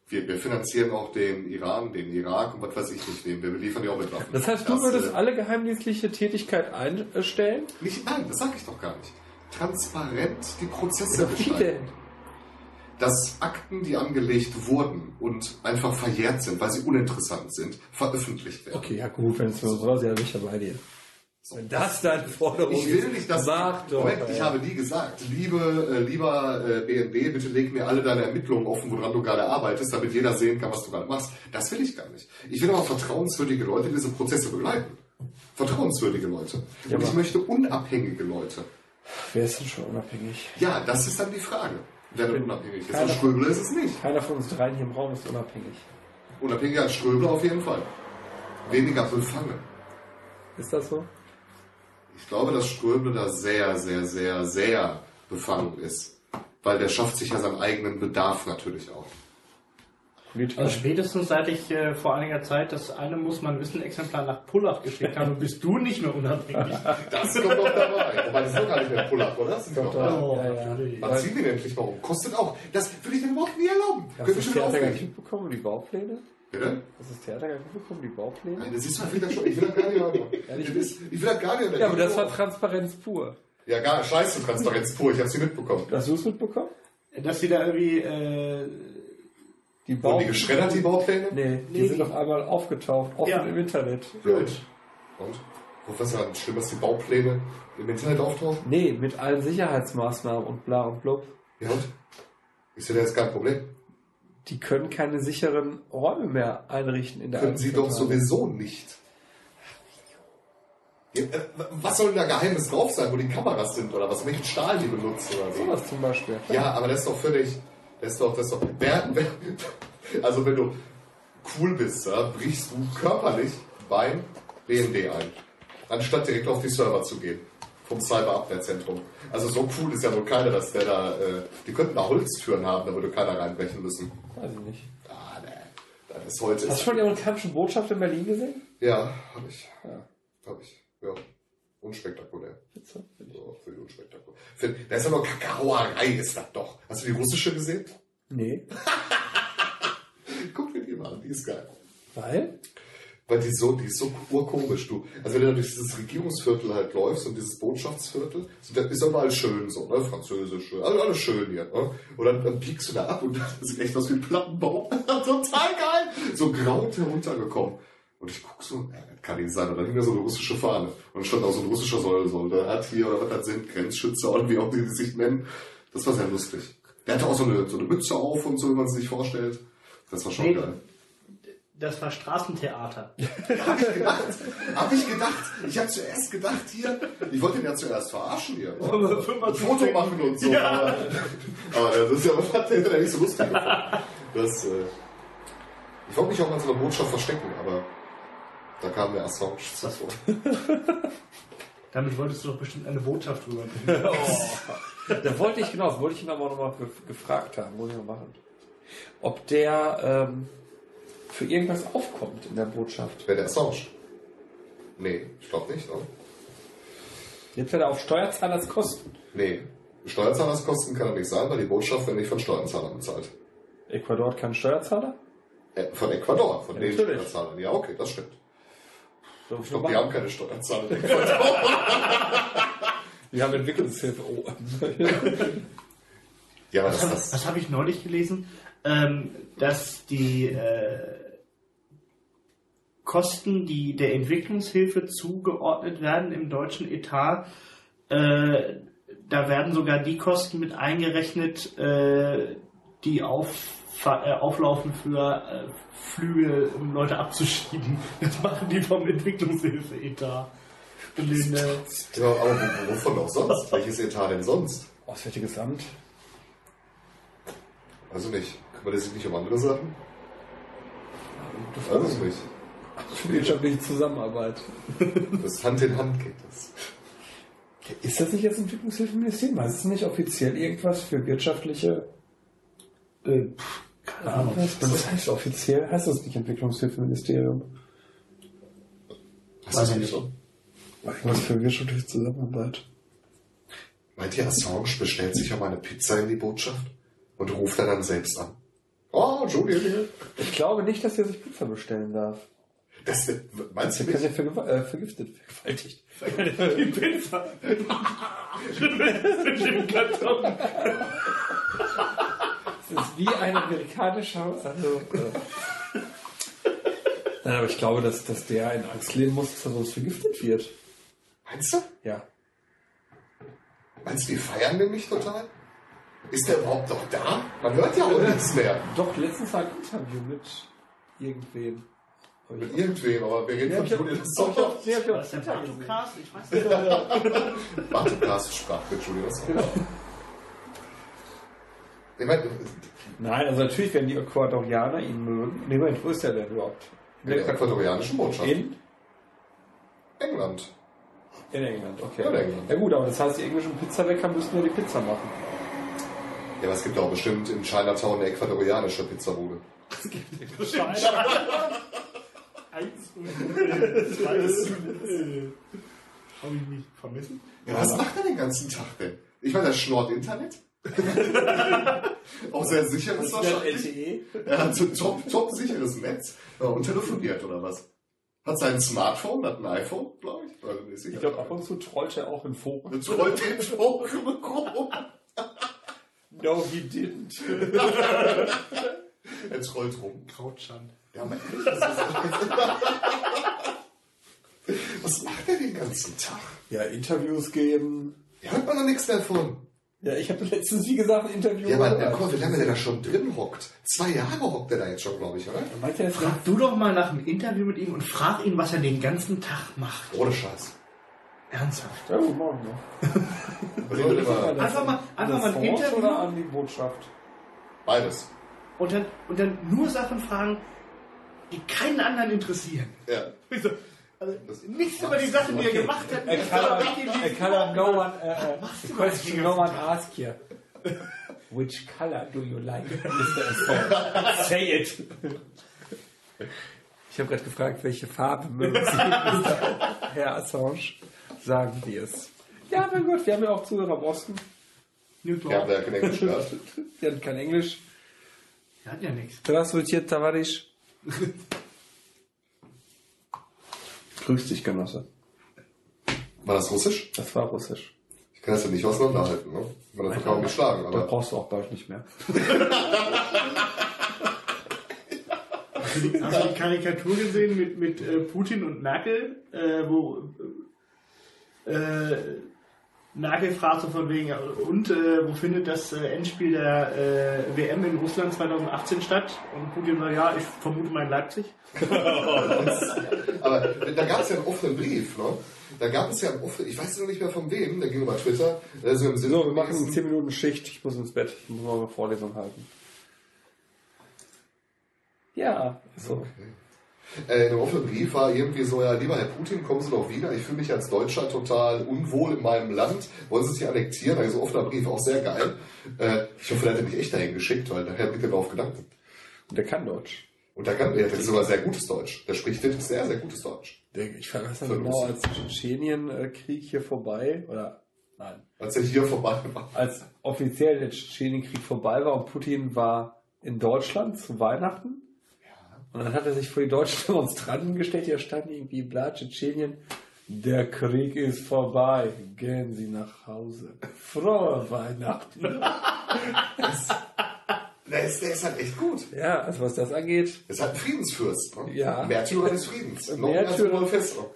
S3: wir, wir finanzieren auch den Iran, den Irak und was weiß ich nicht, den, wir liefern ja auch mit Waffen.
S2: Das heißt, du
S3: Das,
S2: würdest
S3: äh,
S2: alle geheimdienstliche Tätigkeit einstellen?
S3: Nicht, nein, das sage ich doch gar nicht. Transparent die Prozesse
S2: Ja, wie
S3: gestalten.
S2: denn?
S3: Dass Akten, die angelegt wurden und einfach verjährt sind, weil sie uninteressant sind, veröffentlicht werden.
S2: Okay, ja gut, wenn es so ist, ja sicher bei dir. Wenn das deine Forderung
S3: Ich will nicht, dass...
S2: Mach doch.
S3: Moment, ich habe nie gesagt, liebe, äh, lieber äh, BND, bitte leg mir alle deine Ermittlungen offen, woran du gerade arbeitest, damit jeder sehen kann, was du gerade machst. Das will ich gar nicht. Ich will aber vertrauenswürdige Leute, die diese Prozesse begleiten. Vertrauenswürdige Leute. Und
S2: Ja,
S3: ich
S2: aber-
S3: möchte unabhängige Leute.
S2: Wer ist denn schon unabhängig?
S3: Ja, das ist dann die Frage. Wer denn unabhängig ist. Und Ströbel ist es nicht.
S2: Keiner von uns dreien hier im Raum ist unabhängig.
S3: Unabhängiger als Ströbel auf jeden Fall. Weniger befangen.
S2: Ist das so?
S3: Ich glaube, dass Ströbel da sehr, sehr, sehr, sehr befangen ist. Weil der schafft sich ja seinen eigenen Bedarf natürlich auch.
S4: Also spätestens seit ich äh, vor einiger Zeit das eine muss man wissen Exemplar nach Pullach geschickt habe, bist du nicht mehr unabhängig.
S3: Das kommt doch dabei. Wobei das ist doch gar nicht mehr Pull-Up, oder? Das sind
S2: Doch,
S3: da.
S4: Oh,
S2: ja, ja.
S4: natürlich.
S3: Man zieht den endlich mal um. Kostet auch. Das würde ich denn überhaupt nie erlauben.
S2: Hast
S3: Können wir schon
S2: nicht
S3: aufregen?
S2: mitbekommen, die Baupläne?
S3: Bitte?
S2: Hast du das Theater gar nicht mitbekommen, die Baupläne?
S3: Nein, das ist doch wieder schon. Ich will das gar nicht machen.
S2: Ehrlich?
S3: Ist- Ich will das gar nicht
S2: Ja, aber das war Transparenz pur.
S3: Ja, gar scheiße Transparenz pur. Ich hab's nie mitbekommen.
S2: Hast du es mitbekommen?
S4: Dass sie da irgendwie äh,
S2: Die
S3: Wurden die geschreddert, die Baupläne?
S2: Nee, die
S4: Nee,
S2: sind doch einmal aufgetaucht, offen
S4: Ja.
S2: im Internet.
S3: Gut. Und? Ist dann schlimm, dass die Baupläne im Internet auftauchen?
S2: Nee, mit allen Sicherheitsmaßnahmen und bla und blub.
S3: Ja und? Ist ja jetzt kein Problem.
S2: Die können keine sicheren Räume mehr einrichten in der
S3: Können sie doch sowieso nicht. Äh, was soll denn da Geheimnis drauf sein, wo die Kameras sind oder was? Welchen Stahl die benutzen oder so?
S2: Sowas zum Beispiel.
S3: Ja, aber das ist doch völlig. Das ist doch, das ist doch. Wer, wer, also wenn du cool bist, ja, brichst du körperlich beim BND ein, anstatt direkt auf die Server zu gehen. Vom Cyberabwehrzentrum. Also so cool ist ja wohl keiner, dass der da. Äh, die könnten da Holztüren haben, da würde keiner reinbrechen müssen.
S2: Weiß ich nicht.
S3: Ah, ne. Das ist heute.
S2: Hast du schon die amerikanische Botschaft in Berlin gesehen?
S3: Ja, hab ich.
S2: Ja.
S3: Hab ich. Ja. Unspektakulär.
S2: Witze.
S3: So, für die unspektakulär. Für, da ist ja noch Kakaoerei, ist das doch. Hast du die russische gesehen?
S2: Nee.
S3: Guck mir die mal an, die ist geil.
S2: Weil?
S3: Weil die so, die ist so urkomisch, du. Also wenn du durch dieses Regierungsviertel halt läufst und dieses Botschaftsviertel, so, das ist überall schön so, ne? Französisch, alles, alles schön hier, ne? Und dann, dann piekst du da ab und das sieht echt aus wie ein Plattenbau. Total geil! So grau heruntergekommen. Und ich guck so, das kann nicht sein. Und dann hing da so eine russische Fahne. Und dann stand auch so ein russischer Soldat hier, oder was das sind, Grenzschützer oder wie auch die, die sich nennen. Das war sehr lustig. Der hatte auch so eine, so eine Mütze auf und so, wie man es sich vorstellt. Das war schon
S4: Nee.
S3: geil.
S4: Das war Straßentheater.
S3: Hab ich gedacht. Hab ich gedacht. Ich habe zuerst gedacht hier, ich wollte ihn ja zuerst verarschen hier. Ein Foto machen und so. Aber, aber das ist ja, hat der nicht so lustig. Das, äh, ich wollte mich auch an so einer Botschaft verstecken, aber da kam der Assange zuvor.
S4: Damit wolltest du doch bestimmt eine Botschaft rüberbringen.
S2: Da wollte ich, genau, das wollte ich ihn aber auch nochmal gefragt haben, muss ich noch machen. Ob der ähm, für irgendwas aufkommt in der Botschaft.
S3: Wer der Assange? Nee, ich glaube nicht, ne?
S2: Jetzt wird er auf Steuerzahlerskosten.
S3: Nee. Steuerzahlerskosten kann er nicht sein, weil die Botschaft wird nicht von Steuerzahlern bezahlt.
S2: Ecuador hat keinen Steuerzahler?
S3: Äh, von Ecuador, von
S2: Ja,
S3: den
S2: natürlich.
S3: Steuerzahlern. Ja, okay, das stimmt.
S2: So,
S3: Ich glaube, die haben keine Steuerzahler. in Ecuador.
S2: Wir haben Entwicklungshilfe. Oh.
S3: ja,
S4: Was,
S3: das,
S4: was habe ich neulich gelesen? Ähm, dass die äh, Kosten, die der Entwicklungshilfe zugeordnet werden im deutschen Etat, äh, da werden sogar die Kosten mit eingerechnet, äh, die auf, äh, auflaufen für äh, Flüge, um Leute abzuschieben. Das machen die vom Entwicklungshilfe-Etat. Und den, äh,
S3: Ja, aber wo- wovon auch sonst? Welches Etat denn sonst?
S2: Auswärtiges Amt.
S3: Also nicht. Kümmert er sich nicht um andere Sachen?
S2: Das
S3: Weiß es nicht.
S2: Für wirtschaftliche Zusammenarbeit.
S3: Das Hand in Hand geht das.
S2: Ist das nicht jetzt Entwicklungshilfeministerium? Weiß es nicht offiziell irgendwas für wirtschaftliche... Äh, keine Ahnung. Was heißt offiziell? Heißt das nicht Entwicklungshilfeministerium?
S3: Hast du das nicht so?
S2: Was für wirtschaftliche Zusammenarbeit?
S3: Meint ihr, Assange bestellt sich aber eine Pizza in die Botschaft und ruft er dann selbst an? Oh, Julian.
S2: Ich glaube nicht, dass er sich Pizza bestellen darf.
S3: Das, meinst du
S2: Der kann ja
S3: nicht?
S2: vergew äh, vergiftet, vergewaltigt.
S4: die Pizza. Im Karton.
S2: Das ist wie ein amerikanischer. Also, äh. Nein, aber ich glaube, dass, dass der in Angst leben muss, dass er sonst vergiftet wird.
S3: Meinst du?
S2: Ja.
S3: Meinst du, die feiern den nicht total? Ist der überhaupt noch da? Man hört ja auch nichts mehr.
S2: Doch, letztens war ein Interview mit irgendwem.
S3: Mit irgendwem, aber wir reden
S2: Ja,
S3: von Julian Assange.
S2: ich hab
S4: Was ist der. Bartokast? Ich weiß nicht.
S3: Bartokast sprach mit Julian Assange. Ich meine,
S2: Nein, also natürlich werden die Ecuadorianer ihn mögen. Nee, Moment, wo ist der denn überhaupt?
S3: in der ecuadorianischen Botschaft.
S2: In?
S3: England.
S2: In England, okay.
S3: In England.
S2: Ja gut, aber das heißt, die englischen Pizzabäcker müssen ja die Pizza machen.
S3: Ja, aber es gibt auch bestimmt in Chinatown eine ecuadorianische Pizzabude.
S4: Eins und zwei. Habe ich nicht vermissen?
S3: Ja, was macht er den ganzen Tag denn? Ich meine, der schnort Internet. auch sehr sicheres wahrscheinlich. Er hat so ein top, top sicheres Netz und telefoniert oder was? Hat sein Smartphone, hat ein iPhone, glaube ich. Also, ist
S2: Ich
S3: sicher.
S2: glaube, ab und zu trollt er auch in Foren.
S3: Jetzt rollt den Forum rum.
S2: No, he didn't.
S3: Jetzt rollt rum.
S4: Krautschand.
S3: Ja, aber ehrlich, das ist Was macht er den ganzen Tag?
S2: Ja, Interviews geben.
S3: Ja, hört man noch nichts davon.
S2: Ja, ich habe letztens, wie gesagt, ein Interview
S3: Ja, aber der wie lange der da schon drin hockt? Zwei Jahre hockt der da jetzt schon, glaube ich, oder?
S2: Meint er
S4: Frag du doch mal nach einem Interview mit ihm und frag ihn, was er den ganzen Tag macht.
S3: Ohne Scheiß.
S4: Ernsthaft.
S2: Ja, guten Morgen.
S3: Immer
S4: Einfach mal- einfach mal ein
S2: Interview
S4: Interview.
S2: oder an die Botschaft?
S3: beides.
S4: Und dann, und dann nur Sachen fragen, die keinen anderen interessieren.
S3: Ja.
S4: Wieso? Also, nichts über die Sachen, die er gemacht hat.
S2: I
S4: nichts
S2: cannot,
S4: über welche
S2: I cannot no one, uh,
S4: machst
S2: the
S4: du
S2: question
S4: eigentlich
S2: no one ask here. Which color do you like, Mr. Assange? Say it. Ich habe gerade gefragt, welche Farbe mögen Sie, Mr. Herr Assange? sagen wir es. Ja, mein Gott, wir haben ja auch Zuhörer im Osten.
S4: Newton.
S3: Ja, der kein Englisch gehört.
S2: Die hatten kein Englisch.
S4: Der hat ja nichts.
S2: Здравствуйте, товарищ. Grüß dich, Genosse.
S3: War das Russisch?
S2: Das war Russisch.
S3: Ich kann das ja nicht auseinanderhalten, ne? Man hat kaum geschlagen,
S2: Da
S3: aber.
S2: brauchst du auch Deutsch nicht mehr.
S4: Hast du die, hast du die Karikatur gesehen mit, mit äh, Putin und Merkel, äh, wo äh, Merkel fragt so von wegen, und äh, wo findet das äh, Endspiel der äh, WM in Russland 2018 statt? Und Putin sagt, ja, ich vermute mal in Leipzig.
S3: Aber da gab es ja einen offenen Brief, ne? Da gab es ja einen offenen, ich weiß noch nicht mehr von wem, der ging über Twitter. Also im Sinne
S2: So, wir machen
S3: gewesen-
S2: 10 Minuten Schicht. Ich muss ins Bett. Ich muss morgen eine Vorlesung halten. Ja, so.
S3: Äh, in dem offenen Brief war irgendwie so, ja, lieber Herr Putin, kommen Sie doch wieder. Ich fühle mich als Deutscher total unwohl in meinem Land. Wollen Sie sich annektieren? Also offener Brief, auch sehr geil. Äh, ich hoffe, der hat er mich echt dahin geschickt, weil nachher bringt er mir auf Gedanken.
S2: Und der kann Deutsch.
S3: Und der kann, der hat sogar sehr gutes Deutsch. Der spricht wirklich sehr, sehr gutes Deutsch.
S2: Der, ich nicht
S3: Für
S2: genau, als Tschetschenien-Krieg hier vorbei, oder nein,
S3: Als er hier vorbei war.
S2: als offiziell der Tschetschenienkrieg vorbei war und Putin war in Deutschland zu Weihnachten. Und dann hat er sich vor die deutschen Demonstranten gestellt, hier stand irgendwie bla Tschetschenien. Der Krieg ist vorbei. Gehen Sie nach Hause. Frohe Weihnachten.
S3: Der ist, der ist halt echt gut.
S2: Ja, also was das angeht,
S3: halt ein Friedensfürst. Ne?
S2: Ja.
S3: Märtyrer des Friedens.
S2: Märtyrer-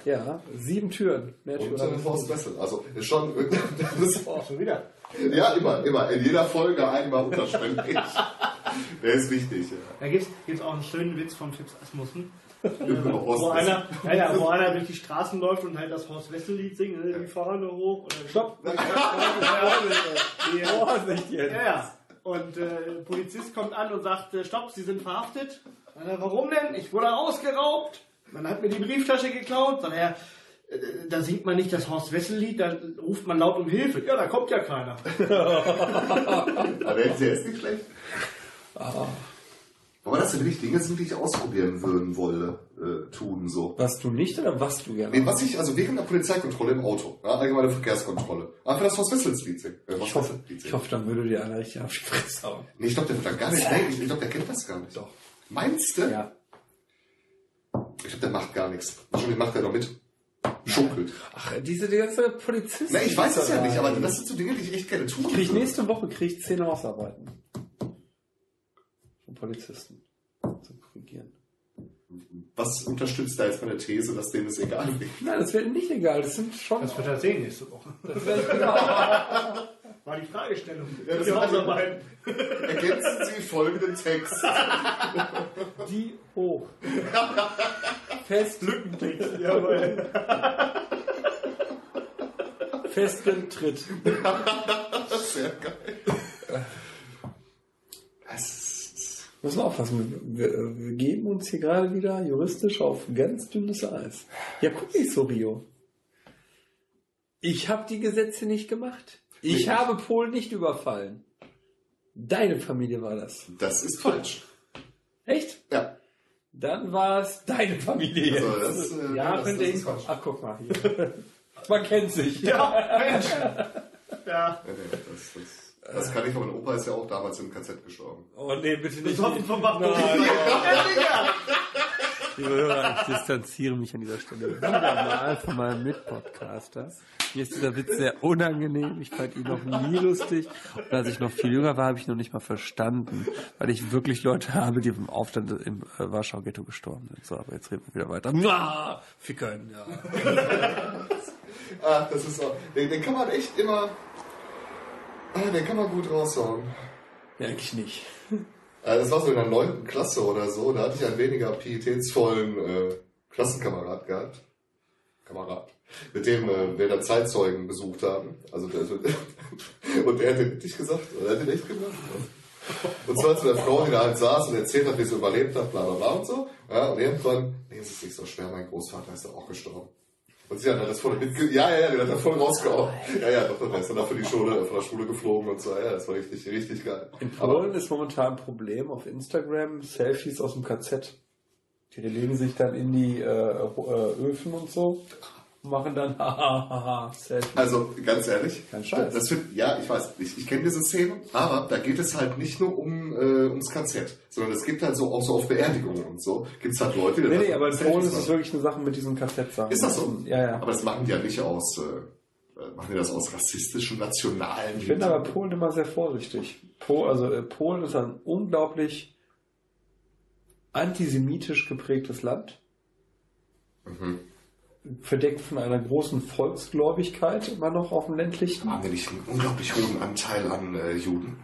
S2: ja, sieben Türen.
S3: Und
S2: Märtyrer.
S3: äh, Horst Wessel. Also ist schon das ist,
S4: Schon wieder.
S3: Ja, immer, immer. In jeder Folge einmal unterschwellig. Der ist wichtig. Ja.
S4: Da gibt es auch einen schönen Witz von Fips Asmussen. Wo einer, ja, ja, wo einer durch die Straßen läuft und halt das Horst Wessel-Lied singt, ne, die Fahne hoch. Oder
S2: Stopp!
S4: Ja,
S2: Vorsicht jetzt!
S4: ja, ja. Und äh, Polizist kommt an und sagt, äh, stopp, Sie sind verhaftet. Dann warum denn? Ich wurde ausgeraubt. Man hat mir die Brieftasche geklaut. Er, äh, da singt man nicht das Horst Wessel-Lied, da ruft man laut um Hilfe. Ja, da kommt ja keiner.
S3: Aber der der ist nicht schlecht. Aber das sind wirklich Dinge, sind, die ich ausprobieren würden wolle, äh, tun so.
S2: Was du nicht oder was du gerne
S3: Nee, was ich, also während der Polizeikontrolle im Auto, ja, allgemeine Verkehrskontrolle, einfach das Horst Wessels Lied singen. Äh,
S2: Ich hoffe, ich hoffe, dann würde dir einer richtig auf die Fresse hauen.
S3: Nee, ich glaube, der wird dann gar nicht, nee, ich, ich glaube, der kennt das gar nicht.
S2: Doch.
S3: Meinst du?
S2: Ja.
S3: Ich glaube, der macht gar nichts. Wahrscheinlich macht er noch mit. Schunkelt.
S2: Ach, diese die ganze Polizisten.
S3: Nee, ich weiß es ja nicht, aber das sind so Dinge, die ich echt gerne tun
S2: Krieg
S3: würde.
S2: nächste Woche krieg ich zehn Hausarbeiten. Von Polizisten.
S3: Was unterstützt da jetzt meine These, dass denen es egal ist?
S2: Nein, das wäre nicht egal. Das sind schon.
S4: Das wird er sehen nächste Woche.
S2: Das wär, genau.
S4: War die Fragestellung.
S3: Ja, das war die-
S4: Hausarbeit.
S3: Ergänzen Sie folgenden Text.
S2: Die hoch. Fest.
S4: Lückentext. Jawohl.
S2: Festgetritt.
S3: Sehr geil.
S2: Müssen wir aufpassen. Wir, wir, geben uns hier gerade wieder juristisch auf ganz dünnes Eis. Ja, guck nicht so, Rio. Ich habe die Gesetze nicht gemacht. Ich
S3: Nee.
S2: habe Polen nicht überfallen. Deine Familie war das.
S3: das ist falsch.
S2: Echt?
S3: Ja.
S2: Dann war es deine Familie.
S3: Also das, äh,
S2: ja,
S3: das-
S2: könnte
S3: das
S2: ich.
S3: ist falsch.
S2: Ach, guck mal hier. Man kennt sich.
S4: Ja, Mensch. Ja.
S3: Ja, das, das, das kann ich, aber mein Opa ist ja auch damals im KZ gestorben.
S2: Oh nee, bitte nicht.
S4: Besoffen vom Digga.
S2: Liebe Hörer, ich distanziere mich an dieser Stelle wieder mal von meinem Mitpodcaster. Mir ist dieser Witz sehr unangenehm. Ich fand ihn noch nie lustig. Und als ich noch viel jünger war, habe ich ihn noch nicht mal verstanden, weil ich wirklich Leute habe, die im Aufstand im äh, Warschau-Ghetto gestorben sind. So, aber jetzt reden wir wieder weiter. Mua, Fickern, ja.
S3: Ah, das ist so. Den, den kann man echt immer. Ah, den kann man gut raushauen.
S2: ja eigentlich nicht.
S3: Äh, Das war so in der neunten Klasse oder so. Da hatte ich einen weniger pietätsvollen äh, Klassenkamerad gehabt. Kamerad. Mit dem äh, wir dann Zeitzeugen besucht haben. Also der, und der hat den nicht gesagt. Oder hat den echt gemacht. Und zwar zu der Frau, die da halt saß und erzählt hat, wie sie überlebt hat, bla bla bla und so. Ja, und irgendwann, nee, es ist nicht so schwer, mein Großvater ist ja auch gestorben. Und sie hat dann das voll mitge... Ja, ja, ja, den hat er voll rausgehauen. Ja, ja, doch, der ist dann auch für die Schule, von der Schule geflogen und so. Ja, das war richtig, richtig geil.
S2: In Polen ist momentan ein Problem auf Instagram Selfies aus dem KZ. Die legen sich dann in die äh, äh, Öfen und so und machen dann hahaha.
S3: Also ganz ehrlich,
S2: Kein Scheiß.
S3: das find, ja, ich weiß, ich, ich kenne diese Szene, aber da geht es halt nicht nur um äh, ums KZ, sondern es gibt halt so auch so auf Beerdigungen und so, gibt es halt Leute, die
S2: Nee, nee, aber in
S3: Selfies
S2: Polen ist es wirklich eine Sache mit diesen KZ-Sachen.
S3: Ist das so?
S2: Ja, ja.
S3: Aber das machen die ja nicht aus, äh, machen die das aus rassistischen, nationalen
S2: Ich bin aber Polen immer sehr vorsichtig. Po, also äh, Polen ist ein unglaublich antisemitisch geprägtes Land.
S3: Mhm.
S2: Verdeckt von einer großen Volksgläubigkeit immer noch auf dem ländlichen.
S3: Haben wir nicht einen unglaublich hohen Anteil an äh, Juden?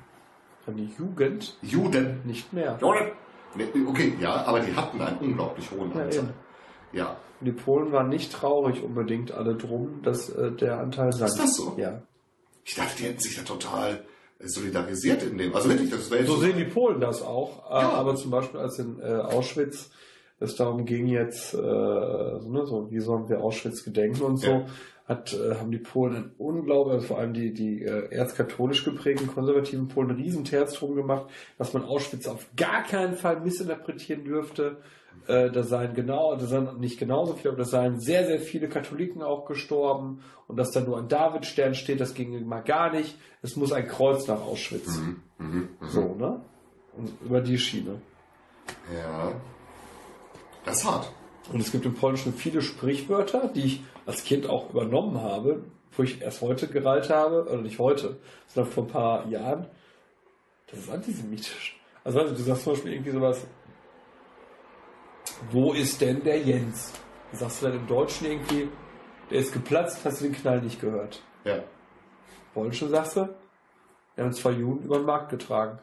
S2: An die Jugend
S3: Juden?
S2: nicht mehr.
S3: Juden? Nee, okay, ja, aber die hatten einen unglaublich hohen
S2: Ja,
S3: Anteil.
S2: eben.
S3: Ja.
S2: Und die Polen waren nicht traurig unbedingt alle drum, dass äh, der Anteil sank.
S3: das so?
S2: Ja.
S3: Ich dachte, die hätten sich da total solidarisiert in dem. Also wirklich, das wäre
S2: So sehen die Polen das auch. Äh,
S3: Ja.
S2: Aber zum Beispiel als in äh, Auschwitz es darum ging jetzt, äh, so, ne, so wie sollen wir Auschwitz gedenken und so,
S3: Ja.
S2: hat, äh, haben die Polen ein Unglaube, also vor allem die, die äh, erzkatholisch geprägten konservativen Polen, ein Riesenterz drum gemacht, dass man Auschwitz auf gar keinen Fall missinterpretieren dürfte. Äh, da seien genau, da seien nicht genauso viele, aber da seien sehr, sehr viele Katholiken auch gestorben und dass da nur ein Davidstern steht, das ging mal gar nicht. Es muss ein Kreuz nach Auschwitz.
S3: Mhm, mhm, mhm.
S2: So, ne? Und über die Schiene.
S3: Ja. Das ist hart.
S2: Und es gibt im Polnischen viele Sprichwörter, die ich als Kind auch übernommen habe, wo ich erst heute gereilt habe, oder nicht heute, sondern vor ein paar Jahren. Das ist antisemitisch. Also weißt du, sagst zum Beispiel irgendwie sowas, wo ist denn der Jens? Dann sagst du dann im Deutschen irgendwie, der ist geplatzt, hast du den Knall nicht gehört.
S3: Ja.
S2: Im Polnischen sagst du, wir haben zwei Juden über den Markt getragen.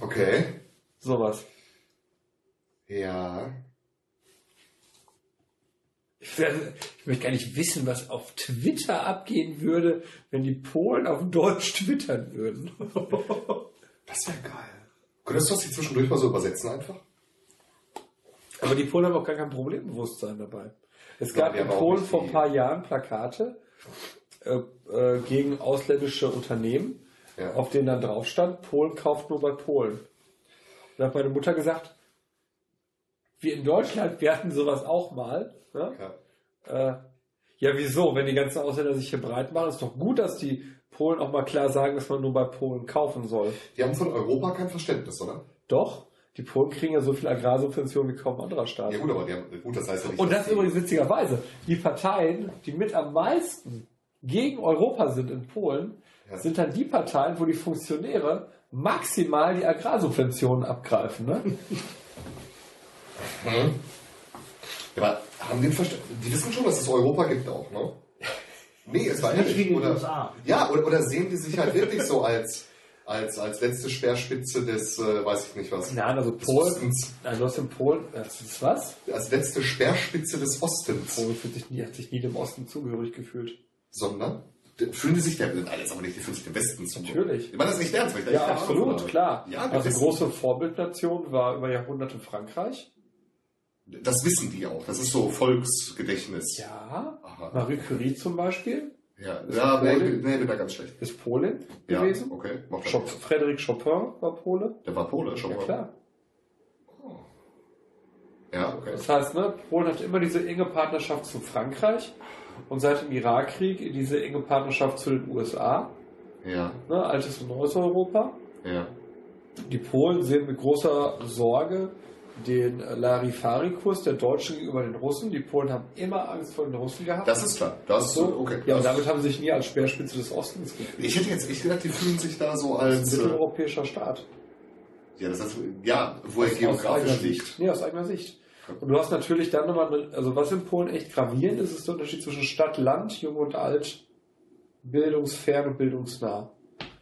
S3: Okay.
S2: Sowas.
S3: Ja.
S2: Ich, werde, ich möchte gar nicht wissen, was auf Twitter abgehen würde, wenn die Polen auf Deutsch twittern würden.
S3: Das wäre geil. Könntest du das hier zwischendurch mal so übersetzen einfach?
S2: Aber die Polen haben auch gar kein Problembewusstsein dabei. Es
S3: Ja,
S2: gab
S3: wir
S2: in Polen vor ein paar Jahren Plakate äh, äh, gegen ausländische Unternehmen,
S3: Ja.
S2: auf denen dann drauf stand, Polen kauft nur bei Polen. Da hat meine Mutter gesagt, wir in Deutschland, wir hatten sowas auch mal. Ne?
S3: Ja.
S2: Äh, ja, wieso? Wenn die ganzen Ausländer sich hier breit machen, ist doch gut, dass die Polen auch mal klar sagen, dass man nur bei Polen kaufen soll.
S3: Die haben von Europa kein Verständnis, oder?
S2: Doch, die Polen kriegen ja so viel Agrarsubventionen wie kaum anderer Staat.
S3: Ja gut, aber die haben, gut, das heißt ja nicht.
S2: Und das
S3: die-
S2: übrigens witzigerweise, die Parteien, die mit am meisten gegen Europa sind in Polen,
S3: Ja.
S2: sind dann die Parteien, wo die Funktionäre maximal die Agrarsubventionen abgreifen. Ne?
S3: Mhm. Ja, aber haben die ein Verständnis? Die wissen schon, dass es Europa gibt auch, ne? Nee, es war
S4: Nicht den
S3: Oder,
S4: USA.
S3: ja, oder, oder sehen die sich halt wirklich so als, als, als letzte Speerspitze des, äh, weiß ich nicht was.
S2: Nein, also Polen,
S3: Ostens.
S2: nein, du hast in Polen, das ist was?
S3: Als letzte Speerspitze des Ostens.
S2: Polen fühlt sich nie, hat sich nie dem Osten zugehörig gefühlt.
S3: Sondern, fühlen die sich der, nein, jetzt aber nicht, die fühlen sich dem Westen zu.
S2: Natürlich.
S3: Ich meine das nicht ernst, weil ich da
S2: Ja, absolut,
S3: habe.
S2: klar.
S3: Ja,
S2: also
S3: wissen-
S2: große Vorbildnation war über Jahrhunderte Frankreich.
S3: Das wissen die auch. Das ist so Volksgedächtnis.
S2: Ja.
S3: Aha.
S2: Marie Curie zum Beispiel
S3: Ja,
S2: Ist
S3: ja nee,
S2: Polen?
S3: nee, bin da ganz schlecht.
S2: ist Polin
S3: Ja,
S2: gewesen.
S3: okay. Macht
S2: Chop
S3: nichts.
S2: Frédéric Chopin war Pole.
S3: Der war Pole schon
S2: Ja klar.
S3: Ja, okay.
S2: Das heißt, ne, Polen hat immer diese enge Partnerschaft zu Frankreich und seit dem Irakkrieg diese enge Partnerschaft zu den USA,
S3: Ja,
S2: ne, altes und neues Europa.
S3: ja.
S2: Die Polen sehen mit großer Sorge den Larifari-Kurs der Deutschen gegenüber den Russen. Die Polen haben immer Angst vor den Russen gehabt.
S3: Das ist klar. Das
S2: so.
S3: okay.
S2: Ja, und damit haben sie sich nie als Speerspitze des Ostens gefühlt.
S3: ich hätte jetzt echt gedacht, die fühlen sich da so als.
S2: ist ein
S3: Äh,
S2: mitteleuropäischer Staat.
S3: ja, das heißt, ja, wo er
S2: Aus-
S3: geografisch
S2: eigener
S3: liegt.
S2: Sicht. Nee, aus eigener Sicht. Und du hast natürlich dann nochmal, also was in Polen echt gravierend ist, ist der Unterschied zwischen Stadt, Land, Jung und Alt, bildungsfern und bildungsnah.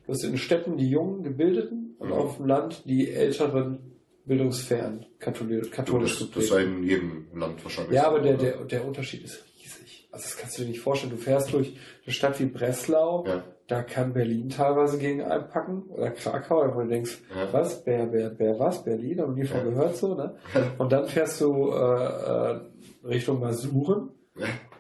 S2: Du hast in den Städten die Jungen, Gebildeten und
S3: Mhm.
S2: auf dem Land die Älteren, bildungsfern, katholisch, katholisch
S3: das, das sei in jedem Land wahrscheinlich.
S2: Ja, aber der, der, der Unterschied ist. Also das kannst du dir nicht vorstellen. Du fährst durch eine Stadt wie Breslau,
S3: Ja.
S2: da kann Berlin teilweise gegen einpacken oder Krakau, wo du denkst,
S3: Ja.
S2: was, Ber, Ber, Ber, was, Berlin, aber nie von
S3: Ja.
S2: gehört so, ne? Und dann fährst du äh, äh, Richtung Masuren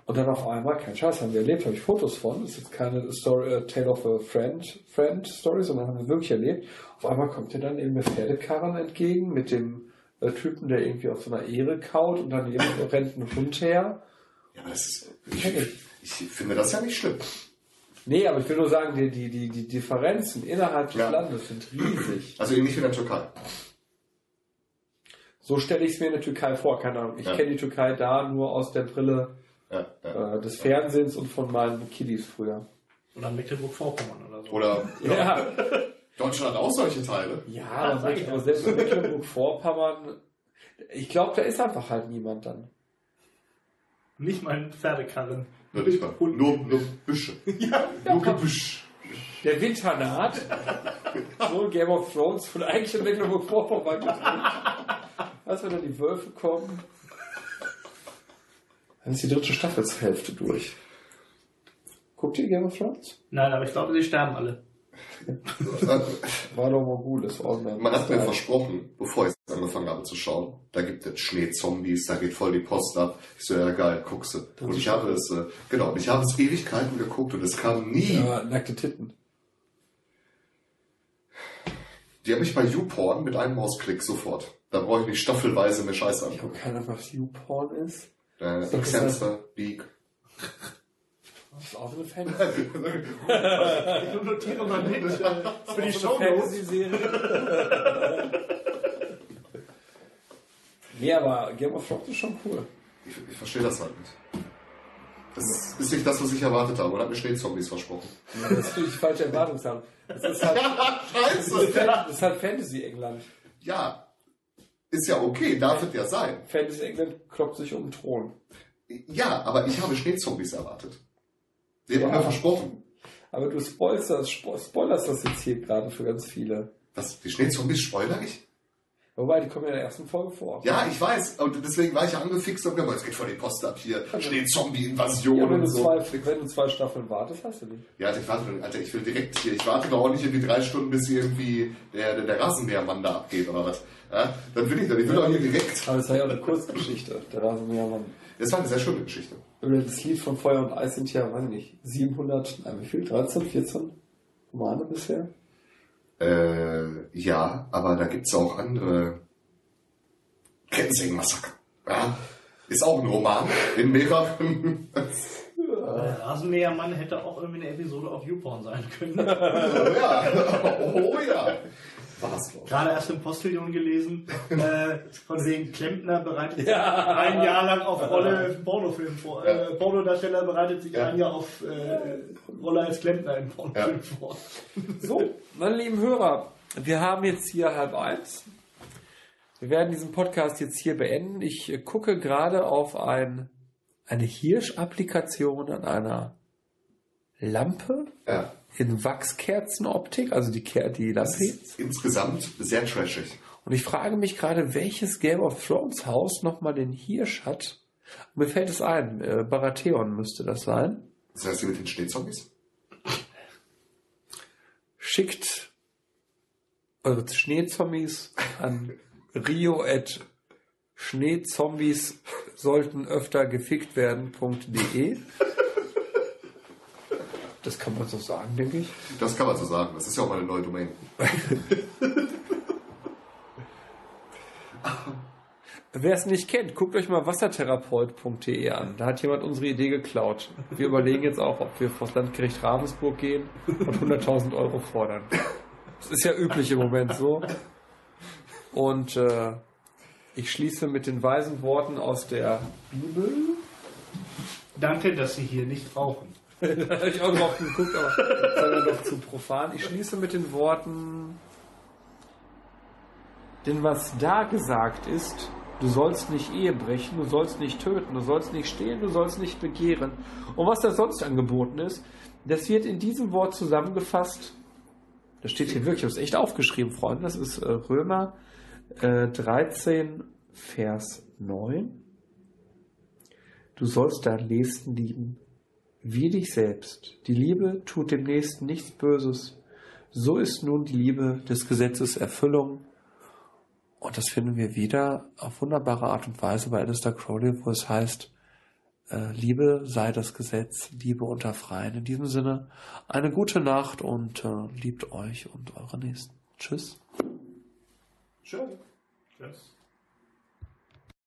S2: und dann auf einmal, kein Scheiß, haben wir erlebt, habe ich Fotos von, das ist jetzt keine Story, äh, Tale of a Friend, Friend Story, sondern haben wir wirklich erlebt. Auf einmal kommt dir dann eben eine Pferdekarren entgegen mit dem äh, Typen, der irgendwie auf so einer Ehre kaut und daneben rennt ein Hund her.
S3: Ja, aber das ist, ich,
S2: ich.
S3: ich finde das ja nicht schlimm.
S2: Nee, aber ich will nur sagen, die, die, die, die Differenzen innerhalb des
S3: Ja.
S2: Landes sind riesig.
S3: Also ähnlich wie in der Türkei.
S2: So stelle ich es mir in der Türkei vor, keine Ahnung. Ich
S3: Ja.
S2: kenne die Türkei da nur aus der Brille
S3: Ja, ja.
S2: äh, des Fernsehens und von meinen Kiddies früher.
S4: Oder Mecklenburg-Vorpommern oder so.
S3: Oder ja.
S2: Ja,
S3: Deutschland hat auch solche Teile.
S2: ja. aber selbst in Mecklenburg-Vorpommern, ich glaube, da ist einfach halt niemand dann.
S4: Nicht mal ein Pferdekarren.
S3: Nur nicht mal.
S4: Und-
S3: Nur, nur Büsche. nur Gebüsch.
S2: Der Winter naht. so Game of Thrones von eigentlich in Mecklenburg-Vorpommern. Was, wenn dann die Wölfe kommen? Dann ist die dritte Staffel zur Hälfte durch. Guckt ihr Game of Thrones?
S4: Nein, aber ich glaube, sie sterben alle.
S2: War doch mal gut, das war mir.
S3: Man hat mir versprochen, bevor ich es angefangen habe zu schauen, da gibt es Schneezombies, da geht voll die Post ab. Ich so, ja geil, guckst du. Und ich habe es, äh, genau, ich habe es Ewigkeiten geguckt und es kam nie.
S2: Ja, nackte Titten.
S3: Die habe ich bei YouPorn mit einem Mausklick sofort. Da brauche ich nicht staffelweise eine Scheiße
S2: Ich
S3: angucken.
S2: habe keine Ahnung, was YouPorn ist.
S3: Äh, Xamster, Beak.
S2: Das ist auch so eine Fantasy.
S4: Ich notiere mal mit. Für die Show.
S2: Fantasy-Serie. nee, aber Game of Thrones ist schon cool.
S3: Ich, ich verstehe das halt nicht. Das ist, ist nicht das, was ich erwartet habe. Und hat mir Schneezombies versprochen.
S2: Das ist natürlich falsche Erwartungshaltung. Das ist halt,
S3: Scheiße!
S2: das ist halt Fantasy-England.
S3: Ja, ist ja okay, darf es ja sein.
S2: Fantasy-England kloppt sich um den Thron.
S3: Ja, aber ich habe Schneezombies erwartet. Die haben
S2: Ja.
S3: versprochen.
S2: Aber du spoilst das, spo- spoilerst das jetzt hier gerade für ganz viele.
S3: Was, die Schneezombies spoiler ich?
S2: Wobei, die kommen ja in der ersten Folge vor.
S3: Ja, ich weiß. Und deswegen war ich ja angefixt und gesagt, es geht vor die Post ab hier. Schneezombie-Invasion
S2: Ja,
S3: und so.
S2: zwei, wenn du zwei Staffeln wartest, hast du die.
S3: Ja, ich warte, Alter, ich will direkt hier. Ich warte doch auch nicht irgendwie drei Stunden, bis irgendwie der, der, der Rasenmähermann da abgeht oder was. Ja, dann will ich doch. Ich will doch hier direkt.
S2: Aber das war ja auch eine Kurzgeschichte. Der Rasenmähermann.
S3: Das war eine sehr schöne Geschichte.
S2: Oder das Lied von Feuer und Eis sind ja, weiß ich nicht, 700, nein, wie viel? 13, 14 Romane bisher?
S3: Äh, ja, aber da gibt's auch andere. Kensing-Massaker. Ja, ist auch ein Roman in mehreren.
S4: Der Rasenmähermann hätte auch irgendwie eine Episode auf YouPorn sein können.
S3: ja, oh ja.
S2: War's.
S4: Gerade erst im Postillon gelesen, äh, von wegen Klempner bereitet sich
S2: Ja.
S4: ein Jahr lang auf Rolle Pornofilm vor. Äh, Pornodarsteller bereitet sich
S3: Ja.
S4: ein Jahr auf äh, Rolle als Klempner im Pornofilm
S3: Ja.
S4: vor.
S2: So, meine lieben Hörer, wir haben jetzt hier halb eins. Wir werden diesen Podcast jetzt hier beenden. Ich äh, gucke gerade auf ein, eine Hirsch-Applikation an einer Lampe
S3: ja.
S2: In Wachskerzenoptik, also die, Ker die
S3: Das
S2: Lampe.
S3: ist insgesamt sehr trashig.
S2: Und ich frage mich gerade, welches Game of Thrones Haus nochmal den Hirsch hat. Mir fällt es ein, äh, Baratheon müsste das sein.
S3: Das heißt, die mit den Schneezombies?
S2: Schickt eure Schneezombies an Rio at Schneezombies sollten öfter gefickt werden.de. Das kann man so sagen, denke ich.
S3: Das kann man so sagen. Das ist ja auch mal eine neue Domain.
S2: Wer es nicht kennt, guckt euch mal wassertherapeut.de an. Da hat jemand unsere Idee geklaut. Wir überlegen jetzt auch, ob wir vor das Landgericht Ravensburg gehen und 100.000 Euro fordern. Das ist ja üblich im Moment so. Und äh, ich schließe mit den weisen Worten aus der Bibel.
S4: Danke, dass Sie hier nicht rauchen.
S2: da habe ich auch drauf geguckt, aber das war mir doch zu profan. Ich schließe mit den Worten, denn was da gesagt ist, du sollst nicht Ehe brechen, du sollst nicht töten, du sollst nicht stehlen, du sollst nicht begehren. Und was da sonst angeboten ist, das wird in diesem Wort zusammengefasst. Das steht hier wirklich, ich habe es echt aufgeschrieben, Freunde. Das ist äh, Römer äh, 13, Vers 9. Du sollst deinen Nächsten lieben wie dich selbst. Die Liebe tut dem Nächsten nichts Böses. So ist nun die Liebe des Gesetzes Erfüllung. Und das finden wir wieder auf wunderbare Art und Weise bei Alistair Crowley, wo es heißt, äh, Liebe sei das Gesetz, Liebe unter Freien. In diesem Sinne, eine gute Nacht und äh, liebt euch und eure Nächsten. Tschüss.
S3: Schön.
S4: Tschüss.